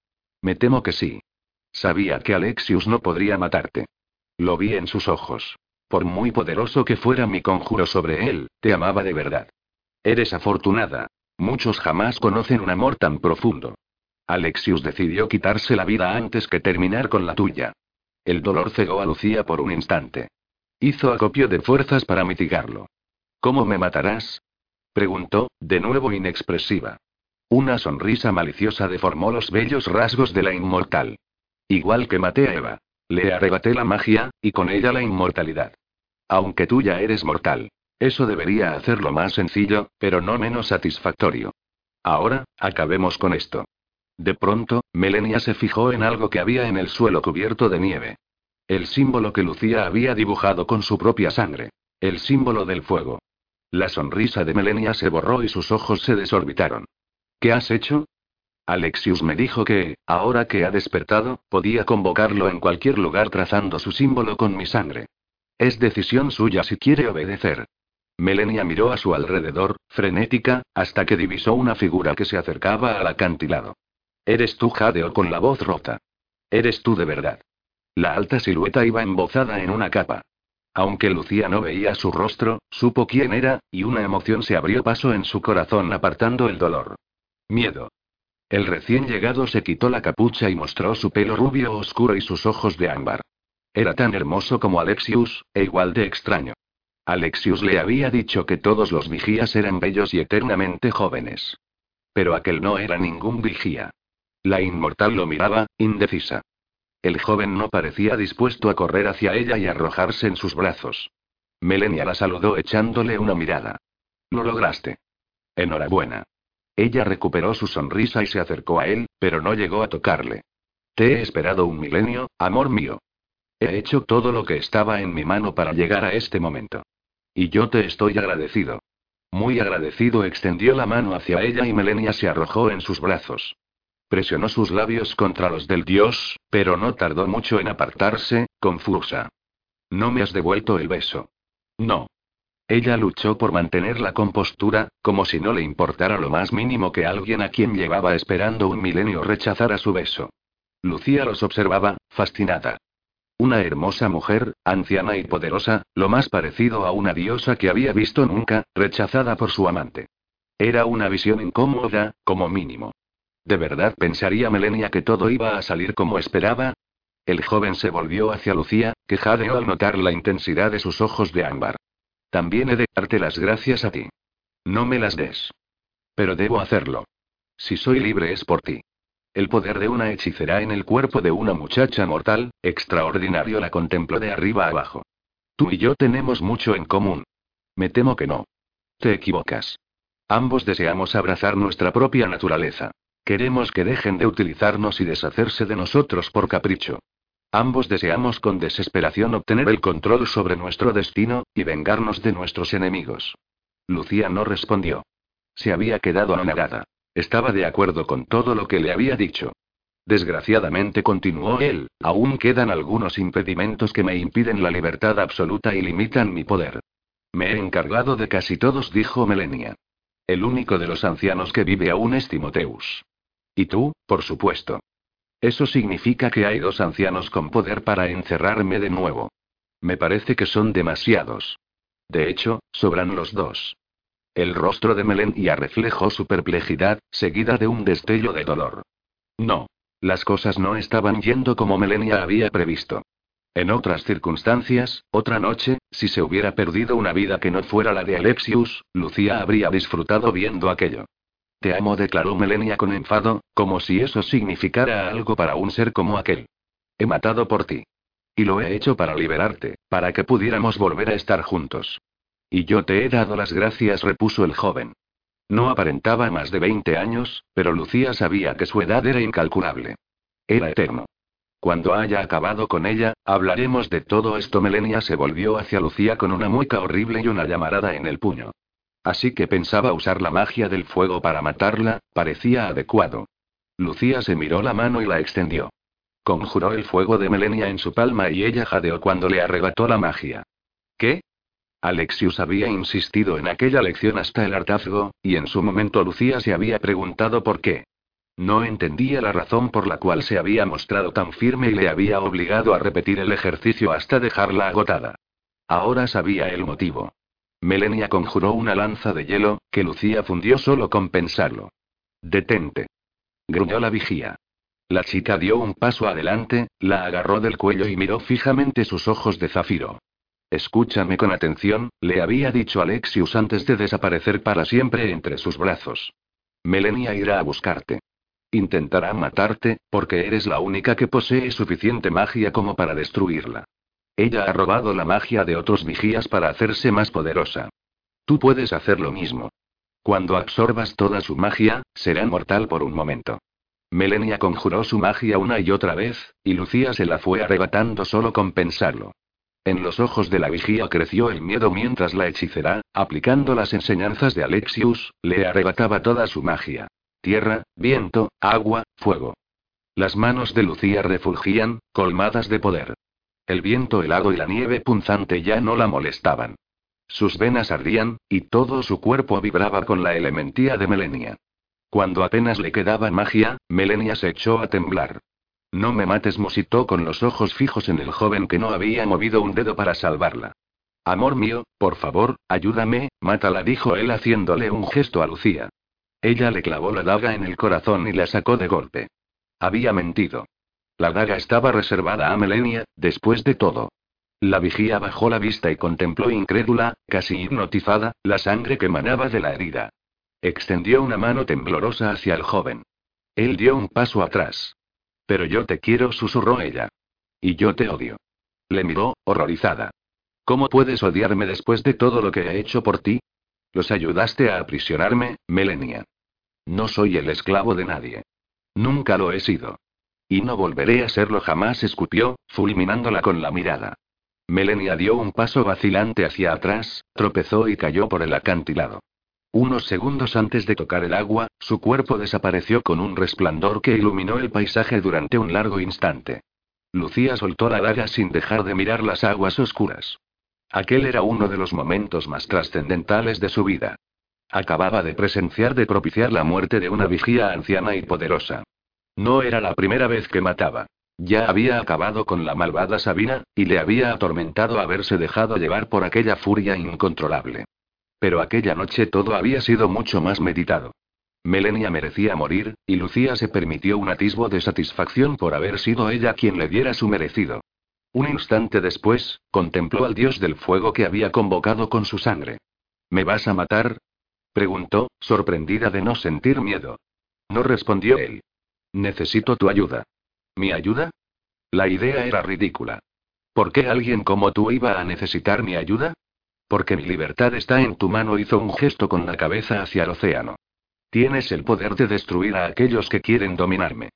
Me temo que sí. Sabía que Alexius no podría matarte. Lo vi en sus ojos. Por muy poderoso que fuera mi conjuro sobre él, te amaba de verdad. Eres afortunada. Muchos jamás conocen un amor tan profundo. Alexius decidió quitarse la vida antes que terminar con la tuya. El dolor cegó a Lucía por un instante. Hizo acopio de fuerzas para mitigarlo. ¿Cómo me matarás? preguntó, de nuevo inexpresiva. Una sonrisa maliciosa deformó los bellos rasgos de la inmortal. Igual que maté a Eva. Le arrebaté la magia, y con ella la inmortalidad. Aunque tú ya eres mortal. Eso debería hacerlo más sencillo, pero no menos satisfactorio. Ahora, acabemos con esto. De pronto, Melenia se fijó en algo que había en el suelo cubierto de nieve. El símbolo que Lucía había dibujado con su propia sangre. El símbolo del fuego. La sonrisa de Melenia se borró y sus ojos se desorbitaron. ¿Qué has hecho? Alexius me dijo que, ahora que ha despertado, podía convocarlo en cualquier lugar trazando su símbolo con mi sangre. Es decisión suya si quiere obedecer. Melenia miró a su alrededor, frenética, hasta que divisó una figura que se acercaba al acantilado. Eres tú, Jadeo, con la voz rota. Eres tú de verdad. La alta silueta iba embozada en una capa. Aunque Lucía no veía su rostro, supo quién era, y una emoción se abrió paso en su corazón apartando el dolor. Miedo. El recién llegado se quitó la capucha y mostró su pelo rubio oscuro y sus ojos de ámbar. Era tan hermoso como Alexius, e igual de extraño. Alexius le había dicho que todos los vigías eran bellos y eternamente jóvenes. Pero aquel no era ningún vigía. La inmortal lo miraba, indecisa. El joven no parecía dispuesto a correr hacia ella y arrojarse en sus brazos. Melenia la saludó echándole una mirada. Lo lograste. Enhorabuena. Ella recuperó su sonrisa y se acercó a él, pero no llegó a tocarle. Te he esperado un milenio, amor mío. He hecho todo lo que estaba en mi mano para llegar a este momento. Y yo te estoy agradecido. Muy agradecido extendió la mano hacia ella y Melenia se arrojó en sus brazos. Presionó sus labios contra los del dios, pero no tardó mucho en apartarse, confusa. No me has devuelto el beso. No. Ella luchó por mantener la compostura, como si no le importara lo más mínimo que alguien a quien llevaba esperando un milenio rechazara su beso. Lucía los observaba, fascinada. Una hermosa mujer, anciana y poderosa, lo más parecido a una diosa que había visto nunca, rechazada por su amante. Era una visión incómoda, como mínimo. ¿De verdad pensaría Melenia que todo iba a salir como esperaba? El joven se volvió hacia Lucía, que jadeó al notar la intensidad de sus ojos de ámbar. También he de darte las gracias a ti. No me las des. Pero debo hacerlo. Si soy libre es por ti. El poder de una hechicera en el cuerpo de una muchacha mortal, extraordinario, la contempló de arriba abajo. Tú y yo tenemos mucho en común. Me temo que no. Te equivocas. Ambos deseamos abrazar nuestra propia naturaleza. Queremos que dejen de utilizarnos y deshacerse de nosotros por capricho. Ambos deseamos con desesperación obtener el control sobre nuestro destino, y vengarnos de nuestros enemigos. Lucía no respondió. Se había quedado anonadada. Estaba de acuerdo con todo lo que le había dicho. Desgraciadamente continuó él, aún quedan algunos impedimentos que me impiden la libertad absoluta y limitan mi poder. Me he encargado de casi todos, dijo Melenia. El único de los ancianos que vive aún es Timoteus. Y tú, por supuesto. Eso significa que hay dos ancianos con poder para encerrarme de nuevo. Me parece que son demasiados. De hecho, sobran los dos. El rostro de Melenia reflejó su perplejidad, seguida de un destello de dolor. No. Las cosas no estaban yendo como Melenia había previsto. En otras circunstancias, otra noche, si se hubiera perdido una vida que no fuera la de Alexius, Lucía habría disfrutado viendo aquello. Te amo, declaró Melenia con enfado, como si eso significara algo para un ser como aquel. He matado por ti. Y lo he hecho para liberarte, para que pudiéramos volver a estar juntos. Y yo te he dado las gracias, repuso el joven. No aparentaba más de 20 años, pero Lucía sabía que su edad era incalculable. Era eterno. Cuando haya acabado con ella, hablaremos de todo esto. Melenia se volvió hacia Lucía con una mueca horrible y una llamarada en el puño. Así que pensaba usar la magia del fuego para matarla, parecía adecuado. Lucía se miró la mano y la extendió. Conjuró el fuego de Melenia en su palma y ella jadeó cuando le arrebató la magia. ¿Qué? Alexius había insistido en aquella lección hasta el hartazgo, y en su momento Lucía se había preguntado por qué. No entendía la razón por la cual se había mostrado tan firme y le había obligado a repetir el ejercicio hasta dejarla agotada. Ahora sabía el motivo. Melenia conjuró una lanza de hielo, que Lucía fundió solo con pensarlo. Detente. Gruñó la vigía. La chica dio un paso adelante, la agarró del cuello y miró fijamente sus ojos de zafiro. Escúchame con atención, le había dicho Alexius antes de desaparecer para siempre entre sus brazos. Melenia irá a buscarte. Intentará matarte, porque eres la única que posee suficiente magia como para destruirla. Ella ha robado la magia de otros vigías para hacerse más poderosa. Tú puedes hacer lo mismo. Cuando absorbas toda su magia, será mortal por un momento. Melenia conjuró su magia una y otra vez, y Lucía se la fue arrebatando solo con pensarlo. En los ojos de la vigía creció el miedo mientras la hechicera, aplicando las enseñanzas de Alexius, le arrebataba toda su magia. Tierra, viento, agua, fuego. Las manos de Lucía refulgían, colmadas de poder. El viento helado y la nieve punzante ya no la molestaban. Sus venas ardían, y todo su cuerpo vibraba con la elementía de Melenia. Cuando apenas le quedaba magia, Melenia se echó a temblar. No me mates, musitó con los ojos fijos en el joven que no había movido un dedo para salvarla. Amor mío, por favor, ayúdame, mátala, dijo él haciéndole un gesto a Lucía. Ella le clavó la daga en el corazón y la sacó de golpe. Había mentido. La daga estaba reservada a Melenia, después de todo. La vigía bajó la vista y contempló incrédula, casi hipnotizada, la sangre que manaba de la herida. Extendió una mano temblorosa hacia el joven. Él dio un paso atrás. Pero yo te quiero, susurró ella. Y yo te odio. Le miró, horrorizada. ¿Cómo puedes odiarme después de todo lo que he hecho por ti? Los ayudaste a aprisionarme, Melenia. No soy el esclavo de nadie. Nunca lo he sido. Y no volveré a serlo jamás, escupió, fulminándola con la mirada. Melenia dio un paso vacilante hacia atrás, tropezó y cayó por el acantilado. Unos segundos antes de tocar el agua, su cuerpo desapareció con un resplandor que iluminó el paisaje durante un largo instante. Lucía soltó la daga sin dejar de mirar las aguas oscuras. Aquel era uno de los momentos más trascendentales de su vida. Acababa de presenciar de propiciar la muerte de una vigía anciana y poderosa. No era la primera vez que mataba. Ya había acabado con la malvada Sabina, y le había atormentado haberse dejado llevar por aquella furia incontrolable. Pero aquella noche todo había sido mucho más meditado. Melenia merecía morir, y Lucía se permitió un atisbo de satisfacción por haber sido ella quien le diera su merecido. Un instante después, contempló al dios del fuego que había convocado con su sangre. ¿Me vas a matar? preguntó, sorprendida de no sentir miedo. No respondió él. Necesito tu ayuda. ¿Mi ayuda? La idea era ridícula. ¿Por qué alguien como tú iba a necesitar mi ayuda? Porque mi libertad está en tu mano, hizo un gesto con la cabeza hacia el océano. Tienes el poder de destruir a aquellos que quieren dominarme.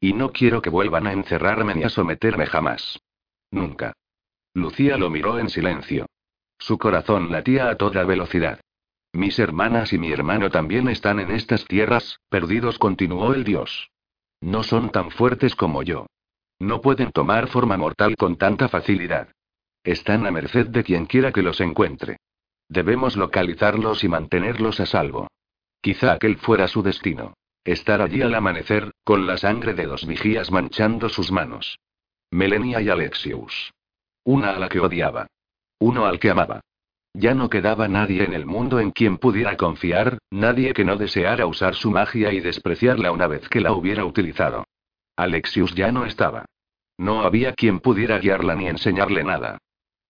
Y no quiero que vuelvan a encerrarme ni a someterme jamás. Nunca. Lucía lo miró en silencio. Su corazón latía a toda velocidad. Mis hermanas y mi hermano también están en estas tierras, perdidos, continuó el dios. No son tan fuertes como yo. No pueden tomar forma mortal con tanta facilidad. Están a merced de quien quiera que los encuentre. Debemos localizarlos y mantenerlos a salvo. Quizá aquel fuera su destino. Estar allí al amanecer, con la sangre de dos vigías manchando sus manos. Melenia y Alexius. Una a la que odiaba. Uno al que amaba. Ya no quedaba nadie en el mundo en quien pudiera confiar, nadie que no deseara usar su magia y despreciarla una vez que la hubiera utilizado. Alexius ya no estaba. No había quien pudiera guiarla ni enseñarle nada.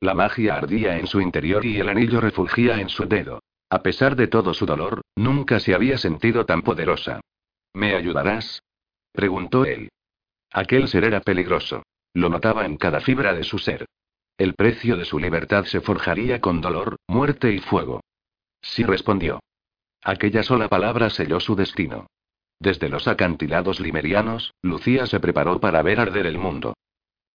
La magia ardía en su interior y el anillo refulgía en su dedo. A pesar de todo su dolor, nunca se había sentido tan poderosa. ¿Me ayudarás? preguntó él. Aquel ser era peligroso. Lo notaba en cada fibra de su ser. El precio de su libertad se forjaría con dolor, muerte y fuego. Sí respondió. Aquella sola palabra selló su destino. Desde los acantilados limerianos, Lucía se preparó para ver arder el mundo.